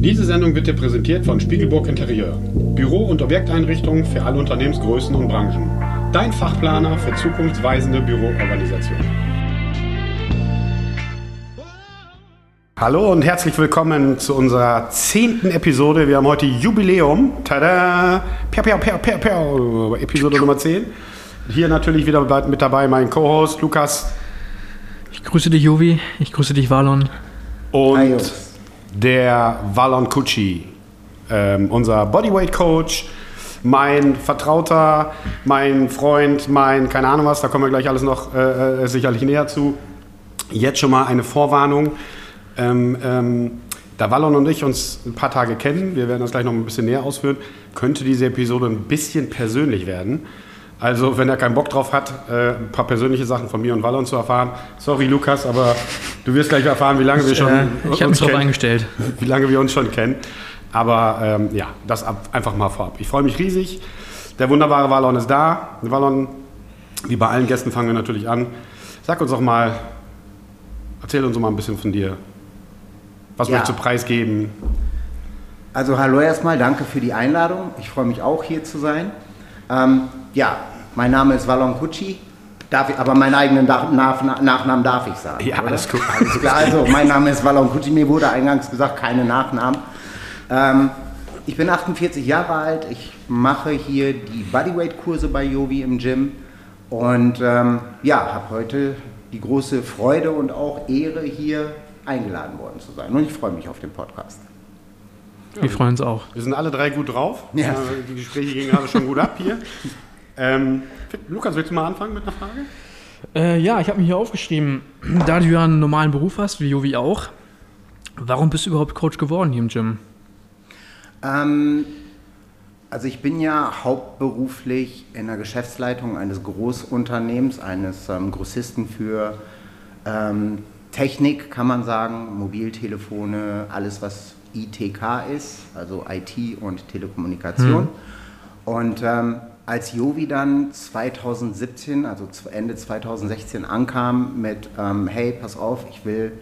Diese Sendung wird dir präsentiert von Spiegelburg Interieur. Büro- und Objekteinrichtungen für alle Unternehmensgrößen und Branchen. Dein Fachplaner für zukunftsweisende Büroorganisation. Hallo und herzlich willkommen zu unserer zehnten Episode. Wir haben heute Jubiläum. Tada! Piau, piau, piau, piau, piau. Episode Nummer 10. Hier natürlich wieder mit dabei mein Co-Host Lukas Ich grüße dich, Jovi. Ich grüße dich, Valon. und Hi. Der Valon Kutschi, ähm, unser Bodyweight Coach, mein Vertrauter, mein Freund, mein keine Ahnung was, da kommen wir gleich alles noch äh, äh, sicherlich näher zu. Jetzt schon mal eine Vorwarnung. Ähm, ähm, da Wallon und ich uns ein paar Tage kennen, wir werden das gleich noch ein bisschen näher ausführen, könnte diese Episode ein bisschen persönlich werden. Also, wenn er keinen Bock drauf hat, äh, ein paar persönliche Sachen von mir und Wallon zu erfahren. Sorry, Lukas, aber du wirst gleich erfahren, wie lange wir schon Äh, ich habe uns mich darauf kennen eingestellt. wie lange wir uns schon kennen. Aber ähm, ja, das ab, einfach mal vorab. Ich freue mich riesig. Der wunderbare Wallon ist da. Wallon, wie bei allen Gästen fangen wir natürlich an. Sag uns doch mal, erzähl uns doch mal ein bisschen von dir. Was Ja. möchtest du preisgeben? Also hallo erstmal, danke für die Einladung. Ich freue mich auch hier zu sein. Ähm, ja, mein Name ist Valon Kutschi, darf ich, aber meinen eigenen Nach Nach Nachnamen darf ich sagen. Ja, oder? alles gut. Alles klar, also mein Name ist Valon Kutschi, mir wurde eingangs gesagt, keine Nachnamen. Ähm, ich bin 48 Jahre alt, ich mache hier die Bodyweight-Kurse bei Yovi im Gym und ähm, ja, habe heute die große Freude und auch Ehre, hier eingeladen worden zu sein. Und ich freue mich auf den Podcast. Wir freuen uns auch. Wir sind alle drei gut drauf. Ja. Äh, Die Gespräche gingen gerade schon gut ab hier. Ähm, Lukas, willst du mal anfangen mit einer Frage? Äh, ja, ich habe mir hier aufgeschrieben, da du ja einen normalen Beruf hast, wie Jovi auch, warum bist du überhaupt Coach geworden hier im Gym? Ähm, also ich bin ja hauptberuflich in der Geschäftsleitung eines Großunternehmens, eines ähm, Grossisten für ähm, Technik, kann man sagen, Mobiltelefone, alles was ITK ist, also IT und Telekommunikation. Und ähm, als Jovi dann 2017, also Ende 2016 ankam mit, ähm, hey, pass auf, ich will,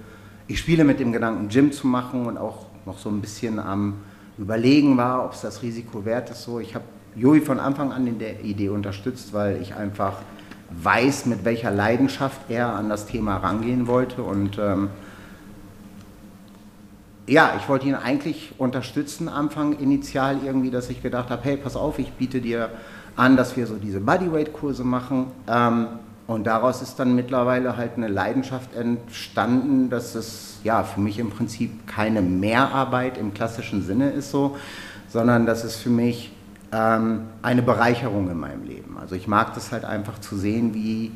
ich spiele mit dem Gedanken, Gym zu machen und auch noch so ein bisschen am Überlegen war, ob es das Risiko wert ist. So, ich habe Jovi von Anfang an in der Idee unterstützt, weil ich einfach weiß, mit welcher Leidenschaft er an das Thema rangehen wollte und ähm, ja, ich wollte ihn eigentlich unterstützen, Anfang initial irgendwie, dass ich gedacht habe, hey, pass auf, ich biete dir an, dass wir so diese Bodyweight-Kurse machen. Ähm, und daraus ist dann mittlerweile halt eine Leidenschaft entstanden, dass es ja für mich im Prinzip keine Mehrarbeit im klassischen Sinne ist so, sondern dass es für mich ähm, eine Bereicherung in meinem Leben. Also ich mag das halt einfach zu sehen, wie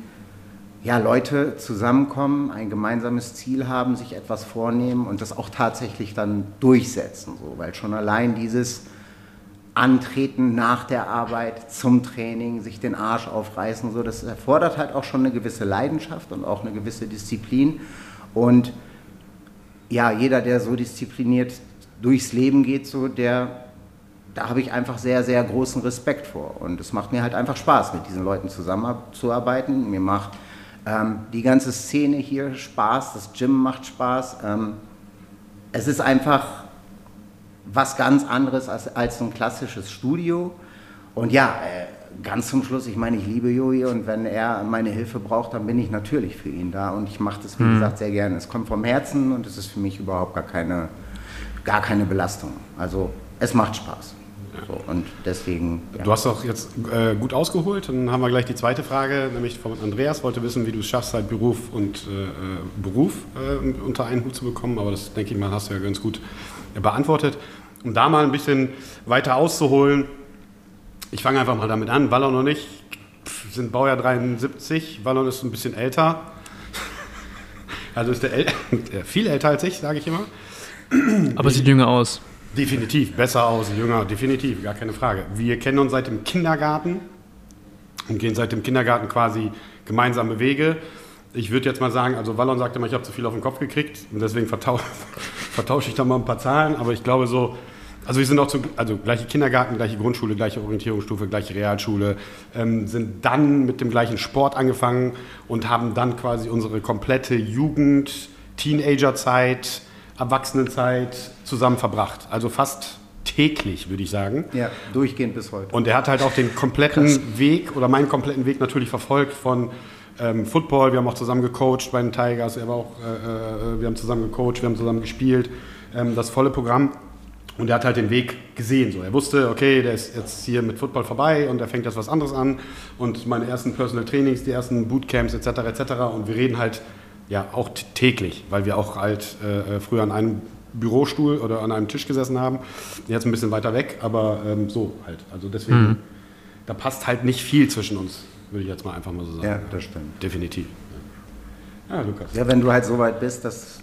ja, Leute zusammenkommen, ein gemeinsames Ziel haben, sich etwas vornehmen und das auch tatsächlich dann durchsetzen. So. Weil schon allein dieses Antreten nach der Arbeit zum Training, sich den Arsch aufreißen, so, das erfordert halt auch schon eine gewisse Leidenschaft und auch eine gewisse Disziplin. Und ja, jeder, der so diszipliniert durchs Leben geht, so, der, da habe ich einfach sehr, sehr großen Respekt vor. Und es macht mir halt einfach Spaß, mit diesen Leuten zusammenzuarbeiten. Mir macht ähm, die ganze Szene hier Spaß, das Gym macht Spaß. Ähm, es ist einfach was ganz anderes als, als ein klassisches Studio. Und ja, äh, ganz zum Schluss, ich meine, ich liebe Joey und wenn er meine Hilfe braucht, dann bin ich natürlich für ihn da und ich mache das, wie gesagt, sehr gerne. Es kommt vom Herzen und es ist für mich überhaupt gar keine, gar keine Belastung. Also es macht Spaß. So, und deswegen. Ja. Du hast doch jetzt äh, gut ausgeholt. Dann haben wir gleich die zweite Frage, nämlich von Andreas. Wollte wissen, wie du es schaffst, halt Beruf und äh, äh, Beruf äh, unter einen Hut zu bekommen. Aber das, denke ich mal, hast du ja ganz gut äh, beantwortet. Um da mal ein bisschen weiter auszuholen, ich fange einfach mal damit an. Wallon und ich sind Baujahr 73. Wallon ist ein bisschen älter. Also ist der äl viel älter als ich, sage ich immer. Aber sieht jünger aus. Definitiv, besser aus, jünger, definitiv, gar keine Frage. Wir kennen uns seit dem Kindergarten und gehen seit dem Kindergarten quasi gemeinsame Wege. Ich würde jetzt mal sagen, also Wallon sagte immer, ich habe zu viel auf den Kopf gekriegt und deswegen vertau vertausche ich da mal ein paar Zahlen, aber ich glaube so, also wir sind auch zu, also gleiche Kindergarten, gleiche Grundschule, gleiche Orientierungsstufe, gleiche Realschule, ähm, sind dann mit dem gleichen Sport angefangen und haben dann quasi unsere komplette Jugend, Teenagerzeit, Erwachsenenzeit zusammen verbracht. Also fast täglich, würde ich sagen. Ja, durchgehend bis heute. Und er hat halt auch den kompletten Krass. Weg oder meinen kompletten Weg natürlich verfolgt von ähm, Football. Wir haben auch zusammen gecoacht bei den Tigers. Er war auch, äh, äh, wir haben zusammen gecoacht, wir haben zusammen gespielt. Ähm, das volle Programm. Und er hat halt den Weg gesehen. So. Er wusste, okay, der ist jetzt hier mit Football vorbei und er fängt jetzt was anderes an. Und meine ersten Personal Trainings, die ersten Bootcamps etc. etc. Und wir reden halt ja auch täglich, weil wir auch halt äh, früher an einem Bürostuhl oder an einem Tisch gesessen haben. Jetzt ein bisschen weiter weg, aber ähm, so halt. Also deswegen, mhm. da passt halt nicht viel zwischen uns, würde ich jetzt mal einfach mal so sagen. Ja, das stimmt. Definitiv. Ja, Lukas. Ja, wenn du halt so weit bist, dass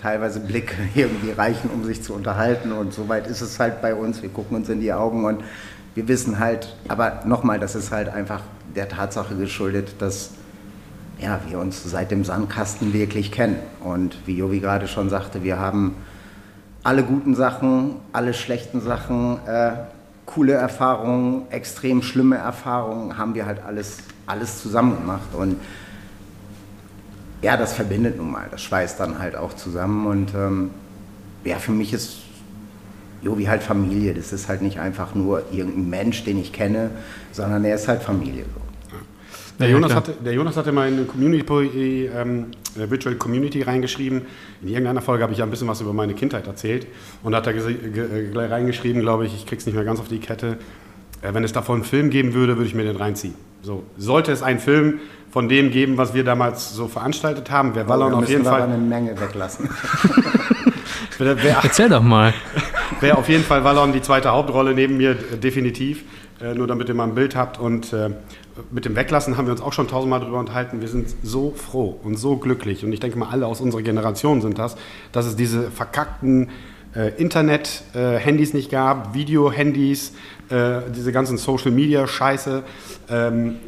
teilweise Blicke irgendwie reichen, um sich zu unterhalten und so weit ist es halt bei uns. Wir gucken uns in die Augen und wir wissen halt, aber nochmal, das ist halt einfach der Tatsache geschuldet, dass ja, wir uns seit dem Sandkasten wirklich kennen. Und wie Jovi gerade schon sagte, wir haben alle guten Sachen, alle schlechten Sachen, äh, coole Erfahrungen, extrem schlimme Erfahrungen, haben wir halt alles, alles zusammen gemacht. Und ja, das verbindet nun mal, das schweißt dann halt auch zusammen. Und ähm, ja, für mich ist Jovi halt Familie. Das ist halt nicht einfach nur irgendein Mensch, den ich kenne, sondern er ist halt Familie. So. Der, Jonas hatte, der Jonas hatte mal in Community, ähm, äh, Virtual Community reingeschrieben. In irgendeiner Folge habe ich ja ein bisschen was über meine Kindheit erzählt. Und da hat er äh, gleich reingeschrieben, glaube ich, ich krieg's nicht mehr ganz auf die Kette. Äh, wenn es davon einen Film geben würde, würde ich mir den reinziehen. So, sollte es einen Film von dem geben, was wir damals so veranstaltet haben, wäre Wallon oh, auf jeden Fall. eine Menge weglassen. wär, wär, Erzähl doch mal. Wäre auf jeden Fall Wallon die zweite Hauptrolle neben mir, definitiv. Äh, nur damit ihr mal ein Bild habt. Und äh, mit dem Weglassen haben wir uns auch schon tausendmal darüber unterhalten. Wir sind so froh und so glücklich. Und ich denke mal, alle aus unserer Generation sind das, dass es diese verkackten äh, Internet-Handys äh, nicht gab, Video-Handys, äh, diese ganzen Social-Media-Scheiße. Ähm,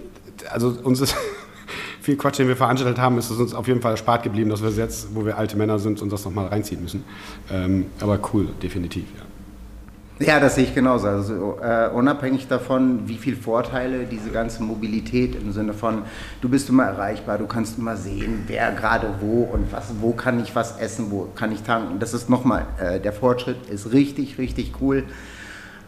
also uns ist viel Quatsch, den wir veranstaltet haben, ist es uns auf jeden Fall erspart geblieben, dass wir jetzt, wo wir alte Männer sind, uns das nochmal reinziehen müssen. Ähm, aber cool, definitiv, ja. Ja, das sehe ich genauso. Also äh, unabhängig davon, wie viele Vorteile diese ganze Mobilität im Sinne von, du bist immer erreichbar, du kannst immer sehen, wer gerade wo und was, wo kann ich was essen, wo kann ich tanken. Das ist nochmal, äh, der Fortschritt ist richtig, richtig cool.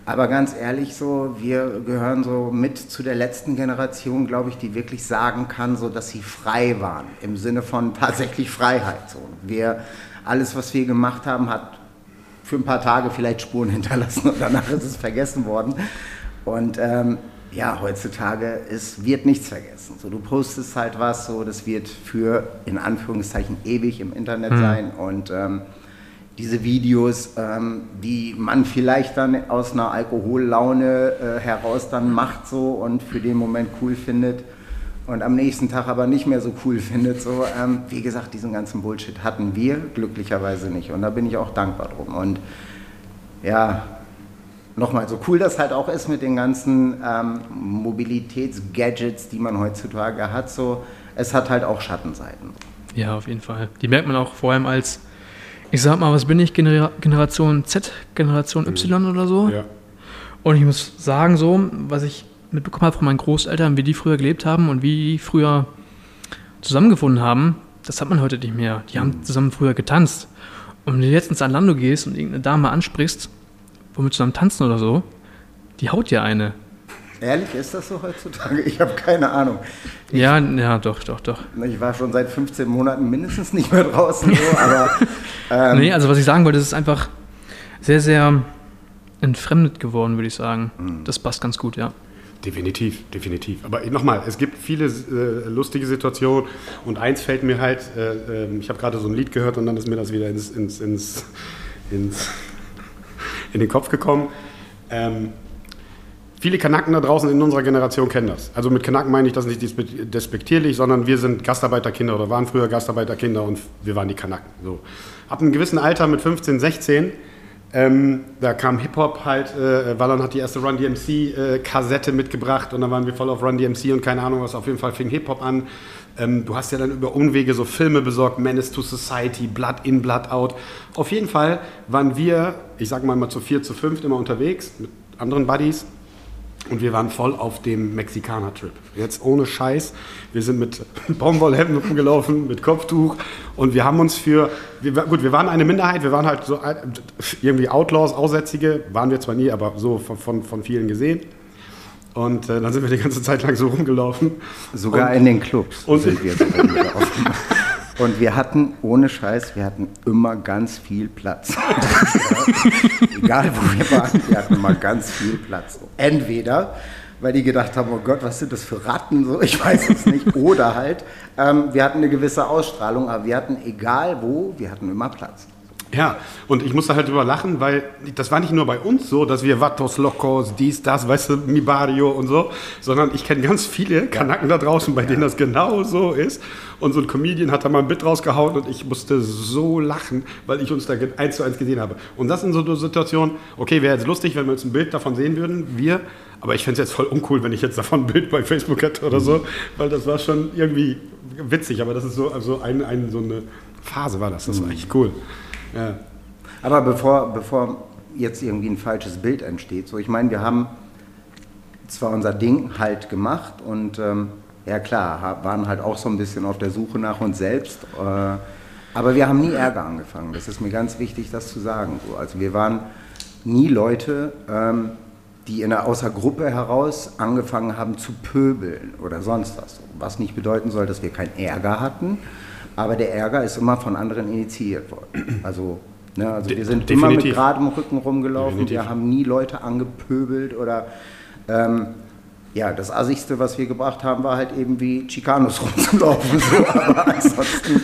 Aber ganz ehrlich, so, wir gehören so mit zu der letzten Generation, glaube ich, die wirklich sagen kann, so, dass sie frei waren, im Sinne von tatsächlich Freiheit. So. Wir, alles, was wir gemacht haben, hat für ein paar Tage vielleicht Spuren hinterlassen und danach ist es vergessen worden. Und ähm, ja, heutzutage ist, wird nichts vergessen. So, du postest halt was, so, das wird für in Anführungszeichen ewig im Internet mhm. sein und ähm, diese Videos, ähm, die man vielleicht dann aus einer Alkohollaune äh, heraus dann macht so und für den Moment cool findet, und am nächsten Tag aber nicht mehr so cool findet. So, ähm, wie gesagt, diesen ganzen Bullshit hatten wir glücklicherweise nicht und da bin ich auch dankbar drum. Und ja, nochmal, so cool das halt auch ist mit den ganzen ähm, Mobilitätsgadgets, die man heutzutage hat, so, es hat halt auch Schattenseiten. Ja, auf jeden Fall. Die merkt man auch vor allem als, ich sag mal, was bin ich, Gener Generation Z, Generation Y oder so. Ja. Und ich muss sagen, so, was ich mitbekommen habe von meinen Großeltern, wie die früher gelebt haben und wie die früher zusammengefunden haben, das hat man heute nicht mehr. Die haben mhm. zusammen früher getanzt. Und wenn du jetzt ins Lando gehst und irgendeine Dame ansprichst, womit zusammen tanzen oder so, die haut dir eine. Ehrlich, ist das so heutzutage? Ich habe keine Ahnung. Ich, ja, ja, doch, doch, doch. Ich war schon seit 15 Monaten mindestens nicht mehr draußen, so, aber. Ähm, nee, also was ich sagen wollte, es ist einfach sehr, sehr entfremdet geworden, würde ich sagen. Mhm. Das passt ganz gut, ja. Definitiv, definitiv. Aber nochmal, es gibt viele äh, lustige Situationen und eins fällt mir halt, äh, äh, ich habe gerade so ein Lied gehört und dann ist mir das wieder ins, ins, ins, ins in den Kopf gekommen. Ähm, viele Kanaken da draußen in unserer Generation kennen das. Also mit Kanaken meine ich das nicht despektierlich, sondern wir sind Gastarbeiterkinder oder waren früher Gastarbeiterkinder und wir waren die Kanaken. So. Ab einem gewissen Alter mit 15, 16 Ähm, da kam Hip-Hop halt, äh, Wallon hat die erste Run DMC-Kassette äh, mitgebracht und dann waren wir voll auf Run DMC und keine Ahnung was. Auf jeden Fall fing Hip-Hop an. Ähm, du hast ja dann über Umwege so Filme besorgt, Menace to Society, Blood in, Blood out. Auf jeden Fall waren wir, ich sag mal mal zu vier, zu fünf immer unterwegs mit anderen Buddies und wir waren voll auf dem Mexikaner-Trip. Jetzt ohne Scheiß. Wir sind mit Baumwollhemden rumgelaufen, mit Kopftuch. Und wir haben uns für. Wir, gut, wir waren eine Minderheit. Wir waren halt so irgendwie Outlaws, Aussätzige. Waren wir zwar nie, aber so von, von, von vielen gesehen. Und äh, dann sind wir die ganze Zeit lang so rumgelaufen. Sogar und, in den Clubs und sind wir so rumgelaufen. Und wir hatten, ohne Scheiß, wir hatten immer ganz viel Platz. Egal wo wir waren, wir hatten immer ganz viel Platz. Entweder, weil die gedacht haben, oh Gott, was sind das für Ratten, so, ich weiß es nicht. Oder halt, ähm, wir hatten eine gewisse Ausstrahlung, aber wir hatten, egal wo, wir hatten immer Platz. Ja, und ich musste halt drüber lachen, weil das war nicht nur bei uns so, dass wir Vatos Locos, dies, das, weißt du, Mi Barrio und so, sondern ich kenne ganz viele Kanaken da draußen, bei denen das genau so ist. Und so ein Comedian hat da mal ein Bit rausgehauen und ich musste so lachen, weil ich uns da eins zu eins gesehen habe. Und das sind so Situationen, okay, wäre jetzt lustig, wenn wir uns ein Bild davon sehen würden, wir, aber ich fände es jetzt voll uncool, wenn ich jetzt davon ein Bild bei Facebook hätte oder so, weil das war schon irgendwie witzig, aber das ist so, also ein, ein, so eine Phase war das, das war echt cool. Ja. Aber bevor, bevor jetzt irgendwie ein falsches Bild entsteht, so ich meine, wir haben zwar unser Ding halt gemacht und ähm, ja klar, waren halt auch so ein bisschen auf der Suche nach uns selbst, äh, aber wir haben nie Ärger angefangen. Das ist mir ganz wichtig, das zu sagen. So. Also wir waren nie Leute, ähm, die in der, außer Gruppe heraus angefangen haben zu pöbeln oder sonst was. Was nicht bedeuten soll, dass wir keinen Ärger hatten, aber der Ärger ist immer von anderen initiiert worden. Also, ne, also wir sind Definitiv. immer mit geradem Rücken rumgelaufen, Definitiv. wir haben nie Leute angepöbelt oder ähm, ja, das Assigste, was wir gebracht haben, war halt eben wie Chicanos rumzulaufen. So. Aber ansonsten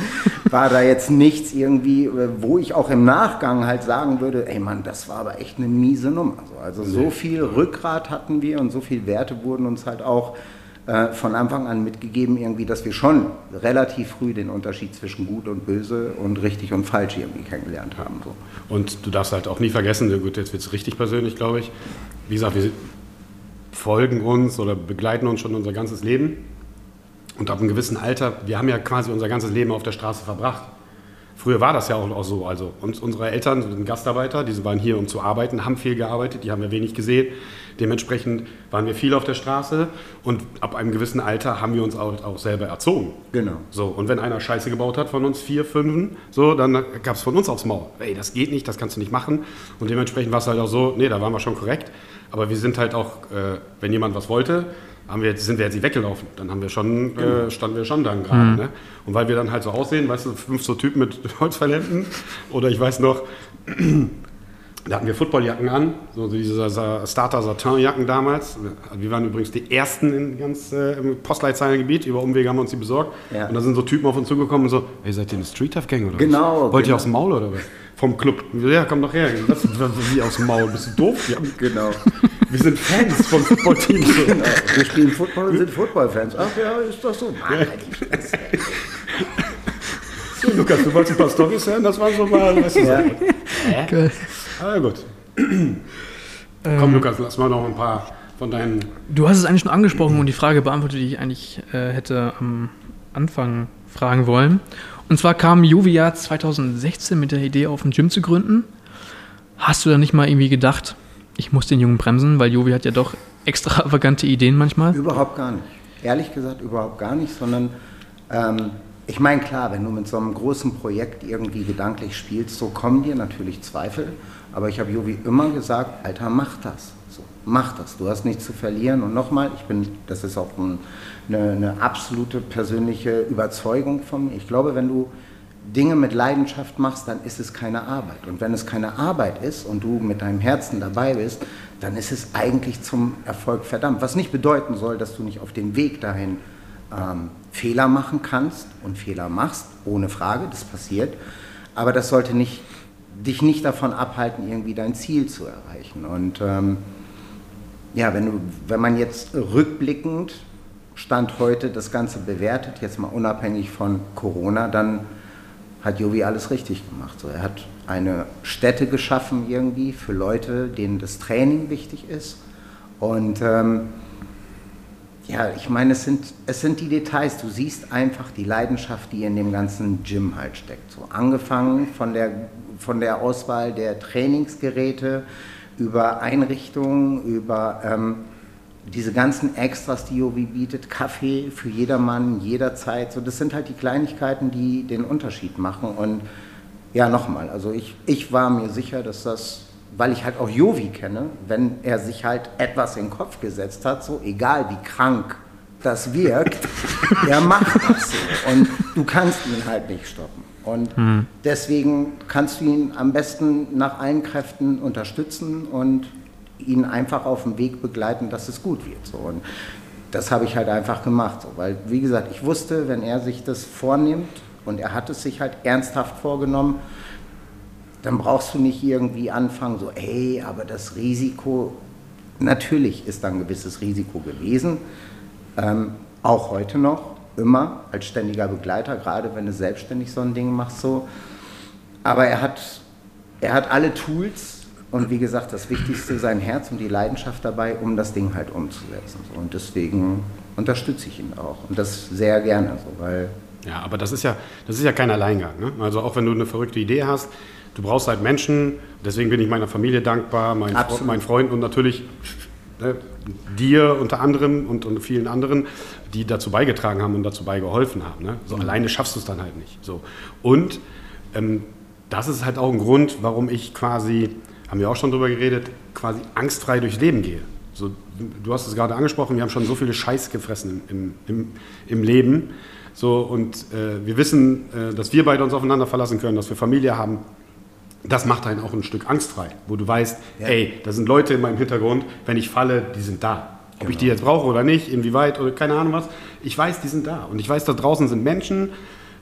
war da jetzt nichts irgendwie, äh, wo ich auch im Nachgang halt sagen würde, ey Mann, das war aber echt eine miese Nummer. Also so viel Rückgrat hatten wir und so viele Werte wurden uns halt auch äh, von Anfang an mitgegeben, irgendwie, dass wir schon relativ früh den Unterschied zwischen gut und böse und richtig und falsch irgendwie kennengelernt haben. So. Und du darfst halt auch nie vergessen, gut, jetzt wird es richtig persönlich, glaube ich. Wie gesagt, wir folgen uns oder begleiten uns schon unser ganzes Leben. Und ab einem gewissen Alter, wir haben ja quasi unser ganzes Leben auf der Straße verbracht. Früher war das ja auch, so. Also uns, unsere Eltern sind Gastarbeiter, die waren hier, um zu arbeiten, haben viel gearbeitet, die haben wir wenig gesehen. Dementsprechend waren wir viel auf der Straße und ab einem gewissen Alter haben wir uns auch, auch selber erzogen. Genau. So, und wenn einer Scheiße gebaut hat von uns, vier, fünf, so, dann gab es von uns aufs Maul. Ey, das geht nicht, das kannst du nicht machen. Und dementsprechend war es halt auch so, nee, da waren wir schon korrekt. Aber wir sind halt auch, äh, wenn jemand was wollte, haben wir, sind wir jetzt nicht weggelaufen. Dann haben wir schon, äh, genau. äh, standen wir schon dann gerade. Mhm. Ne? Und weil wir dann halt so aussehen, weißt du, fünf so Typen mit Holzverlenden oder ich weiß noch, da hatten wir Footballjacken an, so diese Starter-Satin-Jacken damals. Wir waren übrigens die ersten in ganz äh, im Postleitzahlengebiet. Über Umwege haben wir uns die besorgt. Ja. Und da sind so Typen auf uns zugekommen und so: Hey, seid ihr eine Street Tough Gang oder genau, was? Wollt genau. ihr aus dem Maul oder was? Vom Club. Ja, komm doch her. Das, wie aus dem Maul. Bist du doof? Ja. Genau. Wir sind Fans vom Footballteam. Genau. Wir spielen Football und sind Football-Fans. Ach ja, ist das so? Mann, so, Lukas, du wolltest ein paar Storys hören? Das war so mal. Weißt du, ja. Hä? Ah, gut. Komm, Lukas, lass mal noch ein paar von deinen. Du hast es eigentlich schon angesprochen und die Frage beantwortet, die ich eigentlich äh, hätte am Anfang fragen wollen. Und zwar kam Juvia 2016 mit der Idee auf, ein Gym zu gründen. Hast du da nicht mal irgendwie gedacht, ich muss den Jungen bremsen, weil Jovi hat ja doch extravagante Ideen manchmal? Überhaupt gar nicht. Ehrlich gesagt, überhaupt gar nicht, sondern ähm, ich meine, klar, wenn du mit so einem großen Projekt irgendwie gedanklich spielst, so kommen dir natürlich Zweifel. Aber ich habe Jovi immer gesagt, Alter, mach das. Mach das. Du hast nichts zu verlieren. Und nochmal, ich bin, das ist auch ein, eine, eine absolute persönliche Überzeugung von mir. Ich glaube, wenn du Dinge mit Leidenschaft machst, dann ist es keine Arbeit. Und wenn es keine Arbeit ist und du mit deinem Herzen dabei bist, dann ist es eigentlich zum Erfolg verdammt. Was nicht bedeuten soll, dass du nicht auf dem Weg dahin ähm, Fehler machen kannst und Fehler machst, ohne Frage, das passiert. Aber das sollte nicht, dich nicht davon abhalten, irgendwie dein Ziel zu erreichen. Und ähm, ja, wenn, du, wenn man jetzt rückblickend Stand heute das Ganze bewertet, jetzt mal unabhängig von Corona, dann hat Jovi alles richtig gemacht. So, er hat eine Stätte geschaffen irgendwie für Leute, denen das Training wichtig ist. Und ähm, ja, ich meine, es sind, es sind die Details. Du siehst einfach die Leidenschaft, die in dem ganzen Gym halt steckt. So angefangen von der, von der Auswahl der Trainingsgeräte über Einrichtungen, über ähm, diese ganzen Extras, die Jovi bietet, Kaffee für jedermann, jederzeit. So, das sind halt die Kleinigkeiten, die den Unterschied machen. Und ja, nochmal, also ich, ich war mir sicher, dass das weil ich halt auch Jovi kenne, wenn er sich halt etwas in den Kopf gesetzt hat, so egal wie krank das wirkt, er macht das so. Und du kannst ihn halt nicht stoppen. Und hm. deswegen kannst du ihn am besten nach allen Kräften unterstützen und ihn einfach auf dem Weg begleiten, dass es gut wird. So. Und das habe ich halt einfach gemacht. So. Weil, wie gesagt, ich wusste, wenn er sich das vornimmt, und er hat es sich halt ernsthaft vorgenommen, dann brauchst du nicht irgendwie anfangen, so, ey, aber das Risiko, natürlich ist da ein gewisses Risiko gewesen, ähm, auch heute noch, immer als ständiger Begleiter, gerade wenn du selbstständig so ein Ding machst, so. Aber er hat, er hat alle Tools und wie gesagt, das Wichtigste sein Herz und die Leidenschaft dabei, um das Ding halt umzusetzen. So. Und deswegen unterstütze ich ihn auch und das sehr gerne, so, weil ja, aber das ist ja, das ist ja kein Alleingang. Ne? Also auch wenn du eine verrückte Idee hast, du brauchst halt Menschen, deswegen bin ich meiner Familie dankbar, meinen, Fre meinen Freunden und natürlich ne, dir unter anderem und, und vielen anderen, die dazu beigetragen haben und dazu beigeholfen haben. Ne? So mhm. alleine schaffst du es dann halt nicht. So. Und ähm, das ist halt auch ein Grund, warum ich quasi, haben wir auch schon drüber geredet, quasi angstfrei durchs Leben gehe. So, du hast es gerade angesprochen, wir haben schon so viele Scheiß gefressen im, im, im Leben. So, und äh, wir wissen, äh, dass wir beide uns aufeinander verlassen können, dass wir Familie haben, das macht einen auch ein Stück angstfrei, wo du weißt, ja. ey, da sind Leute in meinem Hintergrund, wenn ich falle, die sind da. Ob genau. ich die jetzt brauche oder nicht, inwieweit oder keine Ahnung was. Ich weiß, die sind da. Und ich weiß, da draußen sind Menschen.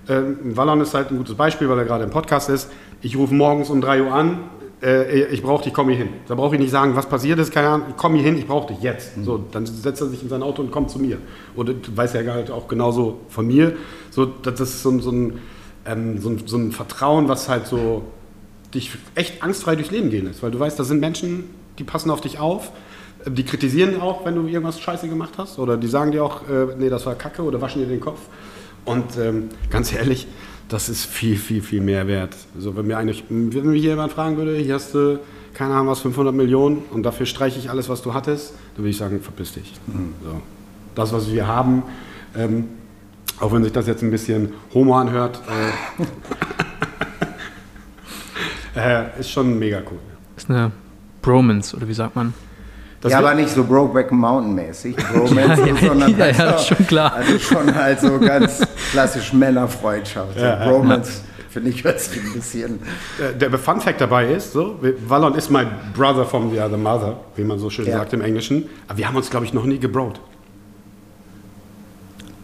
Ähm, Wallon ist halt ein gutes Beispiel, weil er gerade im Podcast ist. Ich rufe morgens um 3 Uhr an, äh, ich brauche dich, komm hier hin. Da brauche ich nicht sagen, was passiert ist, keine Ahnung, komm hier hin, ich brauche dich jetzt. Mhm. So, dann setzt er sich in sein Auto und kommt zu mir. Oder du weißt ja halt auch genauso von mir. So, das ist so, so, ein, ähm, so, ein, so ein Vertrauen, was halt so dich echt angstfrei durchs Leben gehen lässt. Weil du weißt, da sind Menschen, die passen auf dich auf. Äh, die kritisieren auch, wenn du irgendwas Scheiße gemacht hast. Oder die sagen dir auch, äh, nee, das war Kacke oder waschen dir den Kopf. Und ähm, ganz ehrlich, das ist viel, viel, viel mehr wert. Also wenn mir eigentlich, wenn mich jemand fragen würde, hier hast du, keine Ahnung was, 500 Millionen und dafür streiche ich alles, was du hattest, dann würde ich sagen, verpiss dich. Mhm. So. Das, was wir haben, ähm, auch wenn sich das jetzt ein bisschen homo anhört, äh, Äh, ist schon mega cool. Ist eine Bromance, oder wie sagt man? Das ja, aber nicht so Brokeback Mountain mäßig, Bromance, ja, ja, sondern ja, ja, also, schon klar. also schon halt so ganz klassisch Männerfreundschaft. Ja, so Bromance finde ich hört sich ein bisschen. Äh, der Fun Fact dabei ist, so, Wallon ist mein Brother from the other mother, wie man so schön sagt im Englischen. Aber wir haben uns, glaube ich, noch nie gebrot.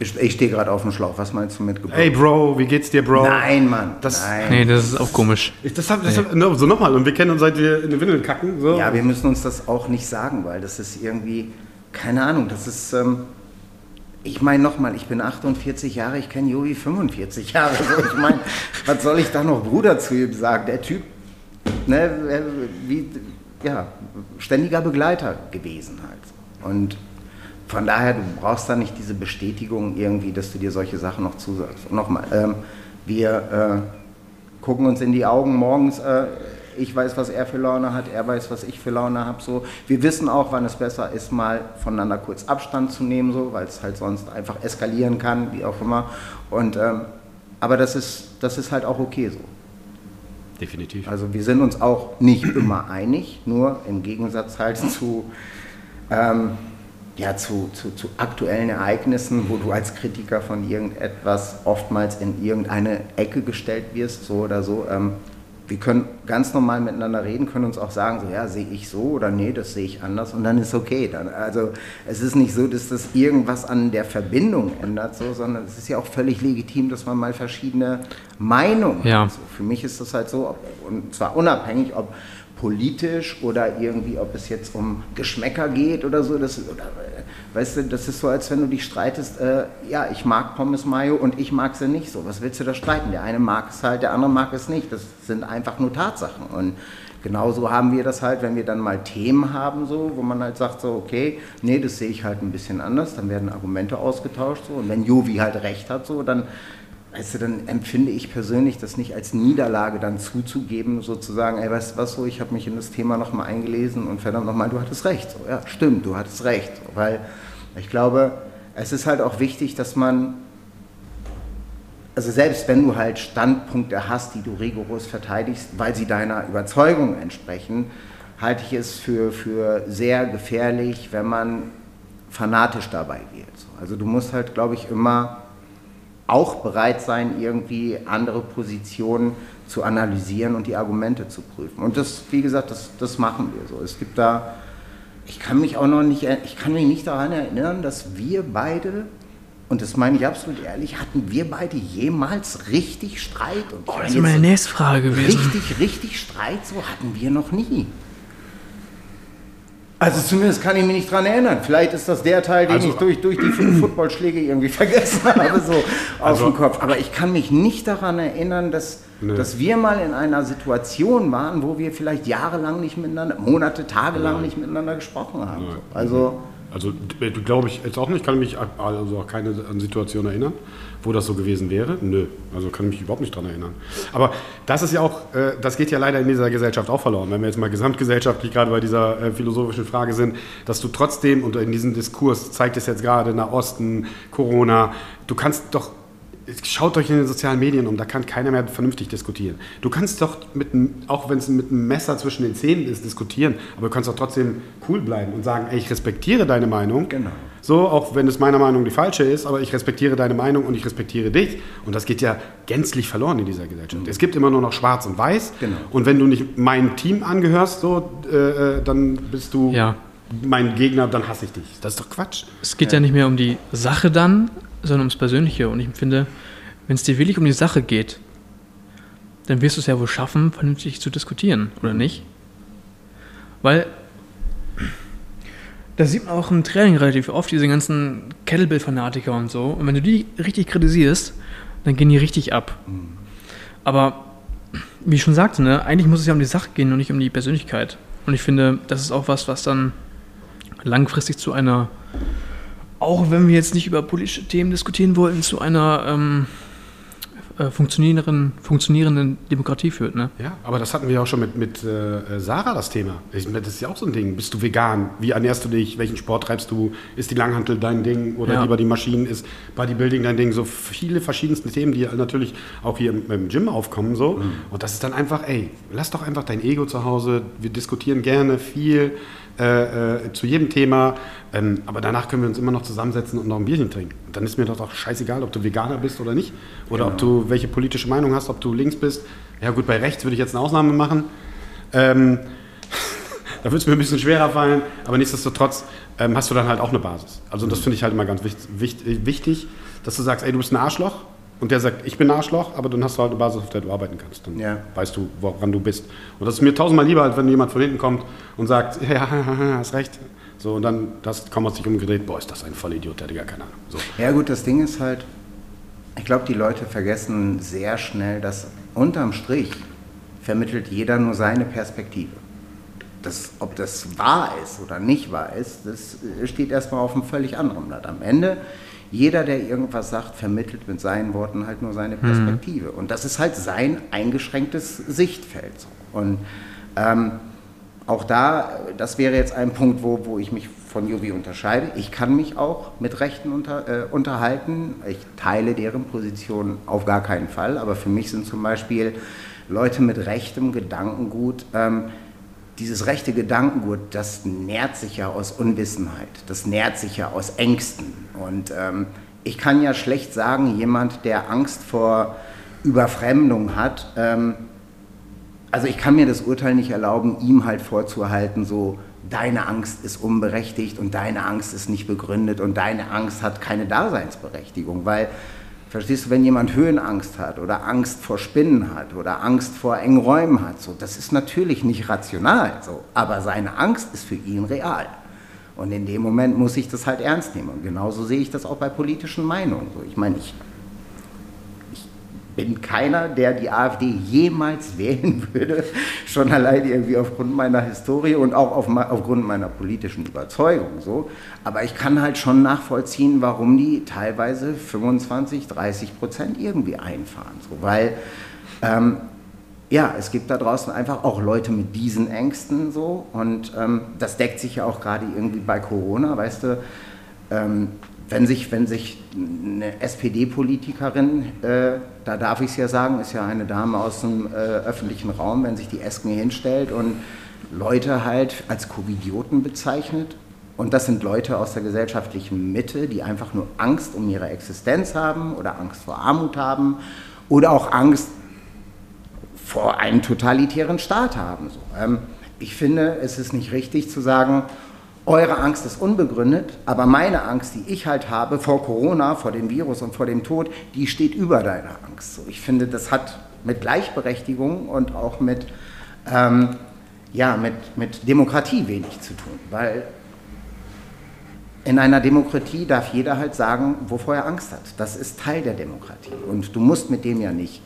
Ich, ich stehe gerade auf dem Schlauch. Was meinst du mit Geburt? Hey Bro, wie geht's dir, Bro? Nein, Mann. Das, Nein. Nee, das ist auch komisch. Ich, das hab, das nee. hab, no, so nochmal. Und wir kennen uns seit wir in den Windeln kacken. So. Ja, wir müssen uns das auch nicht sagen, weil das ist irgendwie, keine Ahnung, das ist. Ähm, ich meine nochmal, ich bin 48 Jahre, ich kenne Jovi 45 Jahre. So, ich meine, was soll ich da noch Bruder zu ihm sagen? Der Typ, ne, wie, ja, ständiger Begleiter gewesen halt. Und von daher, du brauchst da nicht diese Bestätigung irgendwie, dass du dir solche Sachen noch zusagst. Und nochmal, ähm, wir äh, gucken uns in die Augen morgens, äh, ich weiß, was er für Laune hat, er weiß, was ich für Laune habe. So. Wir wissen auch, wann es besser ist, mal voneinander kurz Abstand zu nehmen, so, weil es halt sonst einfach eskalieren kann, wie auch immer. Und, ähm, aber das ist, das ist halt auch okay so. Definitiv. Also wir sind uns auch nicht immer einig, nur im Gegensatz halt zu... Ähm, ja, zu, zu, zu, aktuellen Ereignissen, wo du als Kritiker von irgendetwas oftmals in irgendeine Ecke gestellt wirst, so oder so. Ähm, wir können ganz normal miteinander reden, können uns auch sagen, so ja, sehe ich so oder nee, das sehe ich anders und dann ist okay. Dann, also es ist nicht so, dass das irgendwas an der Verbindung ändert, so, sondern es ist ja auch völlig legitim, dass man mal verschiedene Meinungen ja. hat. So, für mich ist das halt so, ob, und zwar unabhängig, ob politisch oder irgendwie, ob es jetzt um Geschmäcker geht oder so. Das, oder, weißt du, das ist so, als wenn du dich streitest, äh, ja, ich mag Pommes Mayo und ich mag sie nicht so. Was willst du da streiten? Der eine mag es halt, der andere mag es nicht. Das sind einfach nur Tatsachen. Und genauso haben wir das halt, wenn wir dann mal Themen haben, so, wo man halt sagt, so, okay, nee, das sehe ich halt ein bisschen anders, dann werden Argumente ausgetauscht. So. Und wenn Jovi halt recht hat, so, dann weißt du, dann empfinde ich persönlich das nicht als Niederlage dann zuzugeben, sozusagen, ey, weißt du was so, ich habe mich in das Thema nochmal eingelesen und verdammt nochmal, du hattest recht. So, ja, stimmt, du hattest recht. So, weil ich glaube, es ist halt auch wichtig, dass man, also selbst wenn du halt Standpunkte hast, die du rigoros verteidigst, weil sie deiner Überzeugung entsprechen, halte ich es für, für sehr gefährlich, wenn man fanatisch dabei wird. Also du musst halt, glaube ich, immer auch bereit sein, irgendwie andere Positionen zu analysieren und die Argumente zu prüfen. Und das, wie gesagt, das, das machen wir so. Es gibt da, ich kann mich auch noch nicht, ich kann mich nicht daran erinnern, dass wir beide, und das meine ich absolut ehrlich, hatten wir beide jemals richtig Streit? Und oh, das ist meine nächste Frage gewesen. Richtig, richtig Streit, so hatten wir noch nie. Also zumindest kann ich mich nicht daran erinnern. Vielleicht ist das der Teil, den also, ich durch, durch die fünf Footballschläge irgendwie vergessen habe, so also, dem Kopf. Aber ich kann mich nicht daran erinnern, dass, dass wir mal in einer Situation waren, wo wir vielleicht jahrelang nicht miteinander, Monate, Tage lang nicht miteinander gesprochen haben. Nein. Also, also glaube ich jetzt auch nicht, kann mich also auch keine Situation erinnern wo das so gewesen wäre? Nö, also kann ich mich überhaupt nicht daran erinnern. Aber das ist ja auch, äh, das geht ja leider in dieser Gesellschaft auch verloren. Wenn wir jetzt mal gesamtgesellschaftlich gerade bei dieser äh, philosophischen Frage sind, dass du trotzdem, und in diesem Diskurs zeigt es jetzt gerade nach Osten, Corona, du kannst doch Schaut euch in den sozialen Medien um, da kann keiner mehr vernünftig diskutieren. Du kannst doch, mit, auch wenn es mit einem Messer zwischen den Zähnen ist, diskutieren, aber du kannst doch trotzdem cool bleiben und sagen, ey, ich respektiere deine Meinung. Genau. So, auch wenn es meiner Meinung die falsche ist, aber ich respektiere deine Meinung und ich respektiere dich. Und das geht ja gänzlich verloren in dieser Gesellschaft. Mhm. Es gibt immer nur noch Schwarz und Weiß. Genau. Und wenn du nicht meinem Team angehörst, so, äh, äh dann bist du ja. mein Gegner, dann hasse ich dich. Das ist doch Quatsch. Es geht ja, ja nicht mehr um die Sache dann, sondern ums Persönliche. Und ich finde, wenn es dir wirklich um die Sache geht, dann wirst du es ja wohl schaffen, vernünftig zu diskutieren, oder nicht? Weil da sieht man auch im Training relativ oft diese ganzen Kettlebell-Fanatiker und so. Und wenn du die richtig kritisierst, dann gehen die richtig ab. Mhm. Aber wie ich schon sagte, ne, eigentlich muss es ja um die Sache gehen und nicht um die Persönlichkeit. Und ich finde, das ist auch was, was dann langfristig zu einer auch wenn wir jetzt nicht über politische Themen diskutieren wollten, zu einer ähm, äh, funktionierenden, funktionierenden Demokratie führt. Ne? Ja, aber das hatten wir auch schon mit, mit äh, Sarah, das Thema. Ich, das ist ja auch so ein Ding. Bist du vegan? Wie ernährst du dich? Welchen Sport treibst du? Ist die Langhantel dein Ding oder ja. lieber die Maschinen? Ist Bodybuilding dein Ding? So viele verschiedenste Themen, die natürlich auch hier im, im Gym aufkommen. So. Mhm. Und das ist dann einfach, ey, lass doch einfach dein Ego zu Hause. Wir diskutieren gerne viel äh, äh, zu jedem Thema. Ähm, aber danach können wir uns immer noch zusammensetzen und noch ein Bierchen trinken. Und dann ist mir doch auch scheißegal, ob du Veganer bist oder nicht. Oder genau. ob du welche politische Meinung hast, ob du links bist. Ja gut, bei rechts würde ich jetzt eine Ausnahme machen. Ähm, da würde es mir ein bisschen schwerer fallen, aber nichtsdestotrotz ähm, hast du dann halt auch eine Basis. Also das finde ich halt immer ganz wichtig, wichtig, dass du sagst, ey, du bist ein Arschloch, und der sagt, ich bin Arschloch, aber dann hast du halt eine Basis, auf der du arbeiten kannst. Dann ja. weißt du, woran du bist. Und das ist mir tausendmal lieber, als wenn jemand von hinten kommt und sagt, ja, hast recht. So, und dann das kaum hat sich umgedreht, boah, ist das ein Vollidiot, der hat gar keine Ahnung. So. Ja gut, das Ding ist halt, ich glaube, die Leute vergessen sehr schnell, dass unterm Strich vermittelt jeder nur seine Perspektive. Das, ob das wahr ist oder nicht wahr ist, das steht erstmal auf einem völlig anderen Blatt. Am Ende jeder, der irgendwas sagt, vermittelt mit seinen Worten halt nur seine mhm. Perspektive. Mhm. Und das ist halt sein eingeschränktes Sichtfeld. Und ähm, auch da, das wäre jetzt ein Punkt, wo, wo ich mich von Juvi unterscheide. Ich kann mich auch mit Rechten unter, äh, unterhalten. Ich teile deren Position auf gar keinen Fall. Aber für mich sind zum Beispiel Leute mit rechtem Gedankengut ähm, dieses rechte Gedankengut, das nährt sich ja aus Unwissenheit, das nährt sich ja aus Ängsten. Und ähm, ich kann ja schlecht sagen, jemand, der Angst vor Überfremdung hat, ähm, also ich kann mir das Urteil nicht erlauben, ihm halt vorzuhalten, so deine Angst ist unberechtigt und deine Angst ist nicht begründet und deine Angst hat keine Daseinsberechtigung, weil Verstehst du, wenn jemand Höhenangst hat oder Angst vor Spinnen hat oder Angst vor engen Räumen hat, so, das ist natürlich nicht rational, so, aber seine Angst ist für ihn real. Und in dem Moment muss ich das halt ernst nehmen. Und genauso sehe ich das auch bei politischen Meinungen. So, ich meine, ich bin keiner, der die AfD jemals wählen würde, schon allein irgendwie aufgrund meiner Historie und auch auf, aufgrund meiner politischen Überzeugung. So. Aber ich kann halt schon nachvollziehen, warum die teilweise 25, 30 Prozent irgendwie einfahren. So. Weil ähm, ja, es gibt da draußen einfach auch Leute mit diesen Ängsten so und ähm, das deckt sich ja auch gerade irgendwie bei Corona, weißt du. Ähm, wenn sich, wenn sich eine SPD-Politikerin, äh, da darf ich es ja sagen, ist ja eine Dame aus dem äh, öffentlichen Raum, wenn sich die Esken hinstellt und Leute halt als Covidioten bezeichnet, und das sind Leute aus der gesellschaftlichen Mitte, die einfach nur Angst um ihre Existenz haben oder Angst vor Armut haben oder auch Angst vor einem totalitären Staat haben. Ähm, ich finde, es ist nicht richtig zu sagen, eure Angst ist unbegründet, aber meine Angst, die ich halt habe vor Corona, vor dem Virus und vor dem Tod, die steht über deiner Angst. So, ich finde, das hat mit Gleichberechtigung und auch mit, ähm, ja, mit, mit Demokratie wenig zu tun, weil in einer Demokratie darf jeder halt sagen, wovor er Angst hat. Das ist Teil der Demokratie und du musst mit dem ja nicht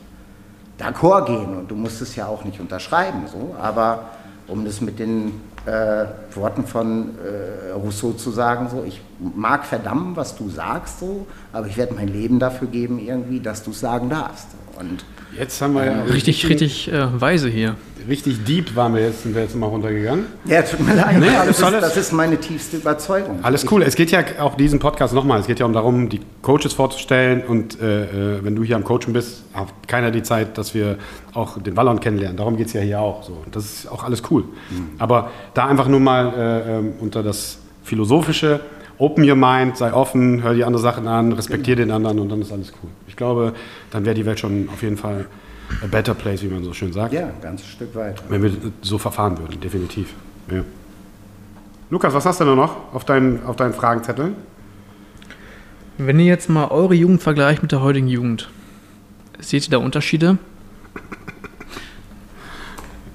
d'accord gehen und du musst es ja auch nicht unterschreiben, so, aber um das mit den äh, Worten von äh, Rousseau zu sagen, so, ich mag verdammen, was du sagst, so, aber ich werde mein Leben dafür geben, irgendwie, dass du es sagen darfst. Und jetzt haben wir ja richtig, richtig äh, weise hier. Richtig deep waren wir jetzt, sind wir jetzt mal runtergegangen. Ja, tut mir leid, nee, das, ist, das, ist, meine tiefste Überzeugung. Alles cool. Es geht ja auch diesen Podcast nochmal, es geht ja um darum, die Coaches vorzustellen und äh, äh, wenn du hier am Coachen bist, hat keiner die Zeit, dass wir auch den Wallon kennenlernen. Darum geht es ja hier auch so. Und das ist auch alles cool. Mhm. Aber da einfach nur mal äh, ähm, unter das Philosophische open your mind, sei offen, hör die anderen Sachen an, respektiere den anderen und dann ist alles cool. Ich glaube, dann wäre die Welt schon auf jeden Fall a better place, wie man so schön sagt. Ja, ein ganzes Stück weiter. Wenn wir so verfahren würden, definitiv. Ja. Lukas, was hast du denn noch auf deinen, auf deinen Fragenzettel? Wenn ihr jetzt mal eure Jugend vergleicht mit der heutigen Jugend, seht ihr da Unterschiede?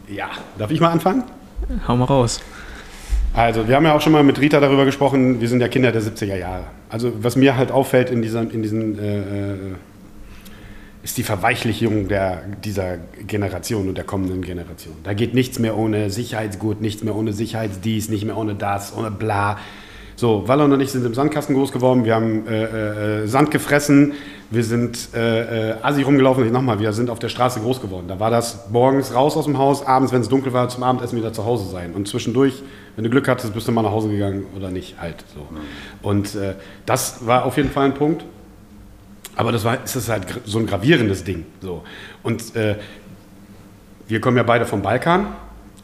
Ja, darf ich mal anfangen? Hau mal raus. Also, wir haben ja auch schon mal mit Rita darüber gesprochen, wir sind ja Kinder der 70er Jahre. Also, was mir halt auffällt in, dieser, in diesen, äh, äh, ist die Verweichlichung der, dieser Generation und der kommenden Generation. Da geht nichts mehr ohne Sicherheitsgut, nichts mehr ohne Sicherheitsdies, nicht mehr ohne das, ohne bla. So, Wallon und ich sind im Sandkasten groß geworden, wir haben äh, äh, Sand gefressen, wir sind äh, äh, assi rumgelaufen. Nochmal, wir sind auf der Straße groß geworden. Da war das morgens raus aus dem Haus, abends, wenn es dunkel war, zum Abendessen wieder zu Hause sein. Und zwischendurch, wenn du Glück hattest, bist du mal nach Hause gegangen oder nicht, halt so. Und äh, das war auf jeden Fall ein Punkt. Aber das war, ist das halt so ein gravierendes Ding. So. Und äh, wir kommen ja beide vom Balkan.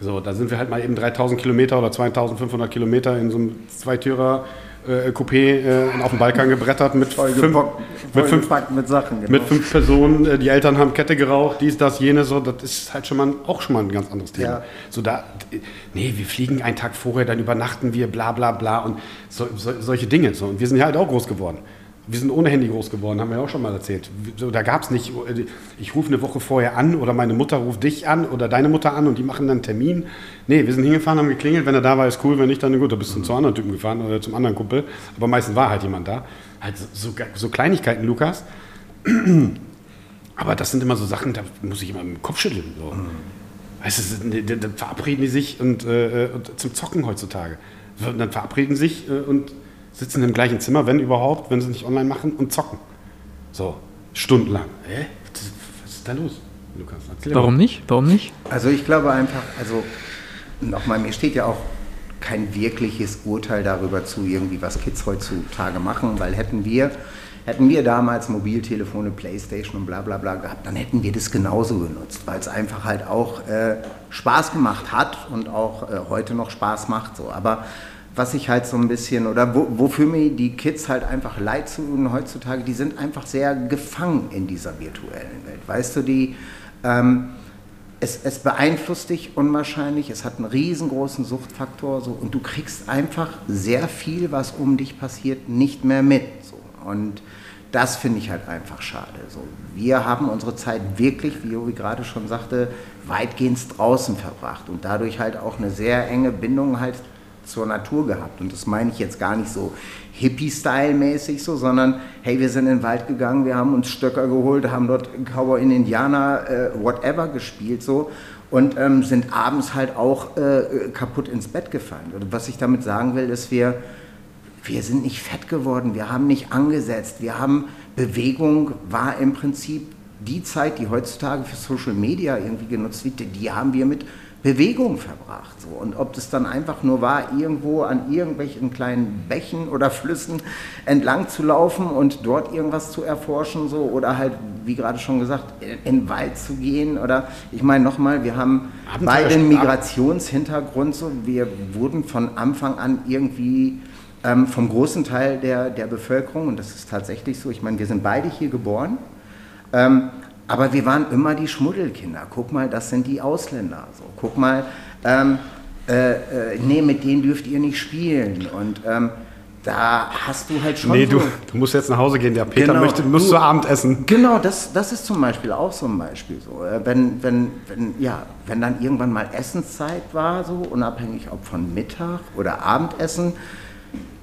So, da sind wir halt mal eben 3000 Kilometer oder 2500 Kilometer in so einem Zweitürer äh, Coupé äh, auf dem Balkan gebrettert mit voll fünf, mit, fünf, mit Sachen. Genau. Mit fünf Personen, äh, die Eltern haben Kette geraucht, dies, das, jenes, so, das ist halt schon mal, auch schon mal ein ganz anderes Thema. Ja. So da, nee, wir fliegen einen Tag vorher, dann übernachten wir, bla bla bla und so, so, solche Dinge. So. Und wir sind ja halt auch groß geworden. Wir sind ohne Handy groß geworden, haben wir auch schon mal erzählt. So, da gab es nicht, ich rufe eine Woche vorher an oder meine Mutter ruft dich an oder deine Mutter an und die machen dann einen Termin. Nee, wir sind hingefahren, haben geklingelt, wenn er da war, ist cool, wenn nicht, dann gut, da bist du zum anderen Typen gefahren oder zum anderen Kumpel. Aber meistens war halt jemand da. Halt so, so Kleinigkeiten, Lukas. Aber das sind immer so Sachen, da muss ich immer im Kopf schütteln. So. Mhm. Weißt du, dann verabreden die sich und, äh, und zum Zocken heutzutage. Dann verabreden sich äh, und sitzen im gleichen Zimmer, wenn überhaupt, wenn sie nicht online machen und zocken. So, stundenlang. Hä? Was ist da los, Lukas? Warum mal. nicht? Warum nicht? Also ich glaube einfach, also nochmal, mir steht ja auch kein wirkliches Urteil darüber zu, irgendwie was Kids heutzutage machen, weil hätten wir, hätten wir damals Mobiltelefone, Playstation und bla bla bla gehabt, dann hätten wir das genauso genutzt, weil es einfach halt auch äh, Spaß gemacht hat und auch äh, heute noch Spaß macht. So. Aber was ich halt so ein bisschen, oder wo, wofür mir die Kids halt einfach leid tun heutzutage, die sind einfach sehr gefangen in dieser virtuellen Welt. Weißt du, die, ähm, es, es, beeinflusst dich unwahrscheinlich, es hat einen riesengroßen Suchtfaktor so, und du kriegst einfach sehr viel, was um dich passiert, nicht mehr mit. So. Und das finde ich halt einfach schade. So, wir haben unsere Zeit wirklich, wie Jovi gerade schon sagte, weitgehend draußen verbracht und dadurch halt auch eine sehr enge Bindung halt zur Natur gehabt. Und das meine ich jetzt gar nicht so Hippie-Style-mäßig so, sondern hey, wir sind in den Wald gegangen, wir haben uns Stöcker geholt, haben dort Cowboy in Indianer, äh, whatever gespielt so und ähm, sind abends halt auch äh, kaputt ins Bett gefallen. Und was ich damit sagen will, ist, wir, wir sind nicht fett geworden, wir haben nicht angesetzt, wir haben Bewegung war im Prinzip die Zeit, die heutzutage für Social Media irgendwie genutzt wird, die haben wir mit Bewegung verbracht. So. Und ob das dann einfach nur war, irgendwo an irgendwelchen kleinen Bächen oder Flüssen entlang zu laufen und dort irgendwas zu erforschen, so, oder halt, wie gerade schon gesagt, in, den Wald zu gehen. Oder ich meine nochmal, wir haben beide einen Migrationshintergrund, so, wir wurden von Anfang an irgendwie ähm, vom großen Teil der, der Bevölkerung, und das ist tatsächlich so, ich meine, wir sind beide hier geboren. Ähm, aber wir waren immer die Schmuddelkinder. Guck mal, das sind die Ausländer. So, guck mal, ähm, äh, äh, nee, mit denen dürft ihr nicht spielen. Und ähm, da hast du halt schon. Nee, so, du, du, musst jetzt nach Hause gehen. Der Peter genau, möchte, muss du, zu Abend essen. Genau, das, das ist zum Beispiel auch so ein Beispiel. So. Äh, wenn, wenn, wenn, ja, wenn dann irgendwann mal Essenszeit war, so unabhängig ob von Mittag oder Abendessen,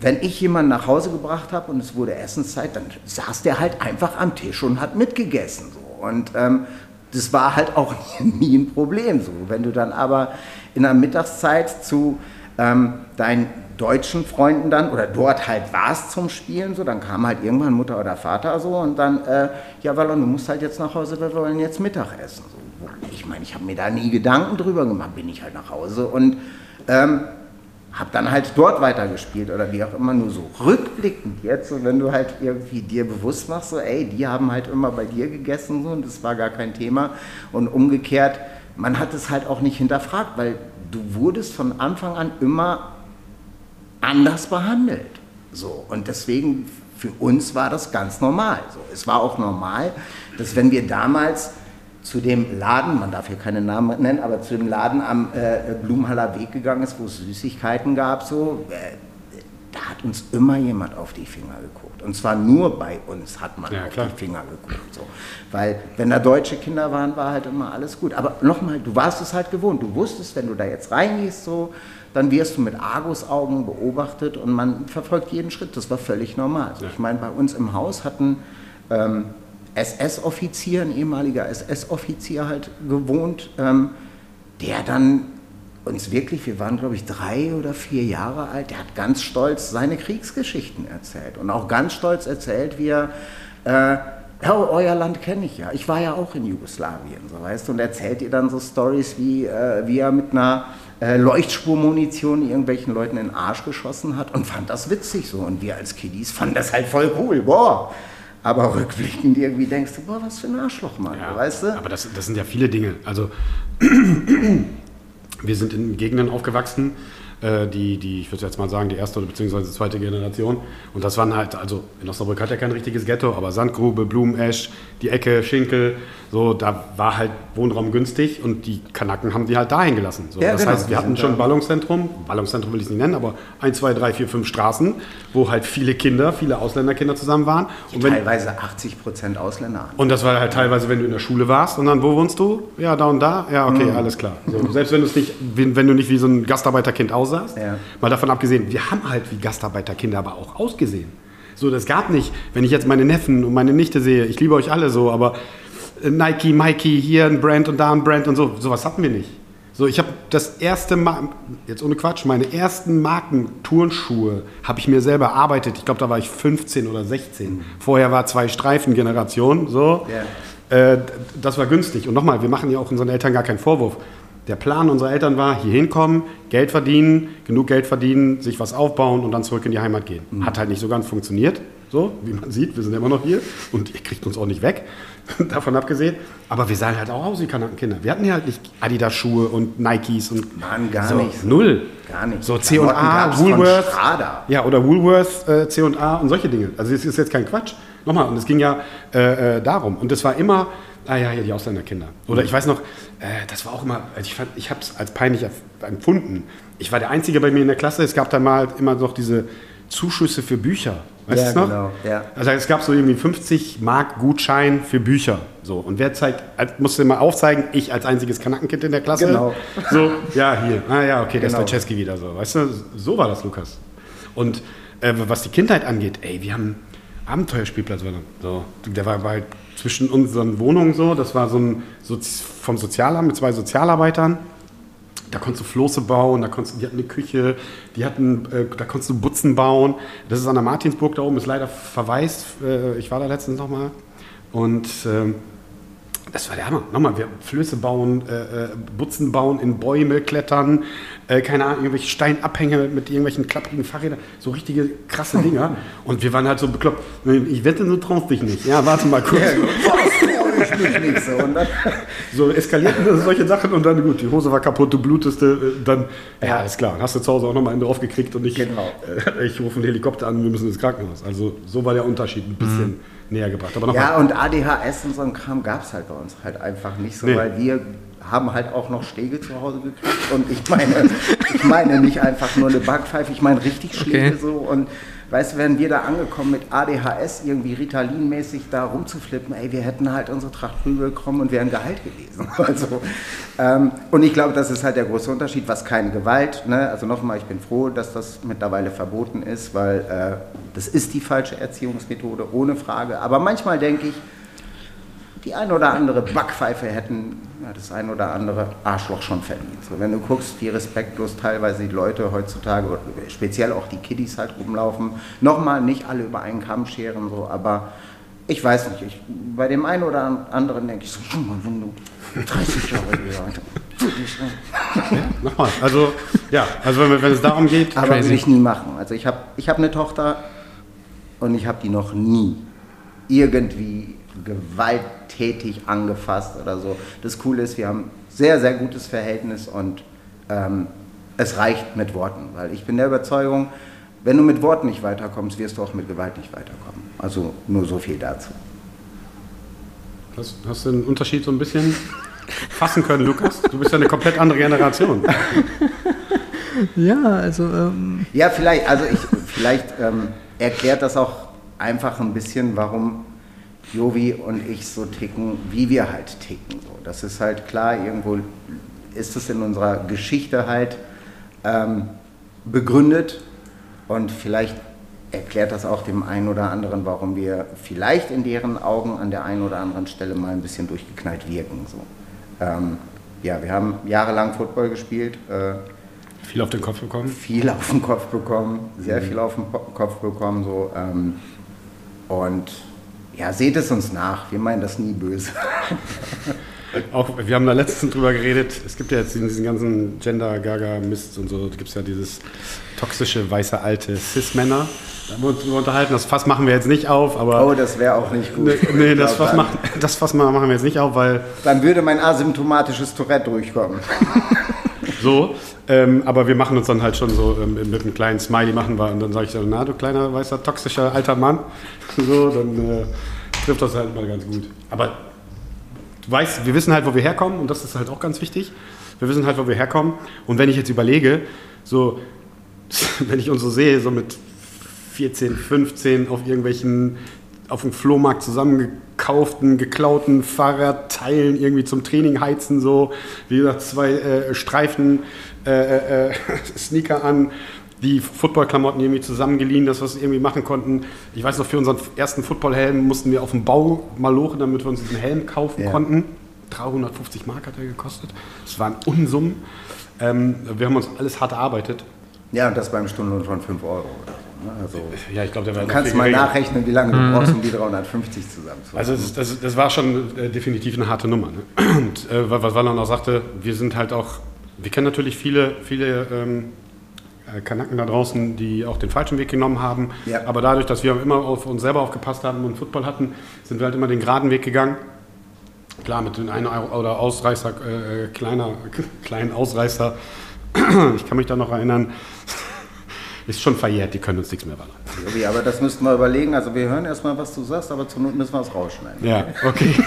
wenn ich jemanden nach Hause gebracht habe und es wurde Essenszeit, dann saß der halt einfach am Tisch und hat mitgegessen. So. Und ähm, das war halt auch nie ein Problem so. Wenn du dann aber in der Mittagszeit zu ähm, deinen deutschen Freunden dann oder dort halt warst zum Spielen, so, dann kam halt irgendwann Mutter oder Vater so und dann, äh, ja Wallon, du musst halt jetzt nach Hause, wir wollen jetzt Mittag essen. So. Ich meine, ich habe mir da nie Gedanken drüber gemacht, bin ich halt nach Hause und ähm, habe dann halt dort weitergespielt oder wie auch immer, nur so rückblickend jetzt, so wenn du halt irgendwie dir bewusst machst, so ey, die haben halt immer bei dir gegessen so, und das war gar kein Thema und umgekehrt, man hat es halt auch nicht hinterfragt, weil du wurdest von Anfang an immer anders behandelt. So und deswegen für uns war das ganz normal. So, es war auch normal, dass wenn wir damals zu dem Laden, man darf hier keine Namen nennen, aber zu dem Laden am äh, Blumenhaller Weg gegangen ist, wo es Süßigkeiten gab, so, äh, da hat uns immer jemand auf die Finger geguckt. Und zwar nur bei uns hat man ja, auf klar. die Finger geguckt. So. Weil wenn da deutsche Kinder waren, war halt immer alles gut. Aber nochmal, du warst es halt gewohnt. Du wusstest, wenn du da jetzt reingehst, so, dann wirst du mit Argusaugen beobachtet und man verfolgt jeden Schritt. Das war völlig normal. Also ich meine, bei uns im Haus hatten ähm, SS-Offizier, ein ehemaliger SS-Offizier halt gewohnt, ähm, der dann uns wirklich, wir waren glaube ich drei oder vier Jahre alt, der hat ganz stolz seine Kriegsgeschichten erzählt und auch ganz stolz erzählt, wie er, äh, ja, euer Land kenne ich ja, ich war ja auch in Jugoslawien, so weißt du, und erzählt ihr dann so Stories, wie, äh, wie er mit einer äh, Leuchtspurmunition irgendwelchen Leuten in den Arsch geschossen hat und fand das witzig so und wir als Kiddies fanden das halt voll cool, boah, aber rückblickend irgendwie denkst du, boah, was für ein Arschloch, Mann, ja, weißt du? Aber das, das sind ja viele Dinge. Also wir sind in Gegenden aufgewachsen, die, die, ich würde jetzt mal sagen, die erste oder beziehungsweise zweite Generation. Und das waren halt, also in Osnabrück hat ja kein richtiges Ghetto, aber Sandgrube, Blumenesch, die Ecke, Schinkel, so, da war halt Wohnraum günstig und die Kanaken haben die halt dahin gelassen. So, ja, das genau, heißt, wir hatten schon ein Ballungszentrum, Ballungszentrum will ich es nicht nennen, aber ein, zwei, drei, vier, fünf Straßen, wo halt viele Kinder, viele Ausländerkinder zusammen waren. Und wenn, teilweise 80 Prozent Ausländer. Und das war halt teilweise, wenn du in der Schule warst und dann, wo wohnst du? Ja, da und da? Ja, okay, mhm. alles klar. So, selbst wenn, nicht, wenn, wenn du nicht wie so ein Gastarbeiterkind aussahst, ja. mal davon abgesehen, wir haben halt wie Gastarbeiterkinder aber auch ausgesehen. So, das gab nicht, wenn ich jetzt meine Neffen und meine Nichte sehe, ich liebe euch alle so, aber Nike, Mikey, hier ein Brand und da ein Brand und so. Sowas hatten wir nicht. So, ich habe das erste Mal, jetzt ohne Quatsch, meine ersten Marken-Turnschuhe habe ich mir selber erarbeitet. Ich glaube, da war ich 15 oder 16. Vorher war zwei Streifen-Generation, so. Yeah. Äh, das war günstig. Und nochmal, wir machen ja auch unseren Eltern gar keinen Vorwurf. Der Plan unserer Eltern war, hier hinkommen, Geld verdienen, genug Geld verdienen, sich was aufbauen und dann zurück in die Heimat gehen. Mhm. Hat halt nicht so ganz funktioniert. So, wie man sieht, wir sind immer noch hier und ihr kriegt uns auch nicht weg. davon abgesehen. Aber wir sahen halt auch aus wie Kinder. Wir hatten ja halt nicht Adidas-Schuhe und Nikes und. Mann, gar so, nicht. Null. Gar nicht. So C&A, Woolworth. Ja, oder Woolworth, äh, C&A und solche Dinge. Also es ist jetzt kein Quatsch. Nochmal, und es ging ja äh, äh, darum. Und es war immer, ah ja, hier die Ausländerkinder. Oder ich weiß noch, äh, das war auch immer, also ich, ich habe es als peinlich empfunden. Ich war der Einzige bei mir in der Klasse. Es gab dann mal immer noch diese Zuschüsse für Bücher. Weißt Ja, du noch? genau, ja. Also es gab so irgendwie 50 Mark Gutschein für Bücher. So. Und wer zeigt, als- musste immer aufzeigen, ich als einziges Kanackenkind in der Klasse. Genau. So, ja, hier. Ah ja, okay, der Genau. ist Wojciechski wieder so. Weißt du, so war das, Lukas. Und äh, was die Kindheit angeht, ey, wir haben Abenteuerspielplatz. da. So, der war, war halt zwischen unseren Wohnungen so. Das war so ein so vom Sozialamt mit zwei Sozialarbeitern. Da konntest du Floße bauen, da konntest, die hatten eine Küche, die hatten, äh, da konntest du Butzen bauen. Das ist an der Martinsburg da oben, ist leider verwaist. Äh, ich war da letztens nochmal. Und ähm, das war der Hammer. Nochmal, wir Flöße bauen, äh, äh, Butzen bauen, in Bäume klettern, äh, keine Ahnung, irgendwelche Steinabhänge mit irgendwelchen klapprigen Fahrrädern, so richtige krasse Dinger. Und wir waren halt so bekloppt. Ich wette, du traust dich nicht. Ja, warte mal kurz. so. Und dann, So eskalierten solche Sachen und dann, gut, die Hose war kaputt, du blutest, äh, dann, ja, alles klar. Dann hast du zu Hause auch nochmal einen drauf gekriegt und ich, Genau. äh, ich rufe einen Helikopter an, wir müssen ins Krankenhaus. Also so war der Unterschied ein bisschen näher gebracht. Aber ja, und ADHS und so ein Kram gab es halt bei uns halt einfach nicht so, Nee. weil wir haben halt auch noch Stege zu Hause gekriegt. Und ich meine, ich meine nicht einfach nur eine Backpfeife, ich meine richtig Schläge Okay. so. Und weißt du, wären wir da angekommen mit ADHS irgendwie Ritalin-mäßig da rumzuflippen, ey, wir hätten halt unsere Tracht bekommen und wären geheilt gewesen. Also, ähm, und ich glaube, das ist halt der große Unterschied, was keine Gewalt, ne? also nochmal, ich bin froh, dass das mittlerweile verboten ist, weil äh, das ist die falsche Erziehungsmethode, ohne Frage. Aber manchmal denke ich, die ein oder andere Backpfeife hätten das ein oder andere Arschloch schon verdient. So, wenn du guckst, wie respektlos teilweise die Leute heutzutage, speziell auch die Kiddies halt rumlaufen, nochmal nicht alle über einen Kamm scheren, so, aber ich weiß nicht, ich, bei dem einen oder anderen denke ich so, schau mal, wenn du 30 Jahre alt ne? nochmal. Also, ja, also wenn, wenn es darum geht, Aber Crazy. würde ich nie machen. Also ich habe ich hab eine Tochter und ich habe die noch nie irgendwie gewalttätig angefasst oder so. Das Coole ist, wir haben ein sehr, sehr gutes Verhältnis und ähm, es reicht mit Worten, weil ich bin der Überzeugung, wenn du mit Worten nicht weiterkommst, wirst du auch mit Gewalt nicht weiterkommen. Also nur so viel dazu. hast, hast du den Unterschied so ein bisschen fassen können, Lukas? Du bist ja eine komplett andere Generation. Ja, also ähm, Ja, vielleicht, also ich, vielleicht ähm, erklärt das auch einfach ein bisschen, warum Jovi und ich so ticken, wie wir halt ticken. So, das ist halt klar, irgendwo ist es in unserer Geschichte halt ähm, begründet und vielleicht erklärt das auch dem einen oder anderen, warum wir vielleicht in deren Augen an der einen oder anderen Stelle mal ein bisschen durchgeknallt wirken. So. Ähm, ja, wir haben jahrelang Football gespielt. Äh, Viel auf den Kopf bekommen. viel auf den Kopf bekommen, sehr viel auf den Kopf bekommen. So, ähm, und ja, seht es uns nach, wir meinen das nie böse. Auch, wir haben da letztens drüber geredet. Es gibt ja jetzt diesen, diesen ganzen Gender-Gaga-Mist und so. Da gibt es ja dieses toxische, weiße, alte Cis-Männer. Da haben wir uns drüber unterhalten. Das Fass machen wir jetzt nicht auf, aber. Oh, das wäre auch nicht gut. nee, nee, das glaub, Fass, machen, das Fass machen wir jetzt nicht auf, weil dann würde mein asymptomatisches Tourette durchkommen. so. Ähm, aber wir machen uns dann halt schon so ähm, mit einem kleinen Smiley machen wir. Und dann sage ich dann, na, du kleiner, weißer, toxischer, alter Mann. So, dann äh, trifft das halt mal ganz gut. Aber du weißt, wir wissen halt, wo wir herkommen und das ist halt auch ganz wichtig. Wir wissen halt, wo wir herkommen. Und wenn ich jetzt überlege, so, wenn ich uns so sehe, so mit 14, 15 auf irgendwelchen, auf dem Flohmarkt zusammengekauften, geklauten Fahrradteilen irgendwie zum Training heizen, so, wie gesagt, zwei äh, Streifen äh, äh, Sneaker an, die Footballklamotten irgendwie zusammengeliehen, dass wir es irgendwie machen konnten. Ich weiß noch, für unseren ersten Footballhelm mussten wir auf dem Bau mal lochen, damit wir uns diesen Helm kaufen Ja. konnten. 350 Mark hat er gekostet. Das waren Unsummen. Ähm, wir haben uns alles hart erarbeitet. Ja, und das beim Stundenlohn von 5 Euro. Oder? Also, Ja, ich glaube, du kannst mal nachrechnen, wie lange du brauchst, um die 350 zusammenzufassen. Also das, das, das war schon äh, definitiv eine harte Nummer. Ne? Und äh, was Wallon auch sagte, wir sind halt auch, wir kennen natürlich viele, viele ähm, äh, Kanaken da draußen, die auch den falschen Weg genommen haben. Ja. Aber dadurch, dass wir immer auf uns selber aufgepasst haben und Football hatten, sind wir halt immer den geraden Weg gegangen. Klar, mit dem einen oder Ausreißer, äh, kleiner, kleinen Ausreißer, ich kann mich da noch erinnern, ist schon verjährt, die können uns nichts mehr. Jovi, aber das müssten wir überlegen. Also wir hören erstmal, was du sagst, aber zur Not müssen wir es rausschneiden. Ja, okay.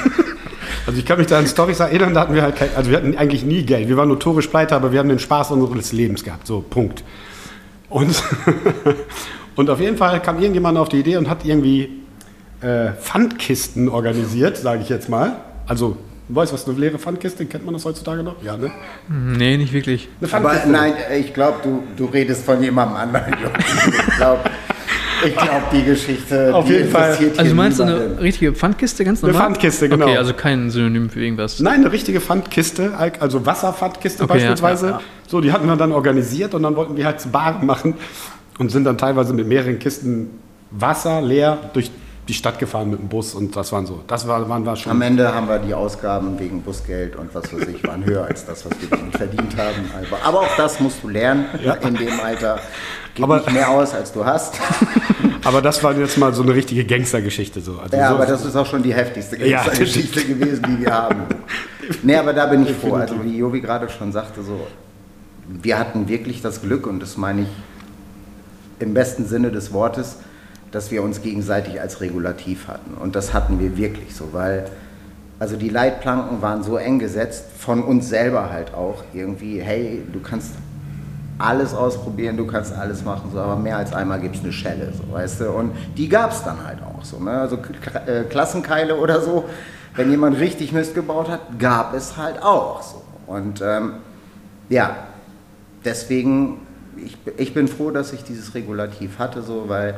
Also ich kann mich da an Storys erinnern, da hatten wir halt kein, also wir hatten eigentlich nie Geld. Wir waren notorisch pleite, aber wir haben den Spaß unseres Lebens gehabt. So, Punkt. Und, Und auf jeden Fall kam irgendjemand auf die Idee und hat irgendwie äh, Pfandkisten organisiert, sage ich jetzt mal. Also, du weißt, was eine leere Pfandkiste, kennt man das heutzutage noch? Ja, ne? Nee, nicht wirklich. Aber nein, ich glaube, du, du redest von jemandem anderen. ich glaube, ich glaub, die Geschichte Auf die jeden Fall. Also du meinst eine niemanden. richtige Pfandkiste, ganz Eine normal? Pfandkiste, genau. Okay, also kein Synonym für irgendwas. Nein, eine richtige Pfandkiste, also Wasserpfandkiste Okay, beispielsweise. ja, ja, ja. So, die hatten wir dann organisiert und dann wollten wir halt zu Bar machen und sind dann teilweise mit mehreren Kisten Wasser leer durch die Stadt gefahren mit dem Bus und das waren so, das war, waren wir schon. Am Ende haben wir die Ausgaben wegen Busgeld und was weiß ich, waren höher als das, was wir damit verdient haben. Aber, aber auch das musst du lernen Ja. in dem Alter. Gib Aber- nicht mehr aus, als du hast. Aber das war jetzt mal so eine richtige Gangstergeschichte so. Also Ja, so aber das ist auch schon die heftigste Ja, Geschichte gewesen, die wir haben. Nee, aber da bin ich froh. Also wie Jovi gerade schon sagte, so, wir hatten wirklich das Glück, und das meine ich im besten Sinne des Wortes, dass wir uns gegenseitig als Regulativ hatten. Und das hatten wir wirklich so, weil also die Leitplanken waren so eng gesetzt, von uns selber halt auch irgendwie, hey, du kannst alles ausprobieren, du kannst alles machen, so, aber mehr als einmal gibt es eine Schelle, so, weißt du. Und die gab es dann halt auch so. Ne? Also äh, Klassenkeile oder so, wenn jemand richtig Mist gebaut hat, gab es halt auch so. Und ähm, ja, deswegen, ich, ich bin froh, dass ich dieses Regulativ hatte, so, weil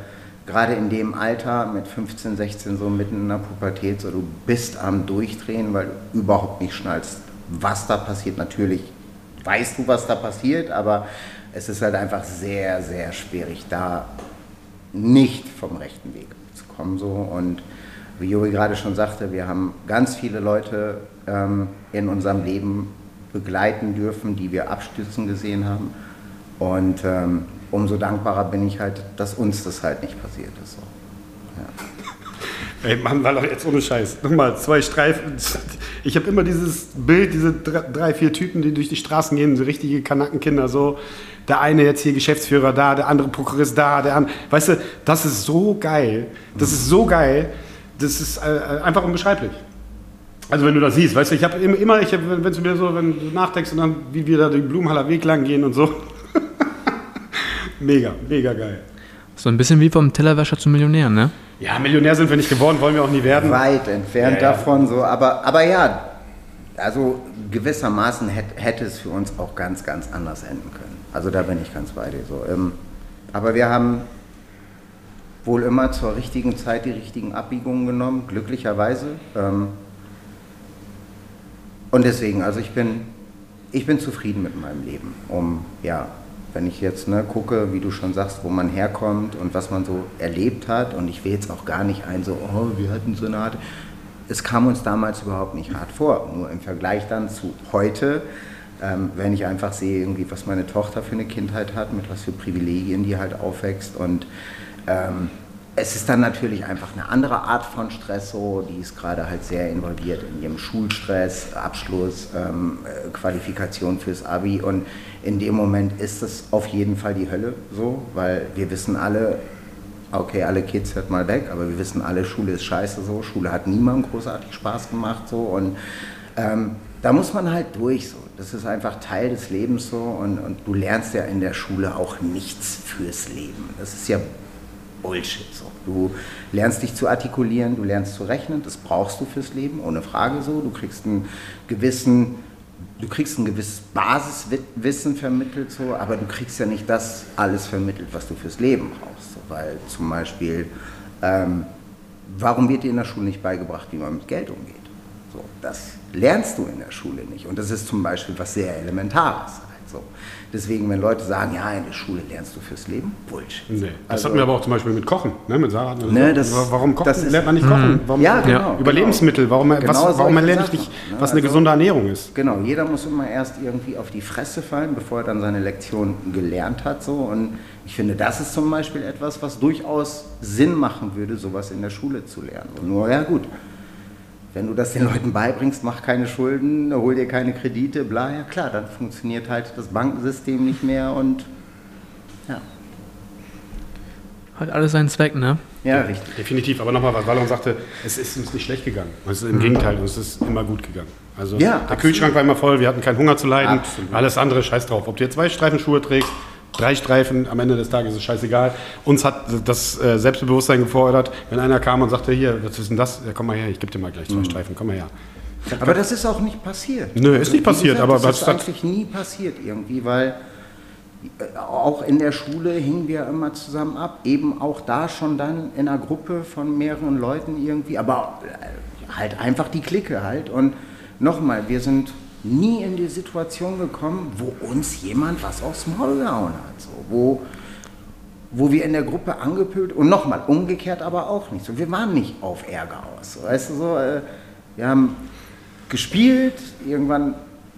gerade in dem Alter mit 15, 16, so mitten in der Pubertät, so du bist am Durchdrehen, weil du überhaupt nicht schnallst, was da passiert. Natürlich weißt du, was da passiert, aber es ist halt einfach sehr, sehr schwierig, da nicht vom rechten Weg zu kommen. So. Und wie Juri gerade schon sagte, wir haben ganz viele Leute ähm, in unserem Leben begleiten dürfen, die wir abstürzen gesehen haben. Und ähm, umso dankbarer bin ich halt, dass uns das halt nicht passiert ist. So. Ey, Mann, war doch jetzt ohne Scheiß. Nochmal, zwei Streifen. Ich habe immer dieses Bild, diese drei, vier Typen, die durch die Straßen gehen, so richtige Kanackenkinder, so. Der eine jetzt hier Geschäftsführer da, der andere Prokurist da, der andere. Weißt du, das ist so geil. Das ist so geil. Das ist äh, einfach unbeschreiblich. Also wenn du das siehst, weißt du, ich habe immer, ich hab, wenn du mir so, wenn du nachdenkst und dann, wie wir da den Blumenhaller Weg lang gehen und so. Mega, mega geil. So ein bisschen wie vom Tellerwäscher zum Millionär, ne? Ja, Millionär sind wir nicht geworden, wollen wir auch nie werden. Weit entfernt Ja, ja. davon, so, aber, aber ja, also gewissermaßen hätte, hätte es für uns auch ganz, ganz anders enden können. Also da bin ich ganz bei dir. So. Ähm, aber wir haben wohl immer zur richtigen Zeit die richtigen Abbiegungen genommen, glücklicherweise. Ähm, und deswegen, also ich bin, ich bin zufrieden mit meinem Leben. Um, ja, wenn ich jetzt ne, gucke, wie du schon sagst, wo man herkommt und was man so erlebt hat, und ich will jetzt auch gar nicht ein so, oh, wir hatten so eine harte. Es kam uns damals überhaupt nicht hart vor. Nur im Vergleich dann zu heute, ähm, wenn ich einfach sehe, irgendwie, was meine Tochter für eine Kindheit hat, mit was für Privilegien die halt aufwächst und ähm, es ist dann natürlich einfach eine andere Art von Stress, so, die ist gerade halt sehr involviert in ihrem Schulstress, Abschluss, ähm, äh, Qualifikation fürs Abi und in dem Moment ist es auf jeden Fall die Hölle, so, weil wir wissen alle, okay, alle Kids hört mal weg, aber wir wissen alle, Schule ist scheiße so, Schule hat niemandem großartig Spaß gemacht so und ähm, da muss man halt durch so. Das ist einfach Teil des Lebens so und, und du lernst ja in der Schule auch nichts fürs Leben. Das ist ja Bullshit. So. Du lernst dich zu artikulieren, du lernst zu rechnen, das brauchst du fürs Leben, ohne Frage so. Du kriegst einen gewissen, du kriegst ein gewisses Basiswissen vermittelt, so, aber du kriegst ja nicht das alles vermittelt, was du fürs Leben brauchst. So. Weil zum Beispiel, ähm, warum wird dir in der Schule nicht beigebracht, wie man mit Geld umgeht? So, das lernst du in der Schule nicht. Und das ist zum Beispiel was sehr Elementares. Halt so. Deswegen, wenn Leute sagen, ja, in der Schule lernst du fürs Leben, Bullshit. Nee, das Also- hatten wir aber auch zum Beispiel mit Kochen, ne, mit Sarah. und Ne, das- warum kochen, das ist- lernt man nicht kochen? Warum, Ja, genau. Über genau. Lebensmittel, warum, Genau was, warum lerne ich nicht, ne? was eine Also- gesunde Ernährung ist? Genau, jeder muss immer erst irgendwie auf die Fresse fallen, bevor er dann seine Lektion gelernt hat. So. Und ich finde, das ist zum Beispiel etwas, was durchaus Sinn machen würde, sowas in der Schule zu lernen. Und nur, ja gut, wenn du das den Leuten beibringst, mach keine Schulden, hol dir keine Kredite, bla, ja klar, dann funktioniert halt das Bankensystem nicht mehr und ja, Hat alles seinen Zweck, ne? ja richtig. Definitiv, aber nochmal, was Wallon sagte, es ist uns nicht schlecht gegangen. Es ist Im Gegenteil, uns ist immer gut gegangen. Also Ja, der Kühlschrank war immer voll, wir hatten keinen Hunger zu leiden. Absolut. Alles andere, scheiß drauf. Ob du jetzt zwei Streifen Schuhe trägst, drei Streifen, am Ende des Tages ist es scheißegal. Uns hat das äh, Selbstbewusstsein gefordert, wenn einer kam und sagte, hier, was ist denn das? Ja, komm mal her, ich gebe dir mal gleich zwei mhm. Streifen, komm mal her. Aber das ist auch nicht passiert. Nö, ist nicht passiert, gesagt, aber das ist eigentlich nie passiert irgendwie, weil äh, auch in der Schule hingen wir immer zusammen ab, eben auch da schon dann in einer Gruppe von mehreren Leuten irgendwie, aber äh, halt einfach die Clique halt. Und nochmal, wir sind nie in die Situation gekommen, wo uns jemand was aufs Maul gehauen hat. So, wo, wo wir in der Gruppe angepölt und nochmal, umgekehrt aber auch nicht. So, wir waren nicht auf Ärger aus. So, weißt du, so, äh, wir haben gespielt, irgendwann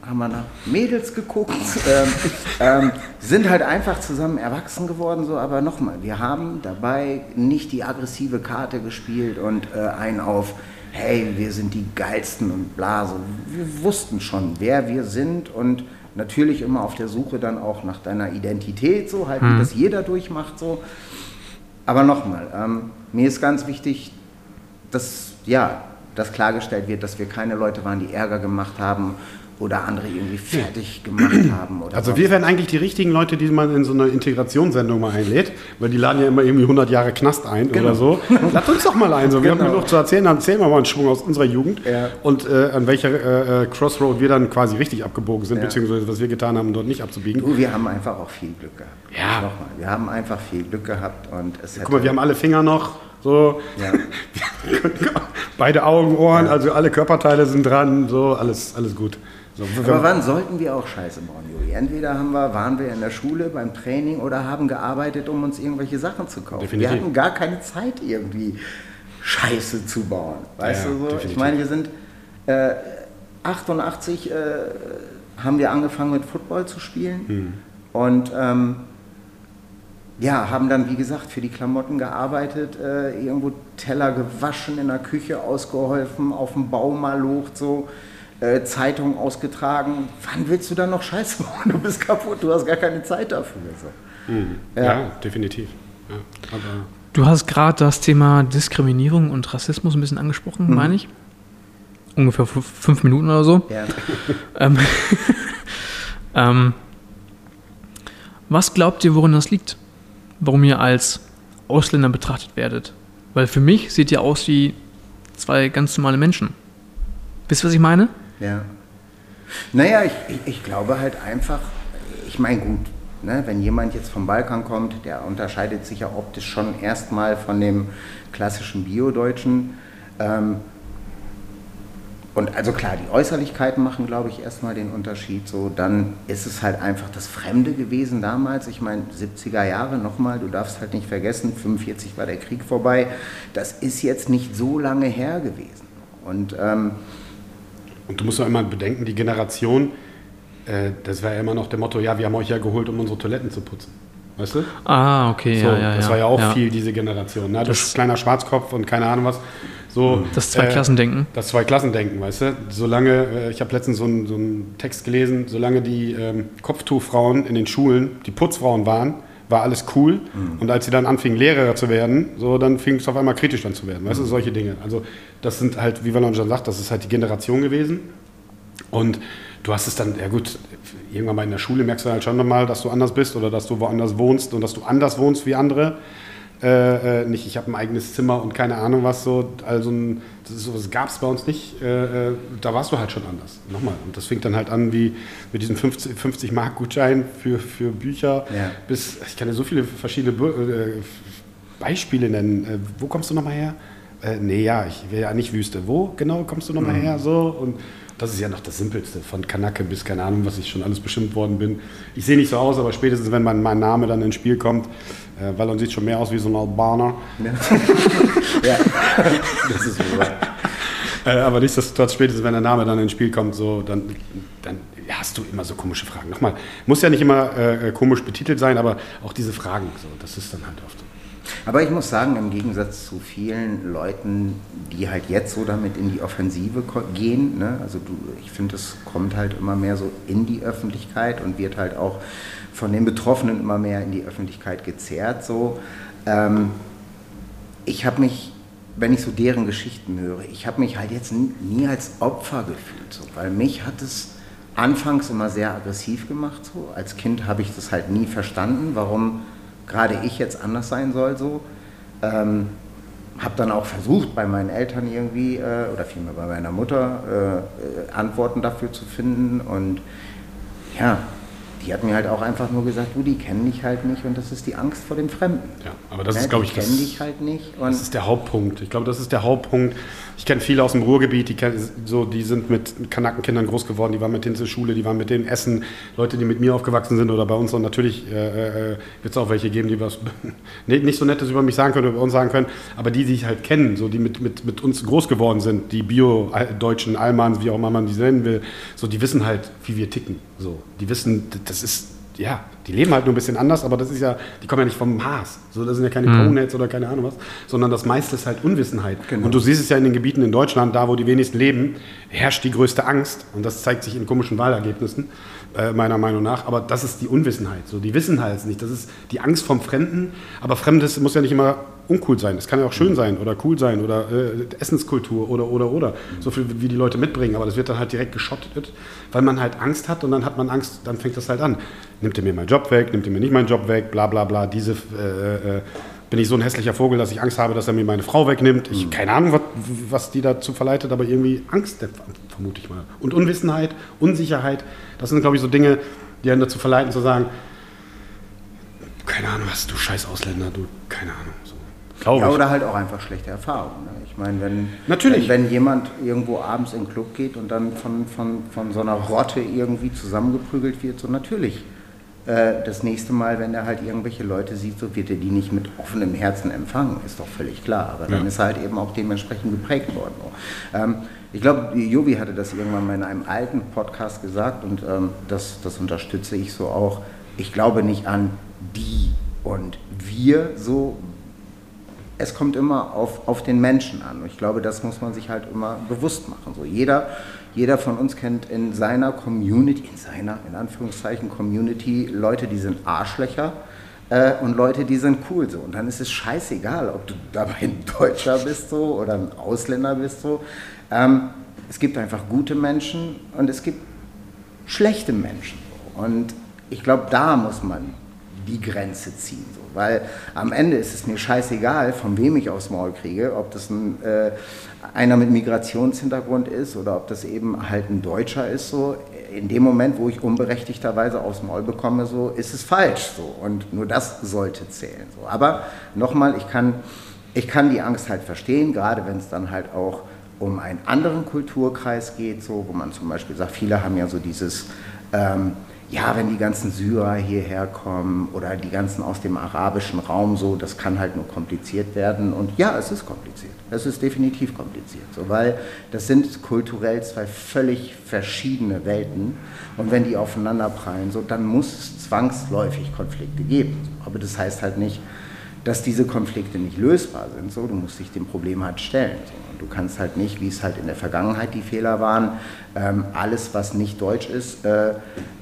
haben wir nach Mädels geguckt, ähm, ähm, sind halt einfach zusammen erwachsen geworden, so, aber nochmal, wir haben dabei nicht die aggressive Karte gespielt und äh, einen auf, hey, wir sind die geilsten und bla, so. wir wussten schon, wer wir sind und natürlich immer auf der Suche dann auch nach deiner Identität, so halt, mhm. wie das jeder durchmacht, so. Aber nochmal, ähm, mir ist ganz wichtig, dass, ja, dass klargestellt wird, dass wir keine Leute waren, die Ärger gemacht haben oder andere irgendwie fertig gemacht haben. also wir wären eigentlich die richtigen Leute, die man in so eine Integrationssendung mal einlädt, weil die laden ja immer irgendwie 100 Jahre Knast ein genau. oder so. Lass uns doch mal ein, so. wir genau. haben genug zu erzählen, dann erzählen wir mal einen Schwung aus unserer Jugend ja. und äh, an welcher äh, äh, Crossroad wir dann quasi richtig abgebogen sind, ja. beziehungsweise was wir getan haben, dort nicht abzubiegen. Du, wir haben einfach auch viel Glück gehabt. Ja. Nochmal, wir haben einfach viel Glück gehabt und es Guck mal, wir haben alle Finger noch. So, ja. beide Augen, Ohren, also alle Körperteile sind dran, so alles, alles gut. So, Aber wann sollten wir auch Scheiße bauen, Juli? Entweder haben wir, waren wir in der Schule beim Training oder haben gearbeitet, um uns irgendwelche Sachen zu kaufen. Definitiv. Wir hatten gar keine Zeit, irgendwie Scheiße zu bauen. Weißt ja, du so? Definitiv. Ich meine, wir sind äh, 88 äh, haben wir angefangen mit Football zu spielen hm. und ähm, ja, haben dann, wie gesagt, für die Klamotten gearbeitet, äh, irgendwo Teller gewaschen, in der Küche ausgeholfen, auf dem Bau mal locht, so äh, Zeitung ausgetragen. Wann willst du dann noch Scheiße machen? Du bist kaputt, du hast gar keine Zeit dafür. So. Mhm. Ja. ja. definitiv. Ja, du hast gerade das Thema Diskriminierung und Rassismus ein bisschen angesprochen, mhm. meine ich. Ungefähr fünf Minuten oder so. Ja. ähm, ähm, was glaubt ihr, worin das liegt? Warum ihr als Ausländer betrachtet werdet? Weil für mich seht ihr aus wie zwei ganz normale Menschen. Wisst ihr, was ich meine? Ja. Naja, ich, ich, ich glaube halt einfach, ich meine gut, ne, wenn jemand jetzt vom Balkan kommt, der unterscheidet sich ja optisch schon erstmal von dem klassischen Bio-Deutschen. Ähm, und also klar, die Äußerlichkeiten machen, glaube ich, erstmal den Unterschied. So, dann ist es halt einfach das Fremde gewesen damals. Ich meine, 70er Jahre nochmal, du darfst halt nicht vergessen, 45 war der Krieg vorbei. Das ist jetzt nicht so lange her gewesen. Und ähm, und du musst doch immer bedenken, die Generation, äh, das war ja immer noch der Motto, ja, wir haben euch ja geholt, um unsere Toiletten zu putzen. Weißt du? Ah, okay, so, ja, ja. Das war ja auch ja. viel, diese Generation. Ne? Das, das kleiner Schwarzkopf und keine Ahnung was. So, das Zweiklassendenken. Äh, das Zweiklassendenken, weißt du? Solange, äh, ich habe letztens so einen, so Text gelesen, solange die ähm, Kopftuchfrauen in den Schulen die Putzfrauen waren, war alles cool. Mhm. Und als sie dann anfingen, Lehrer zu werden, so dann fing es auf einmal kritisch dann zu werden. Weißt du, mhm. solche Dinge. Also das sind halt, wie Valon schon sagt, das ist halt die Generation gewesen. Und du hast es dann, ja gut, irgendwann mal in der Schule merkst du halt schon nochmal, dass du anders bist oder dass du woanders wohnst und dass du anders wohnst wie andere. Äh, äh, nicht, ich habe ein eigenes Zimmer und keine Ahnung was so. Also ein, sowas gab es bei uns nicht. Äh, äh, da warst du halt schon anders. Nochmal. Und das fängt dann halt an wie mit diesem 50, 50 Mark Gutschein für, für Bücher. Ja. Bis, ich kann ja so viele verschiedene äh, Beispiele nennen. Äh, wo kommst du nochmal her? nee, ja, ich will ja nicht Wüste. Wo genau kommst du nochmal mhm. her? So und das ist ja noch das Simpelste, von Kanake bis keine Ahnung, was ich schon alles bestimmt worden bin. Ich sehe nicht so aus, aber spätestens, wenn mein, mein Name dann ins Spiel kommt, äh, weil man sieht schon mehr aus wie so ein Albaner. Ja, ja. das ist so. Äh, aber nichtsdestotrotz, spätestens wenn der Name dann ins Spiel kommt, so, dann, dann hast du immer so komische Fragen. Nochmal, muss ja nicht immer äh, komisch betitelt sein, aber auch diese Fragen, so, das ist dann halt oft so. Aber ich muss sagen, im Gegensatz zu vielen Leuten, die halt jetzt so damit in die Offensive gehen, ne, also du, ich finde, es kommt halt immer mehr so in die Öffentlichkeit und wird halt auch von den Betroffenen immer mehr in die Öffentlichkeit gezerrt. So. Ähm, ich habe mich, wenn ich so deren Geschichten höre, ich habe mich halt jetzt nie, als Opfer gefühlt, so, weil mich hat es anfangs immer sehr aggressiv gemacht. So. Als Kind habe ich das halt nie verstanden, warum gerade ich jetzt anders sein soll. So. Ähm, habe dann auch versucht, bei meinen Eltern irgendwie, äh, oder vielmehr bei meiner Mutter, äh, äh Antworten dafür zu finden. Und ja, die hat mir halt auch einfach nur gesagt, du, die kennen dich halt nicht und das ist die Angst vor dem Fremden. Ja, aber das ja, ist, glaube ich, die kennen dich halt nicht. das ist der Hauptpunkt. Ich glaube, das ist der Hauptpunkt. Ich kenne viele aus dem Ruhrgebiet, die, so, die sind mit Kanackenkindern groß geworden, die waren mit denen zur Schule, die waren mit denen essen. Leute, die mit mir aufgewachsen sind oder bei uns. Und natürlich äh, äh, wird es auch welche geben, die was nicht so Nettes über mich sagen können oder über uns sagen können, aber die, die ich halt kennen, so, die mit, mit, mit uns groß geworden sind, die Bio-Deutschen, Allmanns, wie auch immer man die nennen will, so, die wissen halt, wie wir ticken. So, die wissen, das ist ja, die leben halt nur ein bisschen anders, aber das ist ja, die kommen ja nicht vom Mars. So, das sind ja keine mhm. Coneheads oder keine Ahnung was, sondern das meiste ist halt Unwissenheit. Genau. Und du siehst es ja in den Gebieten in Deutschland, da wo die wenigsten leben, herrscht die größte Angst. Und das zeigt sich in komischen Wahlergebnissen, äh, meiner Meinung nach. Aber das ist die Unwissenheit. So, die wissen halt nicht. Das ist die Angst vom Fremden. Aber Fremdes muss ja nicht immer uncool sein. Es kann ja auch schön sein oder cool sein oder äh, Essenskultur oder oder oder. So viel wie die Leute mitbringen, aber das wird dann halt direkt geschottet, weil man halt Angst hat und dann hat man Angst, dann fängt das halt an. Nimmt ihr mir meinen Job weg, nimmt ihr mir nicht meinen Job weg, bla bla bla. Diese äh, äh, bin ich so ein hässlicher Vogel, dass ich Angst habe, dass er mir meine Frau wegnimmt. Ich mhm. keine Ahnung, was, was die dazu verleitet, aber irgendwie Angst, vermute ich mal. Und Unwissenheit, Unsicherheit, das sind, glaube ich, so Dinge, die einen dazu verleiten zu sagen, keine Ahnung was, du scheiß Ausländer, du, keine Ahnung. Glaube ja, oder halt auch einfach schlechte Erfahrungen. Ne? Ich meine, wenn, Natürlich. Wenn, wenn, jemand irgendwo abends in den Club geht und dann von, von, von so einer Rotte irgendwie zusammengeprügelt wird, so natürlich. Äh, das nächste Mal, wenn er halt irgendwelche Leute sieht, so wird er die nicht mit offenem Herzen empfangen, ist doch völlig klar. Aber dann ja. ist er halt eben auch dementsprechend geprägt worden. Ähm, ich glaube, Jovi hatte das irgendwann mal in einem alten Podcast gesagt und ähm, das, das unterstütze ich so auch. Ich glaube nicht an die und wir so, es kommt immer auf, auf den Menschen an. Und ich glaube, das muss man sich halt immer bewusst machen. So jeder, jeder von uns kennt in seiner Community, in seiner, in Anführungszeichen, Community Leute, die sind Arschlöcher äh, und Leute, die sind cool so. Und dann ist es scheißegal, ob du dabei ein Deutscher bist so oder ein Ausländer bist so. Ähm, es gibt einfach gute Menschen und es gibt schlechte Menschen. Und ich glaube, da muss man die Grenze ziehen. So. Weil am Ende ist es mir scheißegal, von wem ich aufs Maul kriege, ob das ein, äh, einer mit Migrationshintergrund ist oder ob das eben halt ein Deutscher ist. So. In dem Moment, wo ich unberechtigterweise aufs Maul bekomme, so ist es falsch. So. Und nur das sollte zählen. So. Aber nochmal, ich kann, ich kann die Angst halt verstehen, gerade wenn es dann halt auch um einen anderen Kulturkreis geht, so, wo man zum Beispiel sagt, viele haben ja so dieses... Ähm, ja, wenn die ganzen Syrer hierher kommen oder die ganzen aus dem arabischen Raum so, das kann halt nur kompliziert werden. Und ja, es ist kompliziert. Es ist definitiv kompliziert, so, weil das sind kulturell zwei völlig verschiedene Welten. Und wenn die aufeinanderprallen, so, dann muss es zwangsläufig Konflikte geben. Aber das heißt halt nicht, dass diese Konflikte nicht lösbar sind. So, du musst dich dem Problem halt stellen. So. Du kannst halt nicht, wie es halt in der Vergangenheit die Fehler waren, ähm, alles, was nicht deutsch ist, äh,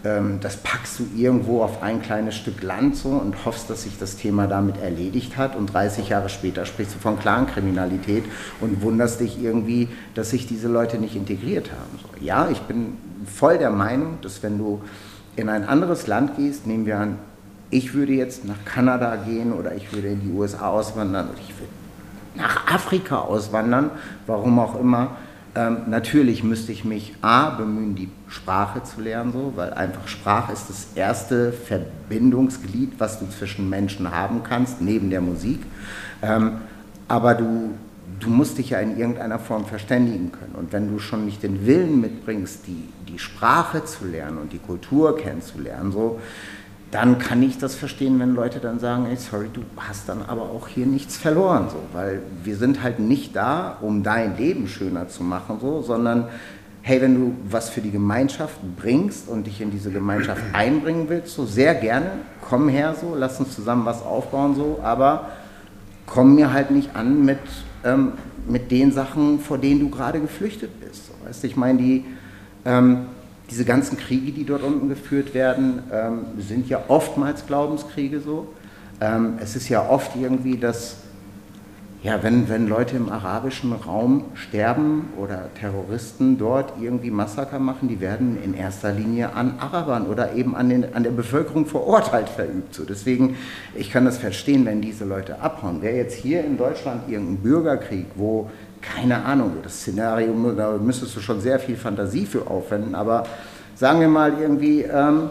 ähm, das packst du irgendwo auf ein kleines Stück Land so und hoffst, dass sich das Thema damit erledigt hat. Und 30 Jahre später sprichst du von Clankriminalität und wunderst dich irgendwie, dass sich diese Leute nicht integriert haben. So. Ja, ich bin voll der Meinung, dass wenn du in ein anderes Land gehst, nehmen wir an, ich würde jetzt nach Kanada gehen oder ich würde in die USA auswandern oder ich würde nach Afrika auswandern, warum auch immer. Ähm, natürlich müsste ich mich A, bemühen, die Sprache zu lernen, so, weil einfach Sprache ist das erste Verbindungsglied, was du zwischen Menschen haben kannst, neben der Musik. Ähm, aber du, du musst dich ja in irgendeiner Form verständigen können. Und wenn du schon nicht den Willen mitbringst, die, die Sprache zu lernen und die Kultur kennenzulernen, so, dann kann ich das verstehen, wenn Leute dann sagen, ey, sorry, du hast dann aber auch hier nichts verloren, so, weil wir sind halt nicht da, um dein Leben schöner zu machen, so, sondern hey, wenn du was für die Gemeinschaft bringst und dich in diese Gemeinschaft einbringen willst, so sehr gerne, komm her, so, lass uns zusammen was aufbauen, so, aber komm mir halt nicht an mit, ähm, mit den Sachen, vor denen du gerade geflüchtet bist, so, weißt ich meine, die ähm, diese ganzen Kriege, die dort unten geführt werden, ähm, sind ja oftmals Glaubenskriege so. Ähm, es ist ja oft irgendwie, dass ja, wenn, wenn Leute im arabischen Raum sterben oder Terroristen dort irgendwie Massaker machen, die werden in erster Linie an Arabern oder eben an, den, an der Bevölkerung vor Ort halt verübt. So, deswegen, ich kann das verstehen, wenn diese Leute abhauen. Wäre jetzt hier in Deutschland irgendein Bürgerkrieg, wo, keine Ahnung, das Szenario, da müsstest du schon sehr viel Fantasie für aufwenden, aber sagen wir mal irgendwie ähm,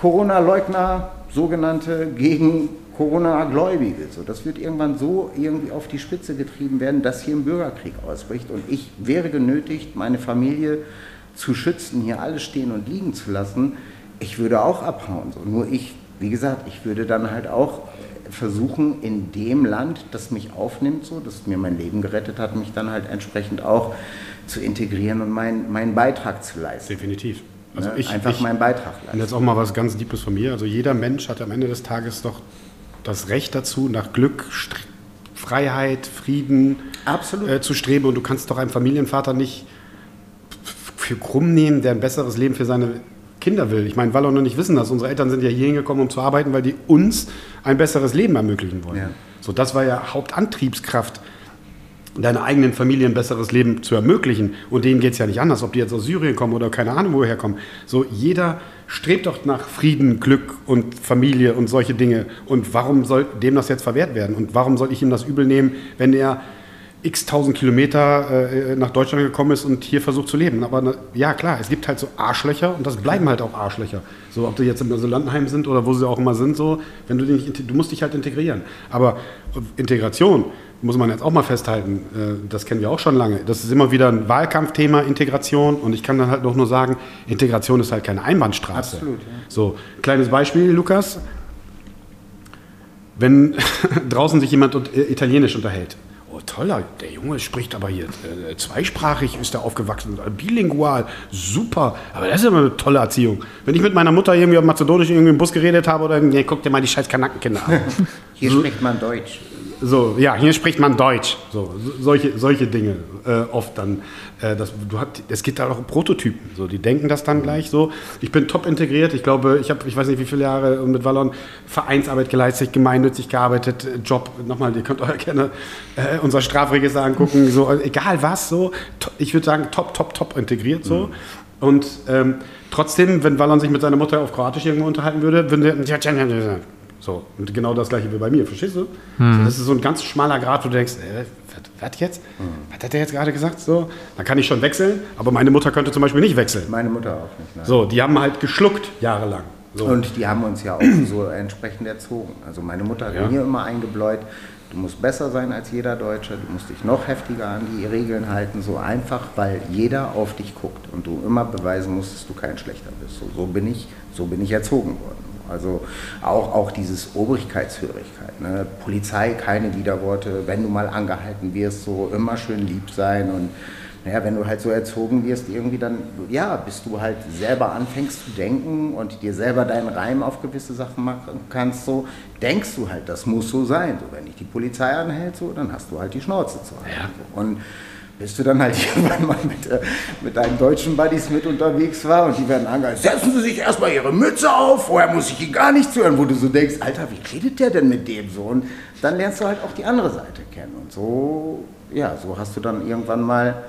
Corona-Leugner, sogenannte, gegen Corona-Gläubige. So, das wird irgendwann so irgendwie auf die Spitze getrieben werden, dass hier ein Bürgerkrieg ausbricht. Und ich wäre genötigt, meine Familie zu schützen, hier alles stehen und liegen zu lassen. Ich würde auch abhauen. So. Nur ich, wie gesagt, ich würde dann halt auch versuchen, in dem Land, das mich aufnimmt, so, das mir mein Leben gerettet hat, mich dann halt entsprechend auch zu integrieren und mein, meinen Beitrag zu leisten. Definitiv. Also ne? ich, einfach ich, meinen Beitrag leisten. Und jetzt auch mal was ganz Deepes von mir. Also jeder Mensch hat am Ende des Tages doch das Recht dazu, nach Glück, St Freiheit, Frieden äh, zu streben. Und du kannst doch einem Familienvater nicht für krumm nehmen, der ein besseres Leben für seine Kinder will. Ich meine, weil wir noch nicht wissen dass Unsere Eltern sind ja hier hingekommen, um zu arbeiten, weil die uns ein besseres Leben ermöglichen wollen. Ja. So, das war ja Hauptantriebskraft deiner eigenen Familie ein besseres Leben zu ermöglichen. Und denen geht es ja nicht anders, ob die jetzt aus Syrien kommen oder keine Ahnung woher kommen. So, jeder strebt doch nach Frieden, Glück und Familie und solche Dinge. Und warum soll dem das jetzt verwehrt werden? Und warum soll ich ihm das übel nehmen, wenn er x tausend Kilometer äh, nach Deutschland gekommen ist und hier versucht zu leben. Aber na, ja, klar, es gibt halt so Arschlöcher und das bleiben halt auch Arschlöcher. So, ob die jetzt im Asylantenheim sind oder wo sie auch immer sind, so, wenn du nicht, du musst dich halt integrieren. Aber Integration muss man jetzt auch mal festhalten, äh, das kennen wir auch schon lange. Das ist immer wieder ein Wahlkampfthema, Integration. Und ich kann dann halt noch nur sagen, Integration ist halt keine Einbahnstraße. Absolut. Ja. So, kleines Beispiel, Lukas. Wenn draußen sich jemand Italienisch unterhält, oh toller, der Junge spricht aber hier äh, zweisprachig, ist er aufgewachsen, bilingual, super. Aber das ist immer eine tolle Erziehung. Wenn ich mit meiner Mutter irgendwie auf Mazedonisch irgendwie im Bus geredet habe, oder nee, guck dir mal die scheiß Kanackenkinder an. Hier so, spricht man Deutsch. So, ja, hier spricht man Deutsch. So, solche, solche Dinge äh, oft dann. Äh, das, du hat, es geht da auch um Prototypen. So, die denken das dann gleich so. Ich bin top integriert. Ich glaube, ich habe, ich weiß nicht, wie viele Jahre mit Wallon Vereinsarbeit geleistet, gemeinnützig gearbeitet, Job. Nochmal, ihr könnt euch gerne äh, unser Strafregister angucken. So, egal was. So, ich würde sagen, top, top, top integriert. So. Mhm. Und ähm, trotzdem, wenn Wallon sich mit seiner Mutter auf Kroatisch irgendwo unterhalten würde, würden der so, und genau das gleiche wie bei mir, verstehst du? Mhm. So, das ist so ein ganz schmaler Grad, wo du denkst, äh, was, jetzt? Mhm. Was hat der jetzt gerade gesagt? So, dann kann ich schon wechseln, aber meine Mutter könnte zum Beispiel nicht wechseln. Meine Mutter auch nicht. Nein. So, die haben halt geschluckt jahrelang. So. Und die haben uns ja auch so entsprechend erzogen. Also meine Mutter hat ja. mir immer eingebläut, du musst besser sein als jeder Deutsche, du musst dich noch heftiger an die Regeln halten, so einfach, weil jeder auf dich guckt und du immer beweisen musst, dass du kein Schlechter bist. So, so bin ich, so bin ich erzogen worden. Also auch, auch dieses Obrigkeitshörigkeit. Ne? Polizei, keine Widerworte, wenn du mal angehalten wirst, so immer schön lieb sein und naja, wenn du halt so erzogen wirst, irgendwie dann, ja, bis du halt selber anfängst zu denken und dir selber deinen Reim auf gewisse Sachen machen kannst, so denkst du halt, das muss so sein. So, wenn dich die Polizei anhält, so, dann hast du halt die Schnauze zu halten. Ja. Und bis du dann halt irgendwann mal mit, äh, mit deinen deutschen Buddies mit unterwegs war und die werden angehalten, setzen Sie sich erstmal Ihre Mütze auf, vorher muss ich Ihnen gar nichts hören, wo du so denkst, Alter, wie redet der denn mit dem so? Und dann lernst du halt auch die andere Seite kennen und so, ja, so hast du dann irgendwann mal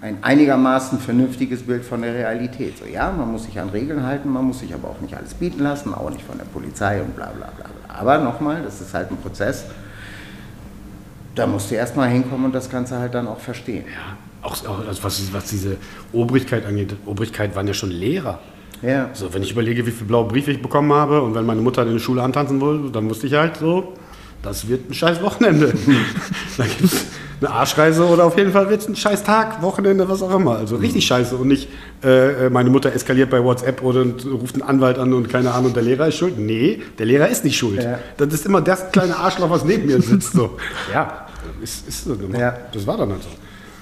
ein einigermaßen vernünftiges Bild von der Realität. So, ja, man muss sich an Regeln halten, man muss sich aber auch nicht alles bieten lassen, auch nicht von der Polizei und bla bla bla. bla. Aber nochmal, das ist halt ein Prozess, da musst du erstmal hinkommen und das Ganze halt dann auch verstehen. Ja, auch, also was, was diese Obrigkeit angeht, Obrigkeit waren ja schon Lehrer. Ja. So, wenn ich überlege, wie viele blaue Briefe ich bekommen habe und wenn meine Mutter in der Schule antanzen wollte, dann wusste ich halt so, das wird ein scheiß Wochenende. da gibt es eine Arschreise oder auf jeden Fall wird es ein scheiß Tag, Wochenende, was auch immer. Also richtig scheiße und nicht, äh, meine Mutter eskaliert bei WhatsApp oder ruft einen Anwalt an und keine Ahnung, der Lehrer ist schuld. Nee, der Lehrer ist nicht schuld. Ja. Das ist immer das kleine Arschloch, was neben mir sitzt. So. Ja, ist, ist so. Ja. Das war dann halt so.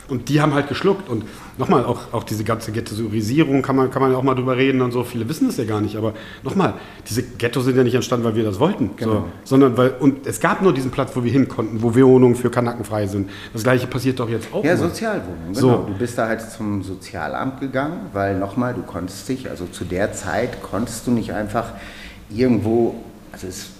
Und die haben halt geschluckt. Und nochmal, auch, auch diese ganze Ghettoisierung kann man, kann man auch mal drüber reden und so. Viele wissen das ja gar nicht. Aber nochmal, diese Ghettos sind ja nicht entstanden, weil wir das wollten. Genau. So, sondern weil, und es gab nur diesen Platz, wo wir hin konnten, wo Wohnungen für Kanaken frei sind. Das gleiche passiert doch jetzt auch. Ja, mal. Sozialwohnungen, genau. So. Du bist da halt zum Sozialamt gegangen, weil nochmal, du konntest dich, also zu der Zeit konntest du nicht einfach irgendwo, also es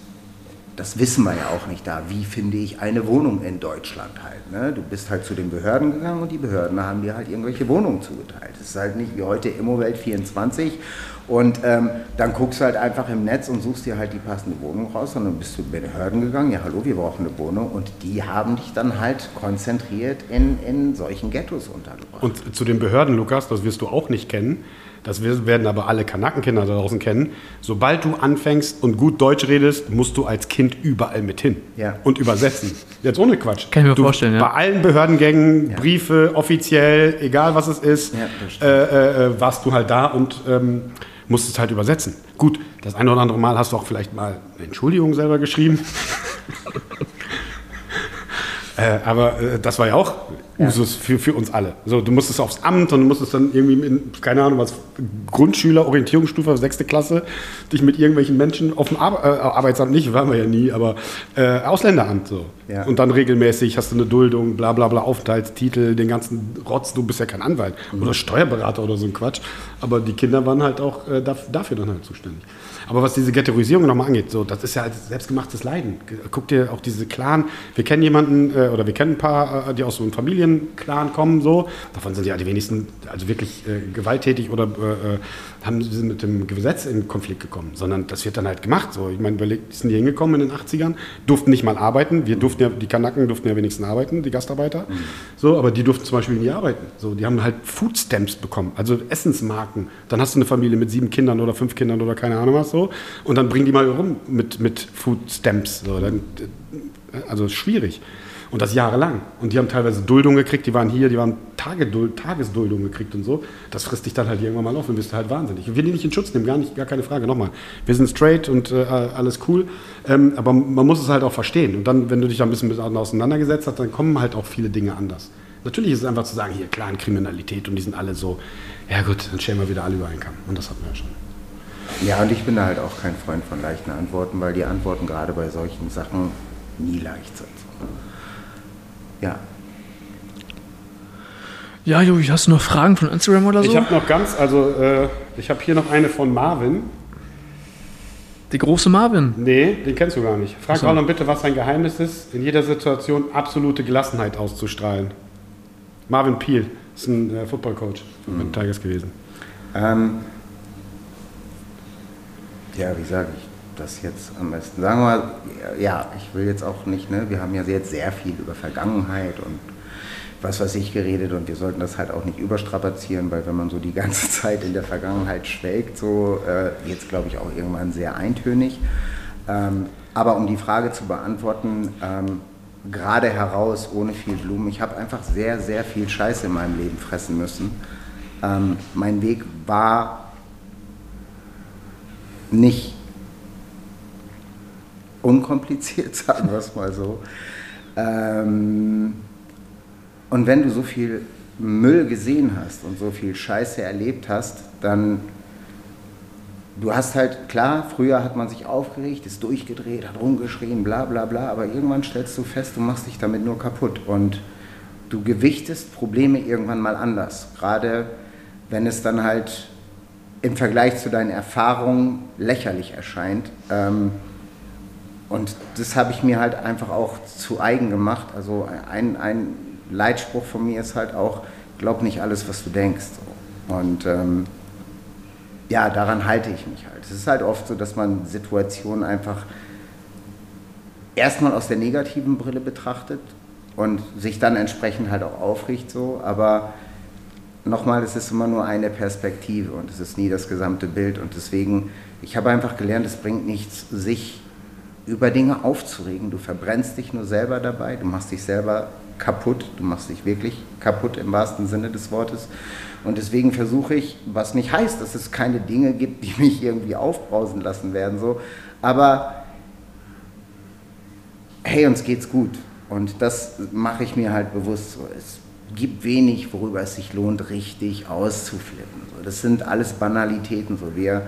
das wissen wir ja auch nicht da. Wie finde ich eine Wohnung in Deutschland halt? Ne? Du bist halt zu den Behörden gegangen und die Behörden haben dir halt irgendwelche Wohnungen zugeteilt. Es ist halt nicht wie heute Immowelt 24 und ähm, dann guckst du halt einfach im Netz und suchst dir halt die passende Wohnung raus und dann bist du zu den Behörden gegangen, ja hallo, wir brauchen eine Wohnung und die haben dich dann halt konzentriert in, in solchen Ghettos untergebracht. Und zu den Behörden, Lukas, das wirst du auch nicht kennen, das werden aber alle Kanackenkinder da draußen kennen. Sobald du anfängst und gut Deutsch redest, musst du als Kind überall mit hin ja. und übersetzen. Jetzt ohne Quatsch. Kann ich mir du, vorstellen, ja. Bei allen Behördengängen, ja. Briefe, offiziell, egal was es ist, ja, äh, äh, warst du halt da und ähm, musstest halt übersetzen. Gut, das eine oder andere Mal hast du auch vielleicht mal eine Entschuldigung selber geschrieben. äh, aber äh, das war ja auch Usus für, für uns alle. So, du musstest aufs Amt und du musstest dann irgendwie, in, keine Ahnung was, Grundschüler, Orientierungsstufe, sechste Klasse, dich mit irgendwelchen Menschen auf dem Ar äh, Arbeitsamt nicht, waren wir ja nie, aber äh, Ausländeramt so. Ja. Und dann regelmäßig hast du eine Duldung, bla bla bla, Aufenthaltstitel, den ganzen Rotz, du bist ja kein Anwalt mhm. oder Steuerberater oder so ein Quatsch. Aber die Kinder waren halt auch äh, dafür dann halt zuständig. Aber was diese Ghettoisierung nochmal angeht, so, das ist ja selbstgemachtes Leiden. Guck dir auch diese Clan, wir kennen jemanden äh, oder wir kennen ein paar, äh, die aus so einem Familienclan kommen, so. Davon sind ja die wenigsten also wirklich äh, gewalttätig oder äh, äh haben sie mit dem Gesetz in Konflikt gekommen, sondern das wird dann halt gemacht. So, ich meine, wir sind hier hingekommen in den 80ern, durften nicht mal arbeiten. Wir durften ja, die Kanaken durften ja wenigstens arbeiten, die Gastarbeiter. Mhm. So, aber die durften zum Beispiel nie arbeiten. So, die haben halt Foodstamps bekommen, also Essensmarken. Dann hast du eine Familie mit sieben Kindern oder fünf Kindern oder keine Ahnung was so. Und dann bringen die mal rum mit, mit Foodstamps. So, dann, also schwierig. Und das jahrelang. Und die haben teilweise Duldung gekriegt, die waren hier, die haben Tageduld, Tagesduldung gekriegt und so. Das frisst dich dann halt irgendwann mal auf und bist halt wahnsinnig. Ich will die nicht in Schutz nehmen, gar, nicht, gar keine Frage. Nochmal, wir sind straight und äh, alles cool. Ähm, aber man muss es halt auch verstehen. Und dann, wenn du dich da ein bisschen auseinandergesetzt hast, dann kommen halt auch viele Dinge anders. Natürlich ist es einfach zu sagen, hier, klar, Kriminalität und die sind alle so, ja gut, dann stellen wir wieder alle über einen Kamm. Und das hatten wir ja schon. Ja, und ich bin da halt auch kein Freund von leichten Antworten, weil die Antworten gerade bei solchen Sachen nie leicht sind. Ja. Ja, Jogi, hast du noch Fragen von Instagram oder so? Ich habe noch ganz, also äh, ich habe hier noch eine von Marvin. Die große Marvin? Nee, den kennst du gar nicht. Frag so. Marlon bitte, was sein Geheimnis ist, in jeder Situation absolute Gelassenheit auszustrahlen. Marvin Peel ist ein äh, Footballcoach mhm. mit Tigers gewesen. Ähm, ja, wie sage ich? das jetzt am besten? Sagen wir mal, ja, ich will jetzt auch nicht, ne, wir haben ja jetzt sehr viel über Vergangenheit und was weiß ich geredet und wir sollten das halt auch nicht überstrapazieren, weil wenn man so die ganze Zeit in der Vergangenheit schwelgt, so äh, wird glaube ich auch irgendwann sehr eintönig. Ähm, aber um die Frage zu beantworten, ähm, gerade heraus, ohne viel Blumen, ich habe einfach sehr, sehr viel Scheiße in meinem Leben fressen müssen. Ähm, mein Weg war nicht unkompliziert, sagen wir es mal so. Ähm, und wenn du so viel Müll gesehen hast und so viel Scheiße erlebt hast, dann du hast halt, klar, früher hat man sich aufgeregt, ist durchgedreht, hat rumgeschrien, bla bla bla, aber irgendwann stellst du fest, du machst dich damit nur kaputt und du gewichtest Probleme irgendwann mal anders. Gerade wenn es dann halt im Vergleich zu deinen Erfahrungen lächerlich erscheint. Ähm, und das habe ich mir halt einfach auch zu eigen gemacht. Also ein, ein Leitspruch von mir ist halt auch, glaub nicht alles, was du denkst. Und ähm, ja, daran halte ich mich halt. Es ist halt oft so, dass man Situationen einfach erstmal aus der negativen Brille betrachtet und sich dann entsprechend halt auch aufricht so, aber nochmal, es ist immer nur eine Perspektive und es ist nie das gesamte Bild und deswegen, ich habe einfach gelernt, es bringt nichts, sich über Dinge aufzuregen. Du verbrennst dich nur selber dabei, du machst dich selber kaputt, du machst dich wirklich kaputt im wahrsten Sinne des Wortes. Und deswegen versuche ich, was nicht heißt, dass es keine Dinge gibt, die mich irgendwie aufbrausen lassen werden, so, aber hey, uns geht's gut. Und das mache ich mir halt bewusst. So. Es gibt wenig, worüber es sich lohnt, richtig auszuflippen. So. Das sind alles Banalitäten. So. Wir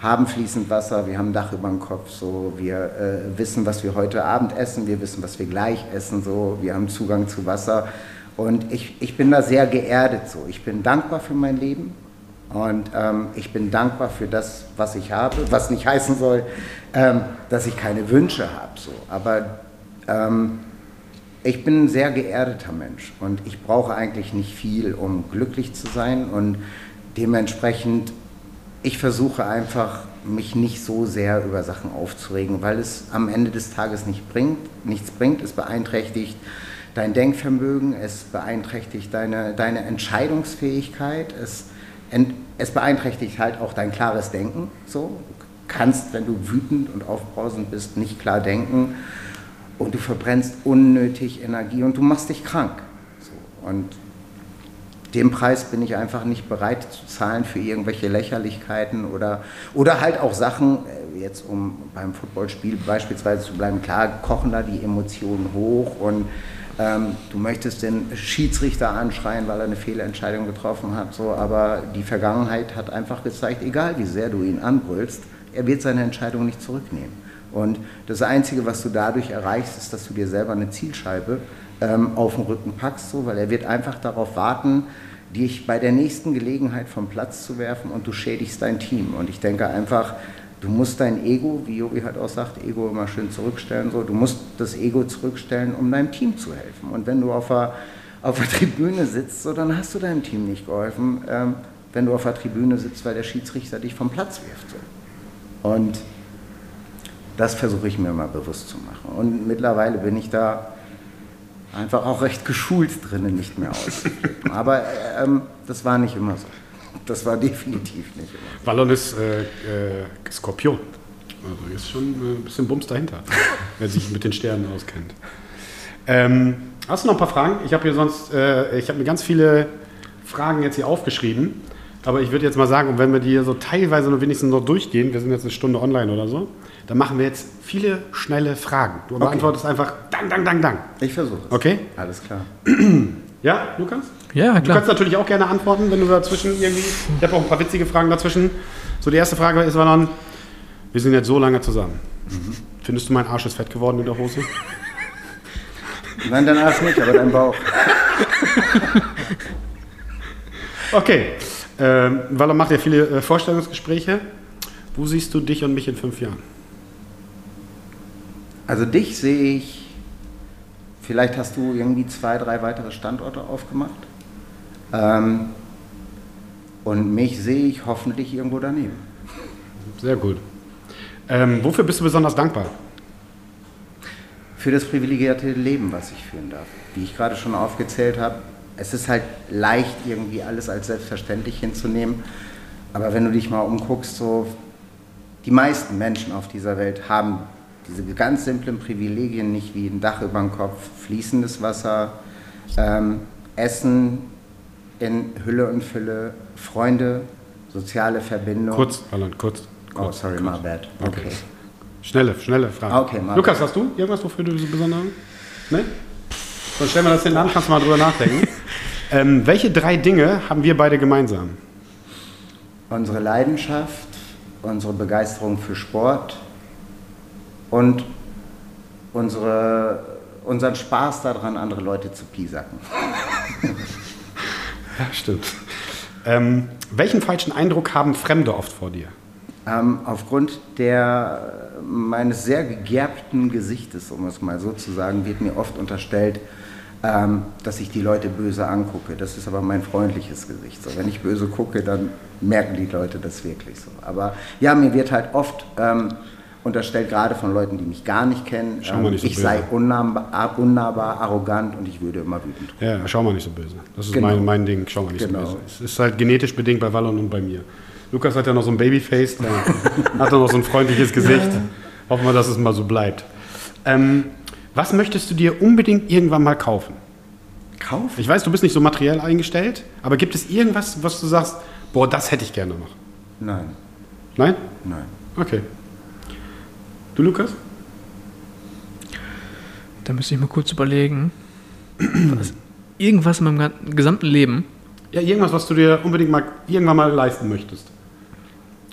haben fließend Wasser, wir haben ein Dach über dem Kopf, so, wir äh, wissen, was wir heute Abend essen, wir wissen, was wir gleich essen, so, wir haben Zugang zu Wasser. Und ich, ich bin da sehr geerdet so. Ich bin dankbar für mein Leben Und ähm, ich bin dankbar für das, was ich habe, was nicht heißen soll, ähm, dass ich keine Wünsche habe. So. Aber ähm, ich bin ein sehr geerdeter Mensch und ich brauche eigentlich nicht viel, um glücklich zu sein. Und dementsprechend, ich versuche einfach, mich nicht so sehr über Sachen aufzuregen, weil es am Ende des Tages nicht bringt, nichts bringt. Es beeinträchtigt dein Denkvermögen, es beeinträchtigt deine, deine Entscheidungsfähigkeit, es, es beeinträchtigt halt auch dein klares Denken. So. Kannst, wenn du wütend und aufbrausend bist, nicht klar denken und du verbrennst unnötig Energie und du machst dich krank. So. Und den Preis bin ich einfach nicht bereit zu zahlen für irgendwelche Lächerlichkeiten oder, oder halt auch Sachen, äh, jetzt um beim Footballspiel beispielsweise zu bleiben, klar kochen da die Emotionen hoch und ähm, du möchtest den Schiedsrichter anschreien, weil er eine Fehlentscheidung getroffen hat, so, aber die Vergangenheit hat einfach gezeigt, egal wie sehr du ihn anbrüllst, er wird seine Entscheidung nicht zurücknehmen. Und das Einzige, was du dadurch erreichst, ist, dass du dir selber eine Zielscheibe ähm, auf den Rücken packst, so, weil er wird einfach darauf warten, dich bei der nächsten Gelegenheit vom Platz zu werfen und du schädigst dein Team. Und ich denke einfach, du musst dein Ego, wie Jogi halt auch sagt, Ego immer schön zurückstellen, so, du musst das Ego zurückstellen, um deinem Team zu helfen. Und wenn du auf der, auf der Tribüne sitzt, so, dann hast du deinem Team nicht geholfen, ähm, wenn du auf der Tribüne sitzt, weil der Schiedsrichter dich vom Platz wirft. So. Und das versuche ich mir mal bewusst zu machen. Und mittlerweile bin ich da einfach auch recht geschult drinnen, nicht mehr auszuflippen. Aber ähm, das war nicht immer so. Das war definitiv nicht immer so. Wallon ist äh, äh, Skorpion. Also ist schon äh, ein bisschen Bums dahinter, wer sich mit den Sternen auskennt. Ähm, hast du noch ein paar Fragen? Ich habe hier sonst, äh, ich habe mir ganz viele Fragen jetzt hier aufgeschrieben. Aber ich würde jetzt mal sagen, wenn wir die hier so teilweise nur wenigstens noch durchgehen, wir sind jetzt eine Stunde online oder so, dann machen wir jetzt viele schnelle Fragen. Du okay. beantwortest einfach dang, dang, dang, dang. Ich versuche es. Okay? Alles klar. ja, Lukas? Ja, klar. Du kannst natürlich auch gerne antworten, wenn du dazwischen irgendwie. Ich habe auch ein paar witzige Fragen dazwischen. So, die erste Frage ist, dann, wir sind jetzt so lange zusammen. Mhm. Findest du, mein Arsch ist fett geworden in der Hose? Nein, dein Arsch nicht, aber dein Bauch. okay. Ähm, weil er macht ja viele äh, Vorstellungsgespräche. Wo siehst du dich und mich in fünf Jahren? Also dich sehe ich, vielleicht hast du irgendwie zwei, drei weitere Standorte aufgemacht. Ähm, und mich sehe ich hoffentlich irgendwo daneben. Sehr gut. Ähm, wofür bist du besonders dankbar? Für das privilegierte Leben, was ich führen darf. Wie ich gerade schon aufgezählt habe, es ist halt leicht, irgendwie alles als selbstverständlich hinzunehmen. Aber wenn du dich mal umguckst, so die meisten Menschen auf dieser Welt haben diese ganz simplen Privilegien nicht wie ein Dach über dem Kopf, fließendes Wasser, ähm, Essen in Hülle und Fülle, Freunde, soziale Verbindung. Kurz, Alan, kurz. kurz oh, sorry, kurz. my bad. Okay. okay. Schnelle, schnelle Frage. Okay, Lukas, bad. hast du irgendwas, wofür du so besonders? Ne? Dann stellen wir das hin an, kannst du mal drüber nachdenken. ähm, welche drei Dinge haben wir beide gemeinsam? Unsere Leidenschaft, unsere Begeisterung für Sport und unsere, unseren Spaß daran, andere Leute zu piesacken. ja, stimmt. Ähm, welchen falschen Eindruck haben Fremde oft vor dir? Ähm, aufgrund der, meines sehr gegerbten Gesichtes, um es mal so zu sagen, wird mir oft unterstellt, ähm, dass ich die Leute böse angucke. Das ist aber mein freundliches Gesicht. So, wenn ich böse gucke, dann merken die Leute das wirklich so. Aber ja, mir wird halt oft ähm, unterstellt, gerade von Leuten, die mich gar nicht kennen, ähm, nicht so ich böse. sei unnahbar, unnahbar, arrogant und ich würde immer wütend. Ja, schau mal nicht so böse. Das ist genau. mein, mein Ding, schau mal nicht genau. so böse. Es ist halt genetisch bedingt bei Wallon und bei mir. Lukas hat ja noch so ein Babyface, da hat er noch so ein freundliches Gesicht. Ja. Hoffen wir, dass es mal so bleibt. Ähm, was möchtest du dir unbedingt irgendwann mal kaufen? Kaufen? Ich weiß, du bist nicht so materiell eingestellt, aber gibt es irgendwas, was du sagst, boah, das hätte ich gerne noch? Nein. Nein? Nein. Okay. Du, Lukas? Da müsste ich mal kurz überlegen. Was, irgendwas in meinem gesamten Leben. Ja, irgendwas, was du dir unbedingt mal irgendwann mal leisten möchtest.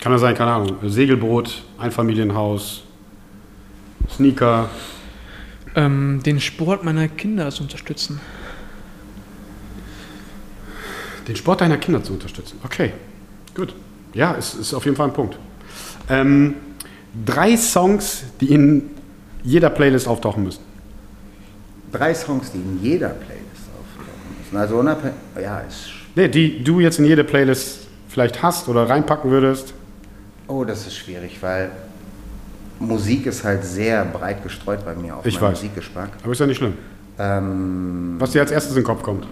Kann das sein, keine Ahnung, Segelboot, Einfamilienhaus, Sneaker. Ähm, den Sport meiner Kinder zu unterstützen. Den Sport deiner Kinder zu unterstützen, okay. Gut. Ja, es ist auf jeden Fall ein Punkt. Ähm, drei Songs, die in jeder Playlist auftauchen müssen. Drei Songs, die in jeder Playlist auftauchen müssen. Also unabhängig, ja, ist. Nee, die du jetzt in jede Playlist vielleicht hast oder reinpacken würdest. Oh, das ist schwierig, weil Musik ist halt sehr breit gestreut bei mir auf ich weiß. Musikgeschmack. Aber ist ja nicht schlimm. Ähm, Was dir als erstes in den Kopf kommt.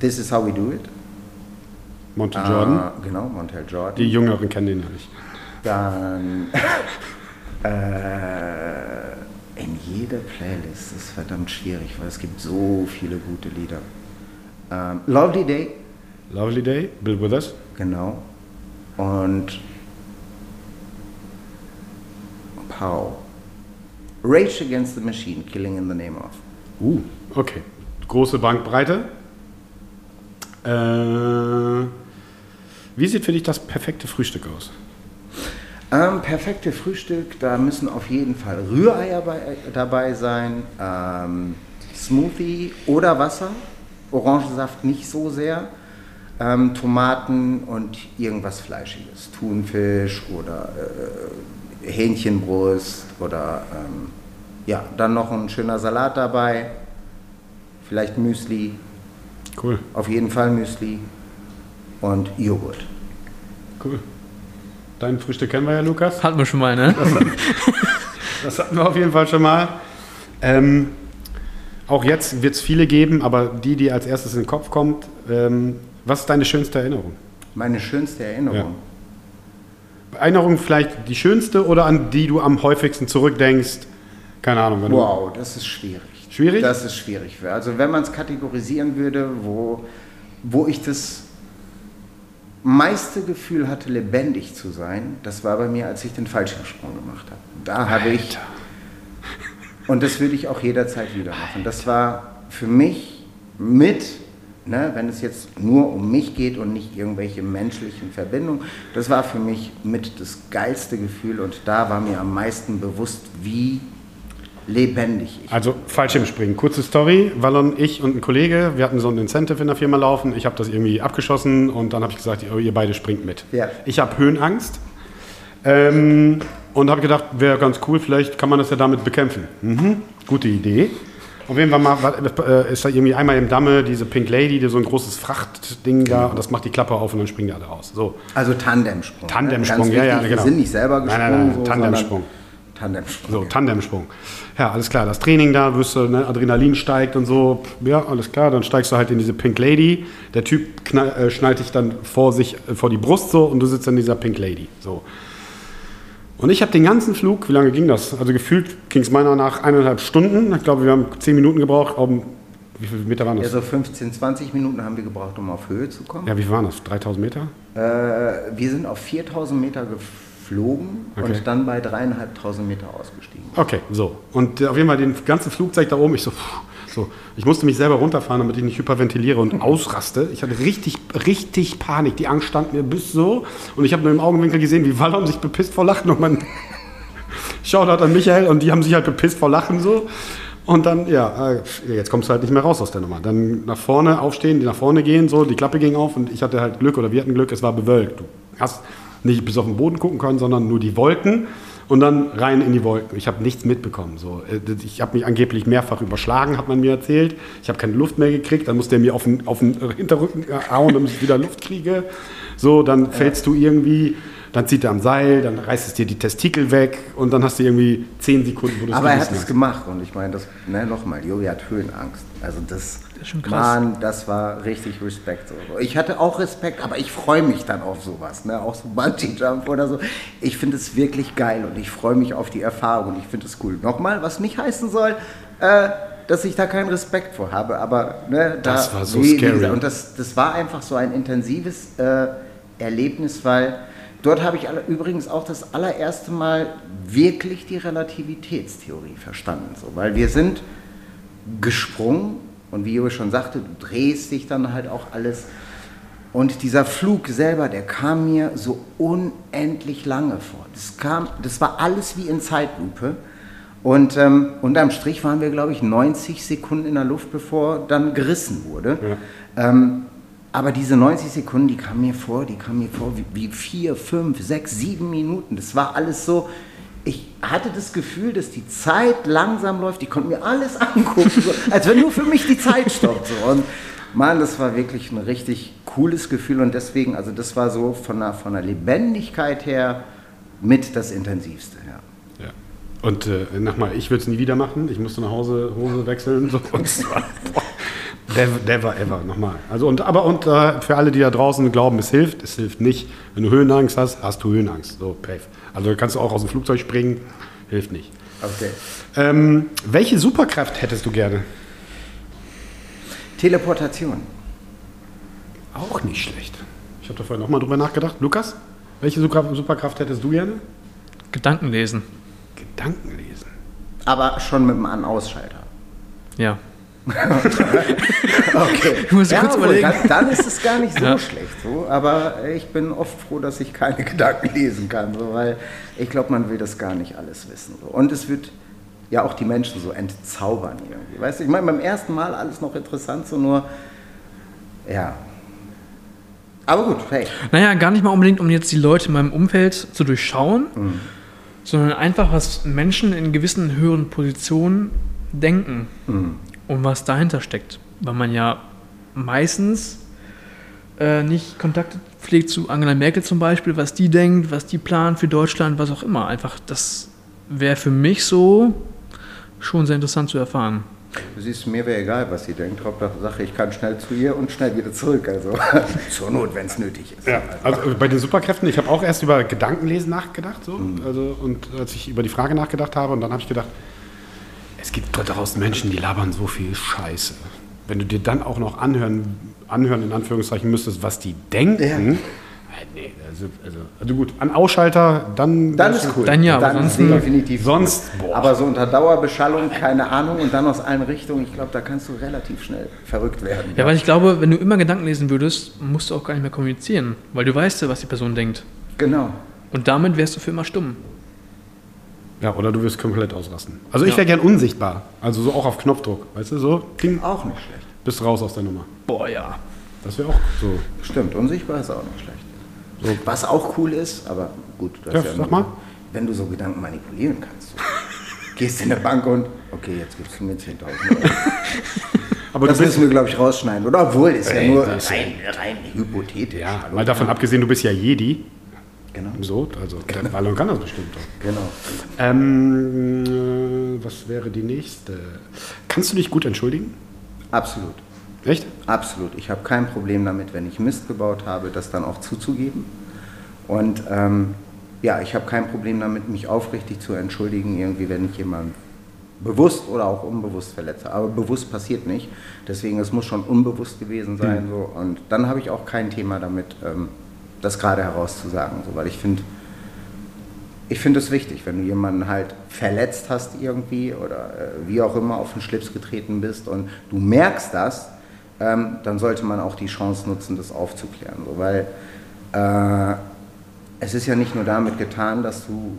This is how we do it. Montel Jordan. Ah, genau, Montel Jordan. Die Jüngeren kennen den ja nicht. Dann äh, in jeder Playlist ist verdammt schwierig, weil es gibt so viele gute Lieder. Ähm, Lovely Day, Lovely Day, Bill Withers. genau. Und Pow. Rage Against the Machine, Killing in the Name of. Uh, okay. Große Bankbreite. Äh, wie sieht für dich das perfekte Frühstück aus? Ähm, perfekte Frühstück, da müssen auf jeden Fall Rühreier bei, dabei sein, ähm, Smoothie oder Wasser, Orangensaft nicht so sehr, ähm, Tomaten und irgendwas Fleischiges, Thunfisch oder äh, Hähnchenbrust oder ähm, ja, dann noch ein schöner Salat dabei, vielleicht Müsli, Cool, auf jeden Fall Müsli und Joghurt. cool. Dein Frühstück kennen wir ja, Lukas. Hatten wir schon mal, ne? Das hatten wir auf jeden Fall schon mal. Ähm, auch jetzt wird es viele geben, aber die, die als erstes in den Kopf kommt, ähm, was ist deine schönste Erinnerung? Meine schönste Erinnerung. Erinnerung vielleicht die schönste oder an die du am häufigsten zurückdenkst? Keine Ahnung. Wenn Wow, das ist schwierig. Schwierig? Das ist schwierig. Also wenn man es kategorisieren würde, wo, wo ich das meiste Gefühl hatte, lebendig zu sein, das war bei mir, als ich den Fallschirmsprung gemacht habe. Da habe ich, und das würde ich auch jederzeit wieder machen. Das war für mich mit, ne, wenn es jetzt nur um mich geht und nicht irgendwelche menschlichen Verbindungen, das war für mich mit das geilste Gefühl und da war mir am meisten bewusst, wie lebendig ich Also Fallschirmspringen. Kurze Story. Wallon, ich und ein Kollege, wir hatten so ein Incentive in der Firma laufen. Ich habe das irgendwie abgeschossen und dann habe ich gesagt, ihr, ihr beide springt mit. Ja. Ich habe Höhenangst ähm, und habe gedacht, wäre ganz cool, vielleicht kann man das ja damit bekämpfen. Mhm. Gute Idee. Auf jeden Fall mal, äh, ist da irgendwie einmal im Damme diese Pink Lady, die so ein großes Frachtding da und das macht die Klappe auf und dann springen die alle raus. So. Also Tandemsprung. Tandemsprung, ne? ja, ja, genau. Wir sind nicht selber Nein, gesprungen. nein, nein, so, Tandemsprung. Tandemsprung. So, ja. Tandemsprung. Ja, alles klar. Das Training da, wirst du, ne, Adrenalin steigt und so. Ja, alles klar. Dann steigst du halt in diese Pink Lady. Der Typ knall, äh, schnallt dich dann vor sich, äh, vor die Brust so und du sitzt in dieser Pink Lady. So. Und ich habe den ganzen Flug, wie lange ging das? Also gefühlt ging es meiner nach eineinhalb Stunden. Ich glaube, wir haben zehn Minuten gebraucht. Um, wie viele Meter waren Ja, das? so 15, 20 Minuten haben wir gebraucht, um auf Höhe zu kommen. Ja, wie waren das? 3000 Meter? Äh, wir sind auf 4000 Meter geflogen Okay. und dann bei dreieinhalbtausend Meter ausgestiegen. Okay, so. Und äh, auf jeden Fall den ganzen Flugzeug da oben, ich so, puh, so. Ich musste mich selber runterfahren, damit ich nicht hyperventiliere und ausraste. Ich hatte richtig, richtig Panik. Die Angst stand mir bis so. Und ich habe nur im Augenwinkel gesehen, wie Wallon sich bepisst vor Lachen. Und man schaut halt an Michael und die haben sich halt bepisst vor Lachen so. Und dann, ja, äh, jetzt kommst du halt nicht mehr raus aus der Nummer. Dann nach vorne aufstehen, die nach vorne gehen, so, die Klappe ging auf und ich hatte halt Glück oder wir hatten Glück, es war bewölkt. Du hast nicht bis auf den Boden gucken können, sondern nur die Wolken und dann rein in die Wolken. Ich habe nichts mitbekommen. So. Äh, Ich habe mich angeblich mehrfach überschlagen, hat man mir erzählt. Ich habe keine Luft mehr gekriegt, dann musste er mir auf den, auf den Hinterrücken hauen, damit ich wieder Luft kriege. So, dann fällst du irgendwie, dann zieht er am Seil, dann reißt es dir die Testikel weg und dann hast du irgendwie zehn Sekunden, wo du Aber er hat es gemacht und ich meine, das, ne, nochmal, Yogi hat Höhenangst. Also das, ist schon krass. Mann, das war richtig Respekt. Ich hatte auch Respekt, aber ich freue mich dann auf sowas, ne? auch so Bungee-Jump oder so. Ich finde es wirklich geil und ich freue mich auf die Erfahrung und ich finde es cool. Nochmal, was nicht heißen soll, äh, dass ich da keinen Respekt vor habe, aber ne, da, Das war so wie- wie scary. gesagt, Und das, das war einfach so ein intensives äh, Erlebnis, weil dort habe ich alle, übrigens auch das allererste Mal wirklich die Relativitätstheorie verstanden. So, weil wir sind gesprungen und wie Joe schon sagte, du drehst dich dann halt auch alles. Und dieser Flug selber, der kam mir so unendlich lange vor. Das, kam, das war alles wie in Zeitlupe. Und ähm, unterm Strich waren wir, glaube ich, 90 Sekunden in der Luft, bevor dann gerissen wurde. Ähm, Aber diese 90 Sekunden, die kamen mir vor, die kamen mir vor wie, wie vier, fünf, sechs, sieben Minuten. Das war alles so, ich hatte das Gefühl, dass die Zeit langsam läuft. Ich konnte mir alles angucken, so, als wenn nur für mich die Zeit stoppt. So. Und Mann, das war wirklich ein richtig cooles Gefühl und deswegen, also das war so von der, von der Lebendigkeit her mit das Intensivste. Ja. ja. Und äh, nochmal, ich würde es nie wieder machen. Ich musste nach Hause Hose wechseln. So, und zwar, never, ever, nochmal. Also und, aber und äh, für alle, die da draußen glauben, es hilft, es hilft nicht. Wenn du Höhenangst hast, hast du Höhenangst. So, pave. Also kannst du auch aus dem Flugzeug springen, hilft nicht. Okay. Ähm, welche Superkraft hättest du gerne? Teleportation. Auch nicht schlecht. Ich habe da vorhin nochmal drüber nachgedacht. Lukas, welche Superkraft hättest du gerne? Gedanken lesen. Gedanken lesen. Aber schon mit einem An-Ausschalter. Ja. okay. Ich muss ja, kurz überlegen. dann, dann ist es gar nicht so Ja. schlecht. So. Aber ich bin oft froh, dass ich keine Gedanken lesen kann, so, weil ich glaube, man will das gar nicht alles wissen. So. Und es wird ja auch die Menschen so entzaubern irgendwie. Weißt du, ich meine, beim ersten Mal alles noch interessant, so nur, ja. Aber gut, hey. Naja, gar nicht mal unbedingt, um jetzt die Leute in meinem Umfeld zu durchschauen, sondern einfach, was Menschen in gewissen höheren Positionen denken und was dahinter steckt. Weil man ja meistens äh, nicht Kontakt pflegt zu Angela Merkel zum Beispiel, was die denkt, was die plant für Deutschland, was auch immer. Einfach, das wäre für mich so schon sehr interessant zu erfahren. Du siehst, mir wäre egal, was sie denkt. Hauptsache, ich kann schnell zu ihr und schnell wieder zurück. Also zur Not, wenn es nötig ist. Ja, also bei den Superkräften, ich habe auch erst über Gedankenlesen nachgedacht. So. Also, und als ich über die Frage nachgedacht habe, und dann habe ich gedacht, es gibt da draußen Menschen, die labern so viel Scheiße. Wenn du dir dann auch noch anhören, anhören in Anführungszeichen müsstest, was die denken, Ja. äh, nee, also, also, also gut, an Ausschalter, dann... Dann ist cool. Dann ja, aber dann ansonsten- definitiv. Sonst, boah. Aber so unter Dauerbeschallung, keine Ahnung, und dann aus allen Richtungen, ich glaube, da kannst du relativ schnell verrückt werden. Ja, weil ich glaube, wenn du immer Gedanken lesen würdest, musst du auch gar nicht mehr kommunizieren, weil du weißt ja, was die Person denkt. Genau. Und damit wärst du für immer stumm. Ja, oder du wirst komplett ausrasten. Also ich Ja. wäre gern unsichtbar. Also so auch auf Knopfdruck. Weißt du, so, ding, Auch nicht schlecht. bist raus aus der Nummer. Boah, ja. Das wäre auch so. Stimmt, unsichtbar ist auch nicht schlecht. So. Was auch cool ist, aber gut, du Ja, hast sag mal. wenn du so Gedanken manipulieren kannst. So. Gehst in eine Bank und, okay, jetzt gibst du mir 10.000 Euro. Aber Das müssen wir, glaube ich, rausschneiden. Oder obwohl, ist ja Ey, nur das ja- rein, rein hypothetisch. ja, mal davon abgesehen, du bist ja Jedi. Genau. So, also der Ballon kann das bestimmt doch. genau. Ähm, äh, was wäre die nächste? Kannst du dich gut entschuldigen? Absolut. Echt? Absolut. Ich habe kein Problem damit, wenn ich Mist gebaut habe, das dann auch zuzugeben. Und ähm, ja, ich habe kein Problem damit, mich aufrichtig zu entschuldigen, irgendwie, wenn ich jemanden bewusst oder auch unbewusst verletze. Aber bewusst passiert nicht. Deswegen, es muss schon unbewusst gewesen sein. So. Und dann habe ich auch kein Thema damit, ähm, das gerade herauszusagen. So, weil ich finde, ich finde es wichtig, wenn du jemanden halt verletzt hast irgendwie oder äh, wie auch immer auf den Schlips getreten bist und du merkst das, ähm, dann sollte man auch die Chance nutzen, das aufzuklären. So, weil äh, es ist ja nicht nur damit getan, dass du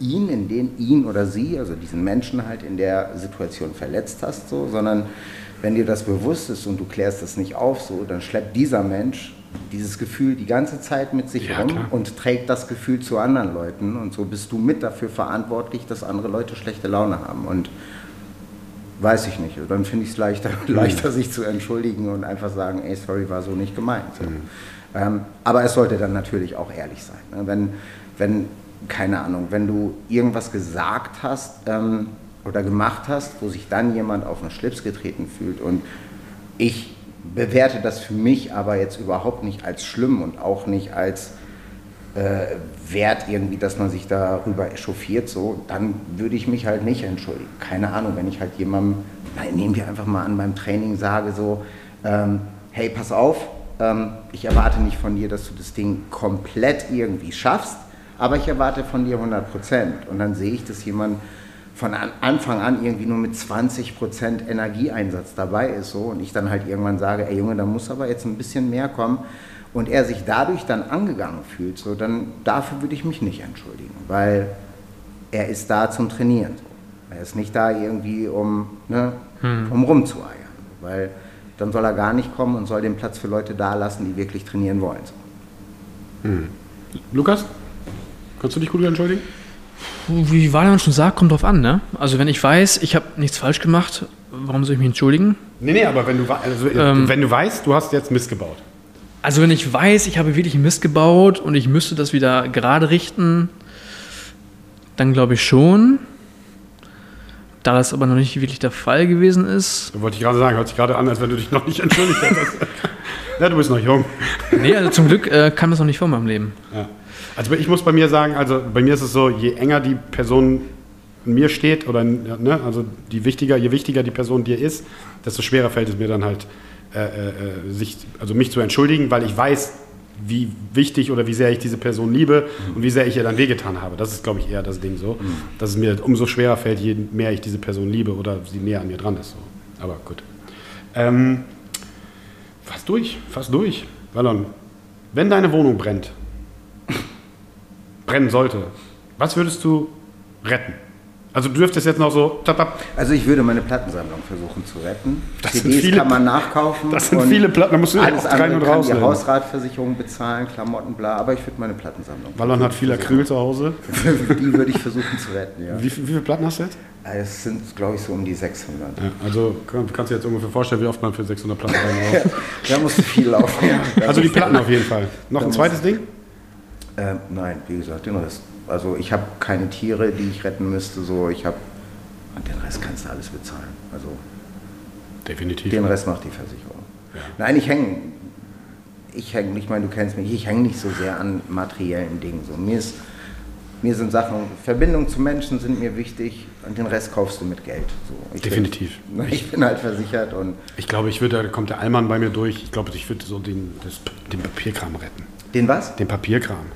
ihn, in den ihn oder sie, also diesen Menschen halt in der Situation verletzt hast, so, sondern wenn dir das bewusst ist und du klärst das nicht auf, so, dann schleppt dieser Mensch dieses Gefühl die ganze Zeit mit sich Ja, rum klar. und trägt das Gefühl zu anderen Leuten und so bist du mit dafür verantwortlich, dass andere Leute schlechte Laune haben und weiß ich nicht. Dann finde ich es leichter, leichter, sich zu entschuldigen und einfach sagen, ey, sorry, war so nicht gemeint. So. Ähm, aber es sollte dann natürlich auch ehrlich sein. Ne? Wenn, wenn, keine Ahnung, wenn du irgendwas gesagt hast ähm, oder gemacht hast, wo sich dann jemand auf den Schlips getreten fühlt und ich bewerte das für mich aber jetzt überhaupt nicht als schlimm und auch nicht als äh, wert irgendwie, dass man sich darüber echauffiert, so, dann würde ich mich halt nicht entschuldigen. Keine Ahnung, wenn ich halt jemandem, nein, nehmen wir einfach mal an beim Training sage so, ähm, hey, pass auf, ähm, ich erwarte nicht von dir, dass du das Ding komplett irgendwie schaffst, aber ich erwarte von dir 100 Prozent. Und dann sehe ich, dass jemand von an Anfang an irgendwie nur mit 20 Prozent Energieeinsatz dabei ist so und ich dann halt irgendwann sage, ey Junge, da muss aber jetzt ein bisschen mehr kommen und er sich dadurch dann angegangen fühlt, so dann dafür würde ich mich nicht entschuldigen, weil er ist da zum Trainieren. So. Er ist nicht da irgendwie um, ne, um rumzueiern, weil dann soll er gar nicht kommen und soll den Platz für Leute da lassen, die wirklich trainieren wollen. Hm. Lukas, kannst du dich gut entschuldigen? Wie Walian schon sagt, kommt drauf an, ne? Also wenn ich weiß, ich habe nichts falsch gemacht, warum soll ich mich entschuldigen? Nee, nee, aber wenn du, also, ähm, wenn du weißt, du hast jetzt Mist gebaut. Also wenn ich weiß, ich habe wirklich Mist gebaut und ich müsste das wieder gerade richten, dann glaube ich schon. Da das aber noch nicht wirklich der Fall gewesen ist. Da wollte ich gerade sagen, hört sich gerade an, als wenn du dich noch nicht entschuldigt hättest. ja, du bist noch jung. Nee, also zum Glück äh, kam das noch nicht vor meinem Leben. Ja. Also ich muss bei mir sagen, also bei mir ist es so, je enger die Person mir steht oder ne, also die wichtiger, je wichtiger die Person dir ist, desto schwerer fällt es mir dann halt, äh, äh, sich, also mich zu entschuldigen, weil ich weiß, wie wichtig oder wie sehr ich diese Person liebe mhm. und wie sehr ich ihr dann wehgetan habe. Das ist, glaube ich, eher das Ding so, mhm. dass es mir umso schwerer fällt, je mehr ich diese Person liebe oder sie näher an mir dran ist. So. Aber gut. Ähm, fast durch, fast durch. Wallon, wenn deine Wohnung brennt, brennen sollte, was würdest du retten? Also du dürftest jetzt noch so. Tap, Also ich würde meine Plattensammlung versuchen zu retten. Das CDs viele, kann man nachkaufen. Das sind viele Platten, da musst du alles auch rein und raus. Die Hausratversicherung bezahlen, Klamotten, bla. Aber ich würde meine Plattensammlung. Wallon hat viel Acryl zu Hause. die würde ich versuchen zu retten, ja. Wie, wie viele Platten hast du jetzt? Es sind, glaube ich, so um die 600. Ja, also kannst du dir jetzt ungefähr vorstellen, wie oft man für 600 Platten reinhaut. da musst du viel laufen. also die Platten auf jeden Fall. Noch ein zweites Ding? Äh, nein, wie gesagt, den Rest. Also ich habe keine Tiere, die ich retten müsste. So, ich habe und den Rest kannst du alles bezahlen. Also definitiv. Den Rest macht die Versicherung. Ja. Nein, ich hänge, ich hänge, ich meine, du kennst mich, ich hänge nicht so sehr an materiellen Dingen. So mir ist mir sind Sachen, Verbindungen zu Menschen sind mir wichtig und den Rest kaufst du mit Geld. So, Definitiv. Bin, ich bin halt versichert und. Ich glaube, ich würde, da kommt der Allmann bei mir durch. Ich glaube, ich würde so den, das, den Papierkram retten. Den was? Den Papierkram.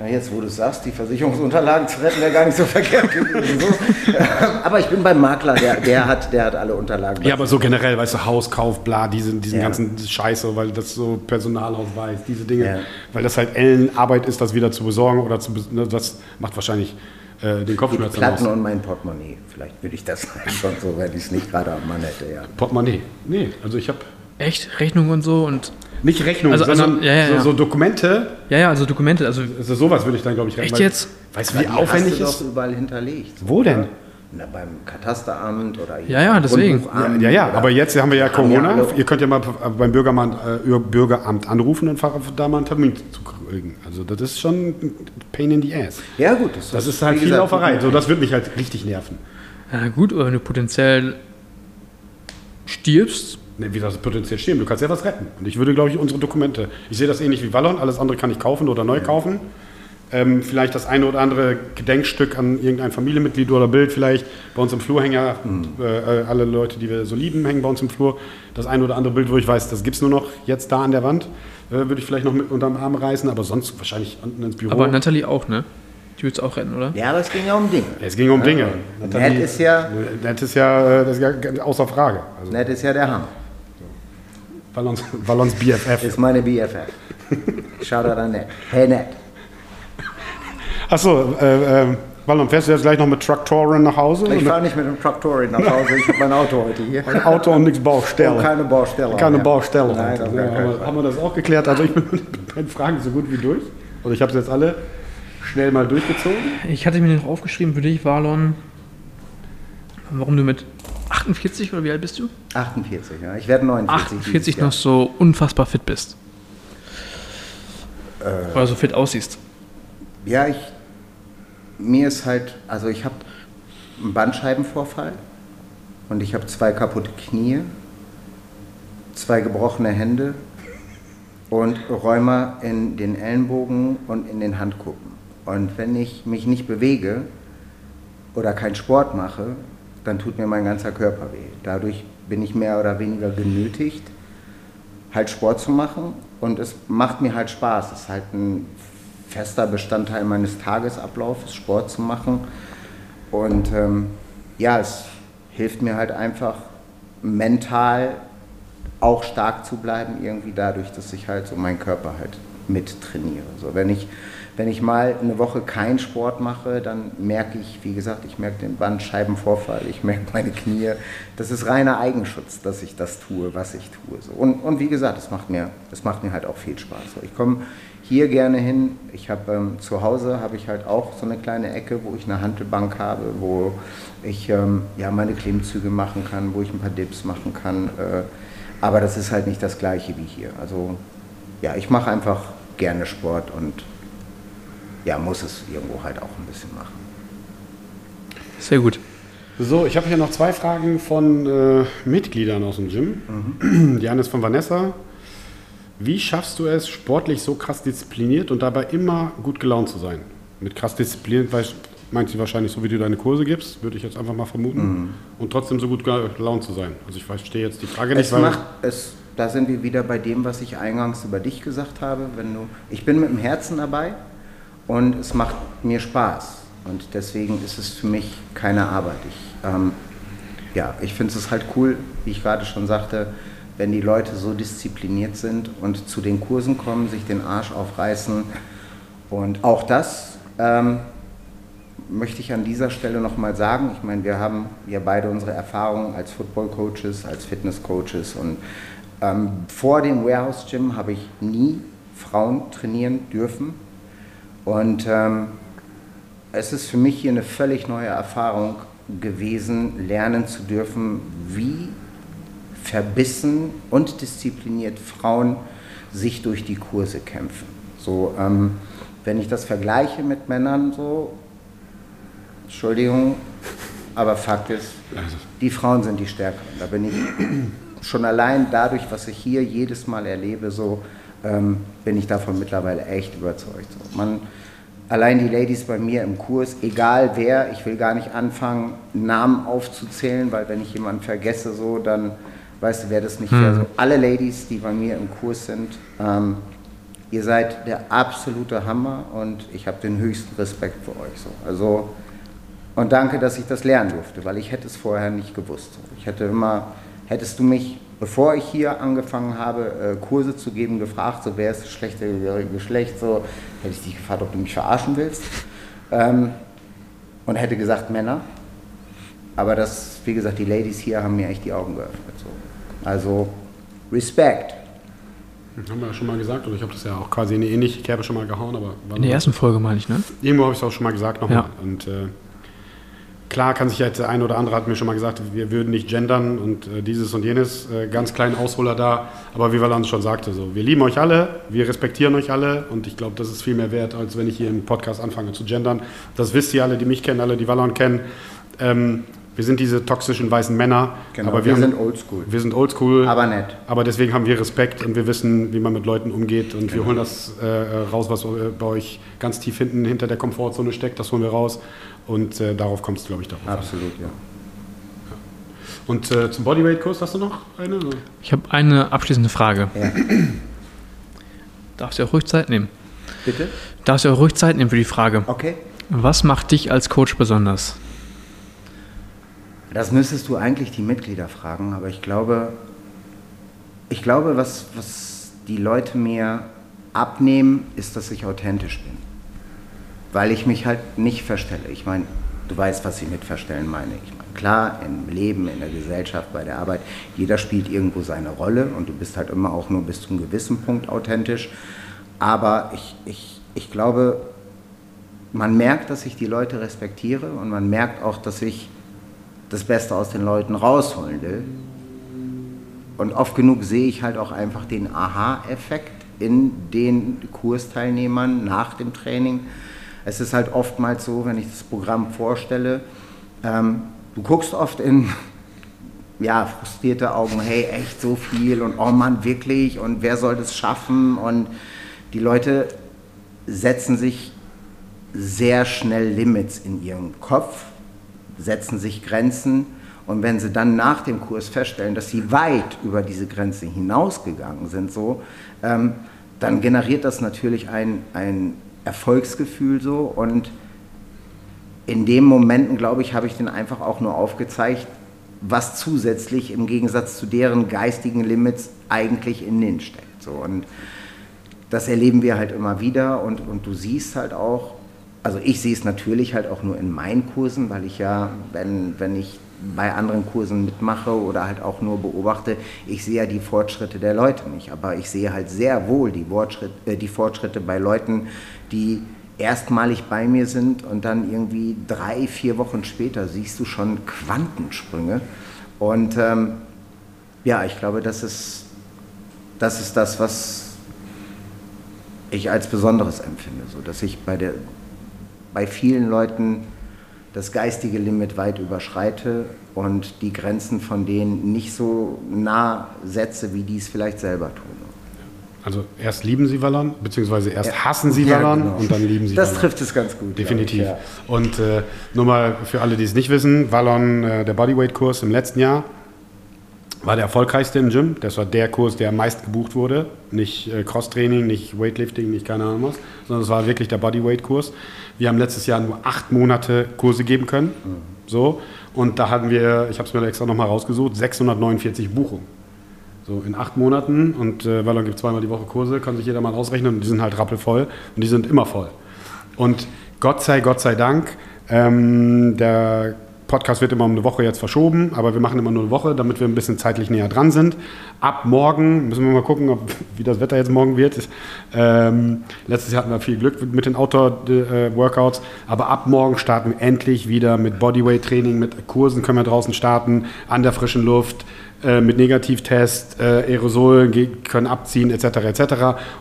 Ja, jetzt, wo du sagst, die Versicherungsunterlagen zu retten, wäre gar nicht so verkehrt gewesen. So. aber ich bin beim Makler, der, der, hat, der hat alle Unterlagen. Ja, aber so generell, weißt du, Hauskauf, bla, diesen, diesen ja. ganzen Scheiße, weil das so Personalausweis, diese Dinge, ja. weil das halt Ellenarbeit ist, das wieder zu besorgen oder zu, ne, das macht wahrscheinlich äh, den Kopfschmerz Die Platten aus. und mein Portemonnaie, vielleicht würde ich das schon so, wenn ich es nicht gerade am Mann hätte, ja. Portemonnaie? Nee, also ich habe... Echt? Rechnung und so und... Nicht Rechnung, also, sondern also, ja, ja, ja. So, so, Dokumente. Ja, ja, also Dokumente. Also, also sowas würde ich dann, glaube ich, rechnen. Echt jetzt? Weißt du, wie aufwendig ist? Doch überall hinterlegt. Wo denn? Na, beim Katasteramt oder ja, ja, deswegen. Ja, ja, aber jetzt haben wir ja Corona. Ja Ihr könnt ja mal beim Bürgeramt, äh, Bürgeramt anrufen und da mal einen Termin zu kriegen. Also das ist schon ein Pain in the Ass. Ja gut. Das, das ist halt viel gesagt, Lauferei. So, das wird mich halt richtig nerven. Ja gut, aber wenn du potenziell stirbst, wie das potenziell stehen. Du kannst ja was retten. Und ich würde, glaube ich, unsere Dokumente. Ich sehe das ähnlich wie Wallon. Alles andere kann ich kaufen oder neu kaufen. Ähm, vielleicht das eine oder andere Gedenkstück an irgendein Familienmitglied oder Bild vielleicht. Bei uns im Flur hängen ja mhm. äh, alle Leute, die wir so lieben, hängen bei uns im Flur. Das eine oder andere Bild, wo ich weiß, das gibt es nur noch jetzt da an der Wand, äh, würde ich vielleicht noch mit unterm Arm reißen, aber sonst wahrscheinlich unten ins Büro. Aber Nathalie auch, ne? Die würde es auch retten, oder? Ja, aber es ging ja um Dinge. Es ging um Dinge. Ja. Nett ist ja... Nett ist ja, äh, das ist ja außer Frage. Also. Nett ist ja der Hammer. Wallons, Wallons BFF. Ist meine BFF. Shoutout an Ned. Hey Ned. Achso, äh, äh, Wallon, fährst du jetzt gleich noch mit Traktoren nach Hause? Ich fahre nicht mit dem Traktoren nach Hause, ich habe mein Auto heute hier. Ein Auto und nichts Baustelle. Und keine Baustelle. Keine ja. Baustelle. Nein, ja, haben, wir, haben wir das auch geklärt? Also ich bin mit meinen Fragen so gut wie durch. Und ich habe es jetzt alle schnell mal durchgezogen. Ich hatte mir noch aufgeschrieben für dich, Wallon, warum du mit 48 oder wie alt bist du? 48, ja. Ich werde 49. 48 noch so unfassbar fit bist. Äh, oder so fit aussiehst. Ja, ich. Mir ist halt. Also, ich habe einen Bandscheibenvorfall und ich habe zwei kaputte Knie, zwei gebrochene Hände und Rheuma in den Ellenbogen und in den Handkuppen. Und wenn ich mich nicht bewege oder keinen Sport mache, dann tut mir mein ganzer Körper weh. Dadurch bin ich mehr oder weniger genötigt, halt Sport zu machen und es macht mir halt Spaß. Es ist halt ein fester Bestandteil meines Tagesablaufs, Sport zu machen. Und ähm, ja, es hilft mir halt einfach mental auch stark zu bleiben, irgendwie dadurch, dass ich halt so meinen Körper halt mittrainiere. So, wenn ich wenn ich mal eine Woche keinen Sport mache, dann merke ich, wie gesagt, ich merke den Bandscheibenvorfall, ich merke meine Knie. Das ist reiner Eigenschutz, dass ich das tue, was ich tue. Und, und wie gesagt, es macht mir, macht mir halt auch viel Spaß. Ich komme hier gerne hin. Ich habe ähm, zu Hause habe ich halt auch so eine kleine Ecke, wo ich eine Handelbank habe, wo ich ähm, ja meine Klimmzüge machen kann, wo ich ein paar Dips machen kann. Äh, aber das ist halt nicht das gleiche wie hier. Also ja, ich mache einfach gerne Sport und ja, muss es irgendwo halt auch ein bisschen machen. Sehr gut. So, ich habe hier noch zwei Fragen von äh, Mitgliedern aus dem Gym. Mhm. Die eine ist von Vanessa. Wie schaffst du es, sportlich so krass diszipliniert und dabei immer gut gelaunt zu sein? Mit krass diszipliniert meint sie wahrscheinlich so, wie du deine Kurse gibst, würde ich jetzt einfach mal vermuten. Mhm. Und trotzdem so gut gelaunt zu sein. Also ich verstehe jetzt die Frage nicht. Es macht, es, da sind wir wieder bei dem, was ich eingangs über dich gesagt habe. Wenn du, ich bin mit dem Herzen dabei und es macht mir Spaß. Und deswegen ist es für mich keine Arbeit. Ich, ähm, ja, ich finde es halt cool, wie ich gerade schon sagte, wenn die Leute so diszipliniert sind und zu den Kursen kommen, sich den Arsch aufreißen. Und auch das ähm, möchte ich an dieser Stelle nochmal sagen. Ich meine, wir haben ja beide unsere Erfahrungen als Football-Coaches, als Fitness-Coaches. Und ähm, vor dem Warehouse Gym habe ich nie Frauen trainieren dürfen. Und ähm, es ist für mich hier eine völlig neue Erfahrung gewesen, lernen zu dürfen, wie verbissen und diszipliniert Frauen sich durch die Kurse kämpfen. So, ähm, wenn ich das vergleiche mit Männern, so, Entschuldigung, aber Fakt ist, die Frauen sind die Stärkeren. Da bin ich schon allein dadurch, was ich hier jedes Mal erlebe, so ähm, bin ich davon mittlerweile echt überzeugt. So, man, allein die Ladies bei mir im Kurs, egal wer, ich will gar nicht anfangen, Namen aufzuzählen, weil wenn ich jemanden vergesse, so, dann weißt du, wer das nicht hm. wäre. Alle Ladies, die bei mir im Kurs sind, ähm, ihr seid der absolute Hammer und ich habe den höchsten Respekt für euch. So. Also, und danke, dass ich das lernen durfte, weil ich hätte es vorher nicht gewusst. Ich hätte immer, hättest du mich, bevor ich hier angefangen habe, äh, Kurse zu geben, gefragt, so wer ist das schlechte Geschlecht, so hätte ich dich gefragt, ob du mich verarschen willst. Ähm, und hätte gesagt Männer. Aber das, wie gesagt, die Ladies hier haben mir echt die Augen geöffnet. So. Also Respekt. Haben wir ja schon mal gesagt, oder ich habe das ja auch quasi in eine ähnliche Kerbe schon mal gehauen, aber. In der ersten Folge meine ich, ne? Irgendwo habe ich es auch schon mal gesagt nochmal. Ja. Und äh, klar kann sich jetzt der eine oder andere hat mir schon mal gesagt, wir würden nicht gendern und äh, dieses und jenes, äh, ganz kleinen Ausholer da. Aber wie Valant schon sagte, so, wir lieben euch alle, wir respektieren euch alle und ich glaube, das ist viel mehr wert, als wenn ich hier im Podcast anfange zu gendern. Das wisst ihr alle, die mich kennen, alle, die Valon kennen. Ähm, wir sind diese toxischen weißen Männer. Genau, aber wir, wir sind oldschool. Wir sind oldschool. Aber nett. Aber deswegen haben wir Respekt und wir wissen, wie man mit Leuten umgeht. Und genau. wir holen das äh, raus, was bei euch ganz tief hinten hinter der Komfortzone steckt. Das holen wir raus. Und äh, darauf kommst du, glaube ich, darauf. Absolut, ja. Und äh, zum Bodyweight-Kurs hast du noch eine? Oder? Ich habe eine abschließende Frage. Ja. Darfst du auch ruhig Zeit nehmen? Bitte? Darfst du auch ruhig Zeit nehmen für die Frage? Okay. Was macht dich als Coach besonders? Das müsstest du eigentlich die Mitglieder fragen, aber ich glaube, ich glaube, was, was die Leute mir abnehmen, ist, dass ich authentisch bin. Weil ich mich halt nicht verstelle. Ich meine, du weißt, was ich mit verstellen meine. Ich meine, klar, im Leben, in der Gesellschaft, bei der Arbeit, jeder spielt irgendwo seine Rolle und du bist halt immer auch nur bis zu einem gewissen Punkt authentisch. Aber ich, ich, ich glaube, man merkt, dass ich die Leute respektiere und man merkt auch, dass ich das Beste aus den Leuten rausholen will. Und oft genug sehe ich halt auch einfach den Aha-Effekt in den Kursteilnehmern nach dem Training. Es ist halt oftmals so, wenn ich das Programm vorstelle, ähm, du guckst oft in ja, frustrierte Augen, hey, echt so viel und oh Mann, wirklich und wer soll das schaffen? Und die Leute setzen sich sehr schnell Limits in ihrem Kopf setzen sich Grenzen und wenn sie dann nach dem Kurs feststellen, dass sie weit über diese Grenze hinausgegangen sind, so, ähm, dann generiert das natürlich ein, ein Erfolgsgefühl so und in den Momenten, glaube ich, habe ich den einfach auch nur aufgezeigt, was zusätzlich im Gegensatz zu deren geistigen Limits eigentlich in denen steckt. So. Und das erleben wir halt immer wieder und, und du siehst halt auch, also ich sehe es natürlich halt auch nur in meinen Kursen, weil ich ja, wenn, wenn ich bei anderen Kursen mitmache oder halt auch nur beobachte, ich sehe ja die Fortschritte der Leute nicht. Aber ich sehe halt sehr wohl die, äh, die Fortschritte bei Leuten, die erstmalig bei mir sind und dann irgendwie drei, vier Wochen später siehst du schon Quantensprünge. Und ähm, ja, ich glaube, das ist, das ist das, was ich als Besonderes empfinde, so dass ich bei, der, bei vielen Leuten das geistige Limit weit überschreite und die Grenzen von denen nicht so nah setze, wie die es vielleicht selber tun. Also erst lieben sie Wallon, beziehungsweise erst ja, hassen sie ja, Wallon genau. und dann lieben sie Das Wallon. trifft es ganz gut. Definitiv. Ich, ja. Und äh, nur mal für alle, die es nicht wissen, Wallon, äh, der Bodyweight-Kurs im letzten Jahr, war der erfolgreichste im Gym. Das war der Kurs, der am meisten gebucht wurde. Nicht äh, Cross-Training, nicht Weightlifting, nicht keine Ahnung was, sondern es war wirklich der Bodyweight-Kurs. Wir haben letztes Jahr nur acht Monate Kurse geben können. Mhm. So. Und da hatten wir, ich habe es mir extra nochmal rausgesucht, 649 Buchungen. So in acht Monaten. Und äh, Wallon gibt zweimal die Woche Kurse, kann sich jeder mal ausrechnen. Und die sind halt rappelvoll. Und die sind immer voll. Und Gott sei, Gott sei Dank, ähm, der Podcast wird immer um eine Woche jetzt verschoben, aber wir machen immer nur eine Woche, damit wir ein bisschen zeitlich näher dran sind. Ab morgen müssen wir mal gucken, ob, wie das Wetter jetzt morgen wird. Ähm, letztes Jahr hatten wir viel Glück mit den Outdoor-Workouts, aber ab morgen starten wir endlich wieder mit Bodyweight-Training, mit Kursen können wir draußen starten, an der frischen Luft äh, mit Negativtest, äh, Aerosol können abziehen etc. etc.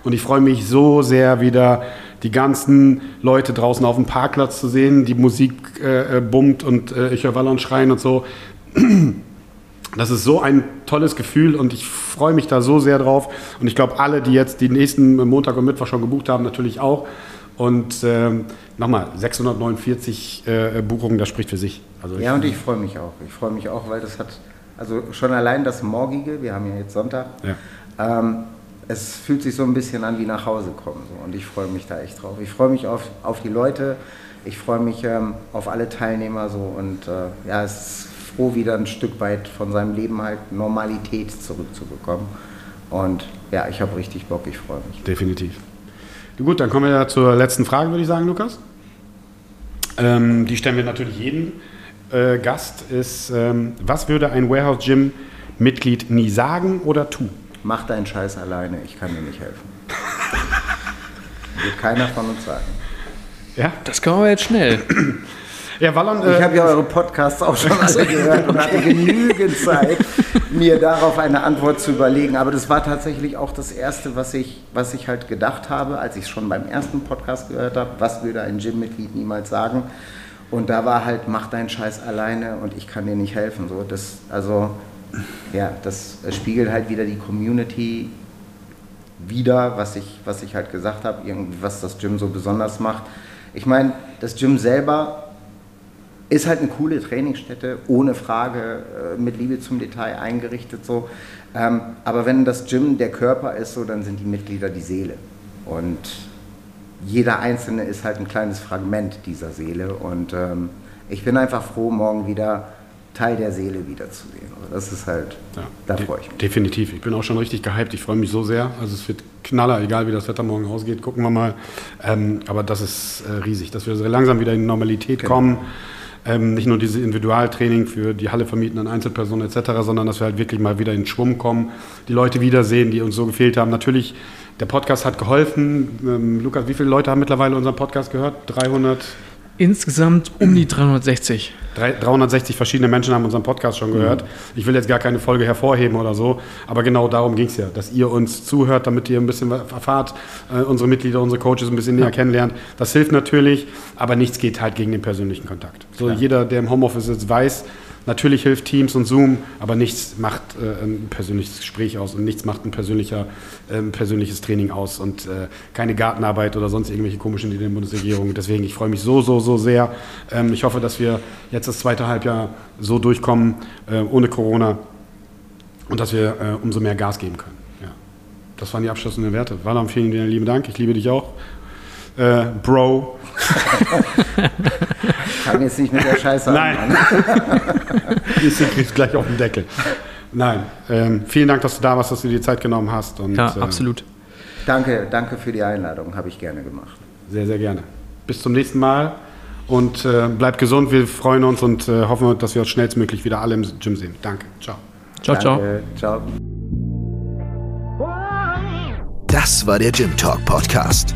Und ich freue mich so sehr wieder die ganzen Leute draußen auf dem Parkplatz zu sehen, die Musik äh, äh, bummt und äh, ich höre Wallon schreien und so. Das ist so ein tolles Gefühl und ich freue mich da so sehr drauf. Und ich glaube, alle, die jetzt die nächsten Montag und Mittwoch schon gebucht haben, natürlich auch. Und ähm, nochmal, 649 äh, Buchungen, das spricht für sich. Also ja, und ich freue mich auch. Ich freue mich auch, weil das hat, also schon allein das Morgige, wir haben ja jetzt Sonntag, ja. ähm, es fühlt sich so ein bisschen an wie nach Hause kommen. So. Und ich freue mich da echt drauf. Ich freue mich auf, auf die Leute, ich freue mich ähm, auf alle Teilnehmer so und äh, ja, es ist froh, wieder ein Stück weit von seinem Leben halt Normalität zurückzubekommen. Und ja, ich habe richtig Bock, ich freue mich. Definitiv. Gut, dann kommen wir ja zur letzten Frage, würde ich sagen, Lukas. Ähm, die stellen wir natürlich jedem äh, Gast. Ist, ähm, was würde ein Warehouse Gym Mitglied nie sagen oder tun? mach deinen Scheiß alleine, ich kann dir nicht helfen. Wird keiner von uns sagen. Ja, das kann man jetzt schnell. Ja, Wallon, äh, ich habe ja eure Podcasts auch schon alle gehört und hatte genügend Zeit, mir darauf eine Antwort zu überlegen. Aber das war tatsächlich auch das Erste, was ich, was ich halt gedacht habe, als ich es schon beim ersten Podcast gehört habe. Was würde ein Gym-Mitglied niemals sagen? Und da war halt, mach deinen Scheiß alleine und ich kann dir nicht helfen. So, das, also ja, das spiegelt halt wieder die Community wieder, was ich, was ich halt gesagt habe, was das Gym so besonders macht. Ich meine, das Gym selber ist halt eine coole Trainingsstätte, ohne Frage, äh, mit Liebe zum Detail eingerichtet so. Ähm, aber wenn das Gym der Körper ist, so, dann sind die Mitglieder die Seele. Und jeder Einzelne ist halt ein kleines Fragment dieser Seele. Und ähm, ich bin einfach froh, morgen wieder Teil der Seele wiederzusehen. Also das ist halt, ja, da freue ich mich. Definitiv. Ich bin auch schon richtig gehypt. Ich freue mich so sehr. Also es wird knaller, egal wie das Wetter morgen ausgeht. Gucken wir mal. Ähm, aber das ist äh, riesig, dass wir so langsam wieder in Normalität genau. kommen. Ähm, nicht nur dieses Individualtraining für die Halle vermieten an Einzelpersonen etc., sondern dass wir halt wirklich mal wieder in Schwung kommen, die Leute wiedersehen, die uns so gefehlt haben. Natürlich, der Podcast hat geholfen. Ähm, Lukas, wie viele Leute haben mittlerweile unseren Podcast gehört? 300? Insgesamt um die 360. 360 verschiedene Menschen haben unseren Podcast schon gehört. Mhm. Ich will jetzt gar keine Folge hervorheben oder so, aber genau darum ging es ja, dass ihr uns zuhört, damit ihr ein bisschen erfahrt, äh, unsere Mitglieder, unsere Coaches ein bisschen näher ja. kennenlernt. Das hilft natürlich, aber nichts geht halt gegen den persönlichen Kontakt. So jeder, der im Homeoffice ist, weiß, Natürlich hilft Teams und Zoom, aber nichts macht äh, ein persönliches Gespräch aus und nichts macht ein persönlicher, äh, persönliches Training aus und äh, keine Gartenarbeit oder sonst irgendwelche komischen Ideen der Bundesregierung. Deswegen, ich freue mich so, so, so sehr. Ähm, ich hoffe, dass wir jetzt das zweite Halbjahr so durchkommen, äh, ohne Corona und dass wir äh, umso mehr Gas geben können. Ja. Das waren die abschließenden Werte. Vielen, vielen lieben Dank. Ich liebe dich auch. Äh, Bro. Fang jetzt nicht mit der Scheiße Nein. an. Nein. Ihr kriegt gleich auf den Deckel. Nein. Ähm, vielen Dank, dass du da warst, dass du dir Zeit genommen hast. Und, ja, äh, absolut. Danke, danke für die Einladung, habe ich gerne gemacht. Sehr, sehr gerne. Bis zum nächsten Mal und äh, bleibt gesund. Wir freuen uns und äh, hoffen, dass wir uns schnellstmöglich wieder alle im Gym sehen. Danke. Ciao. Ciao, Danke. ciao. Das war der Gym Talk Podcast.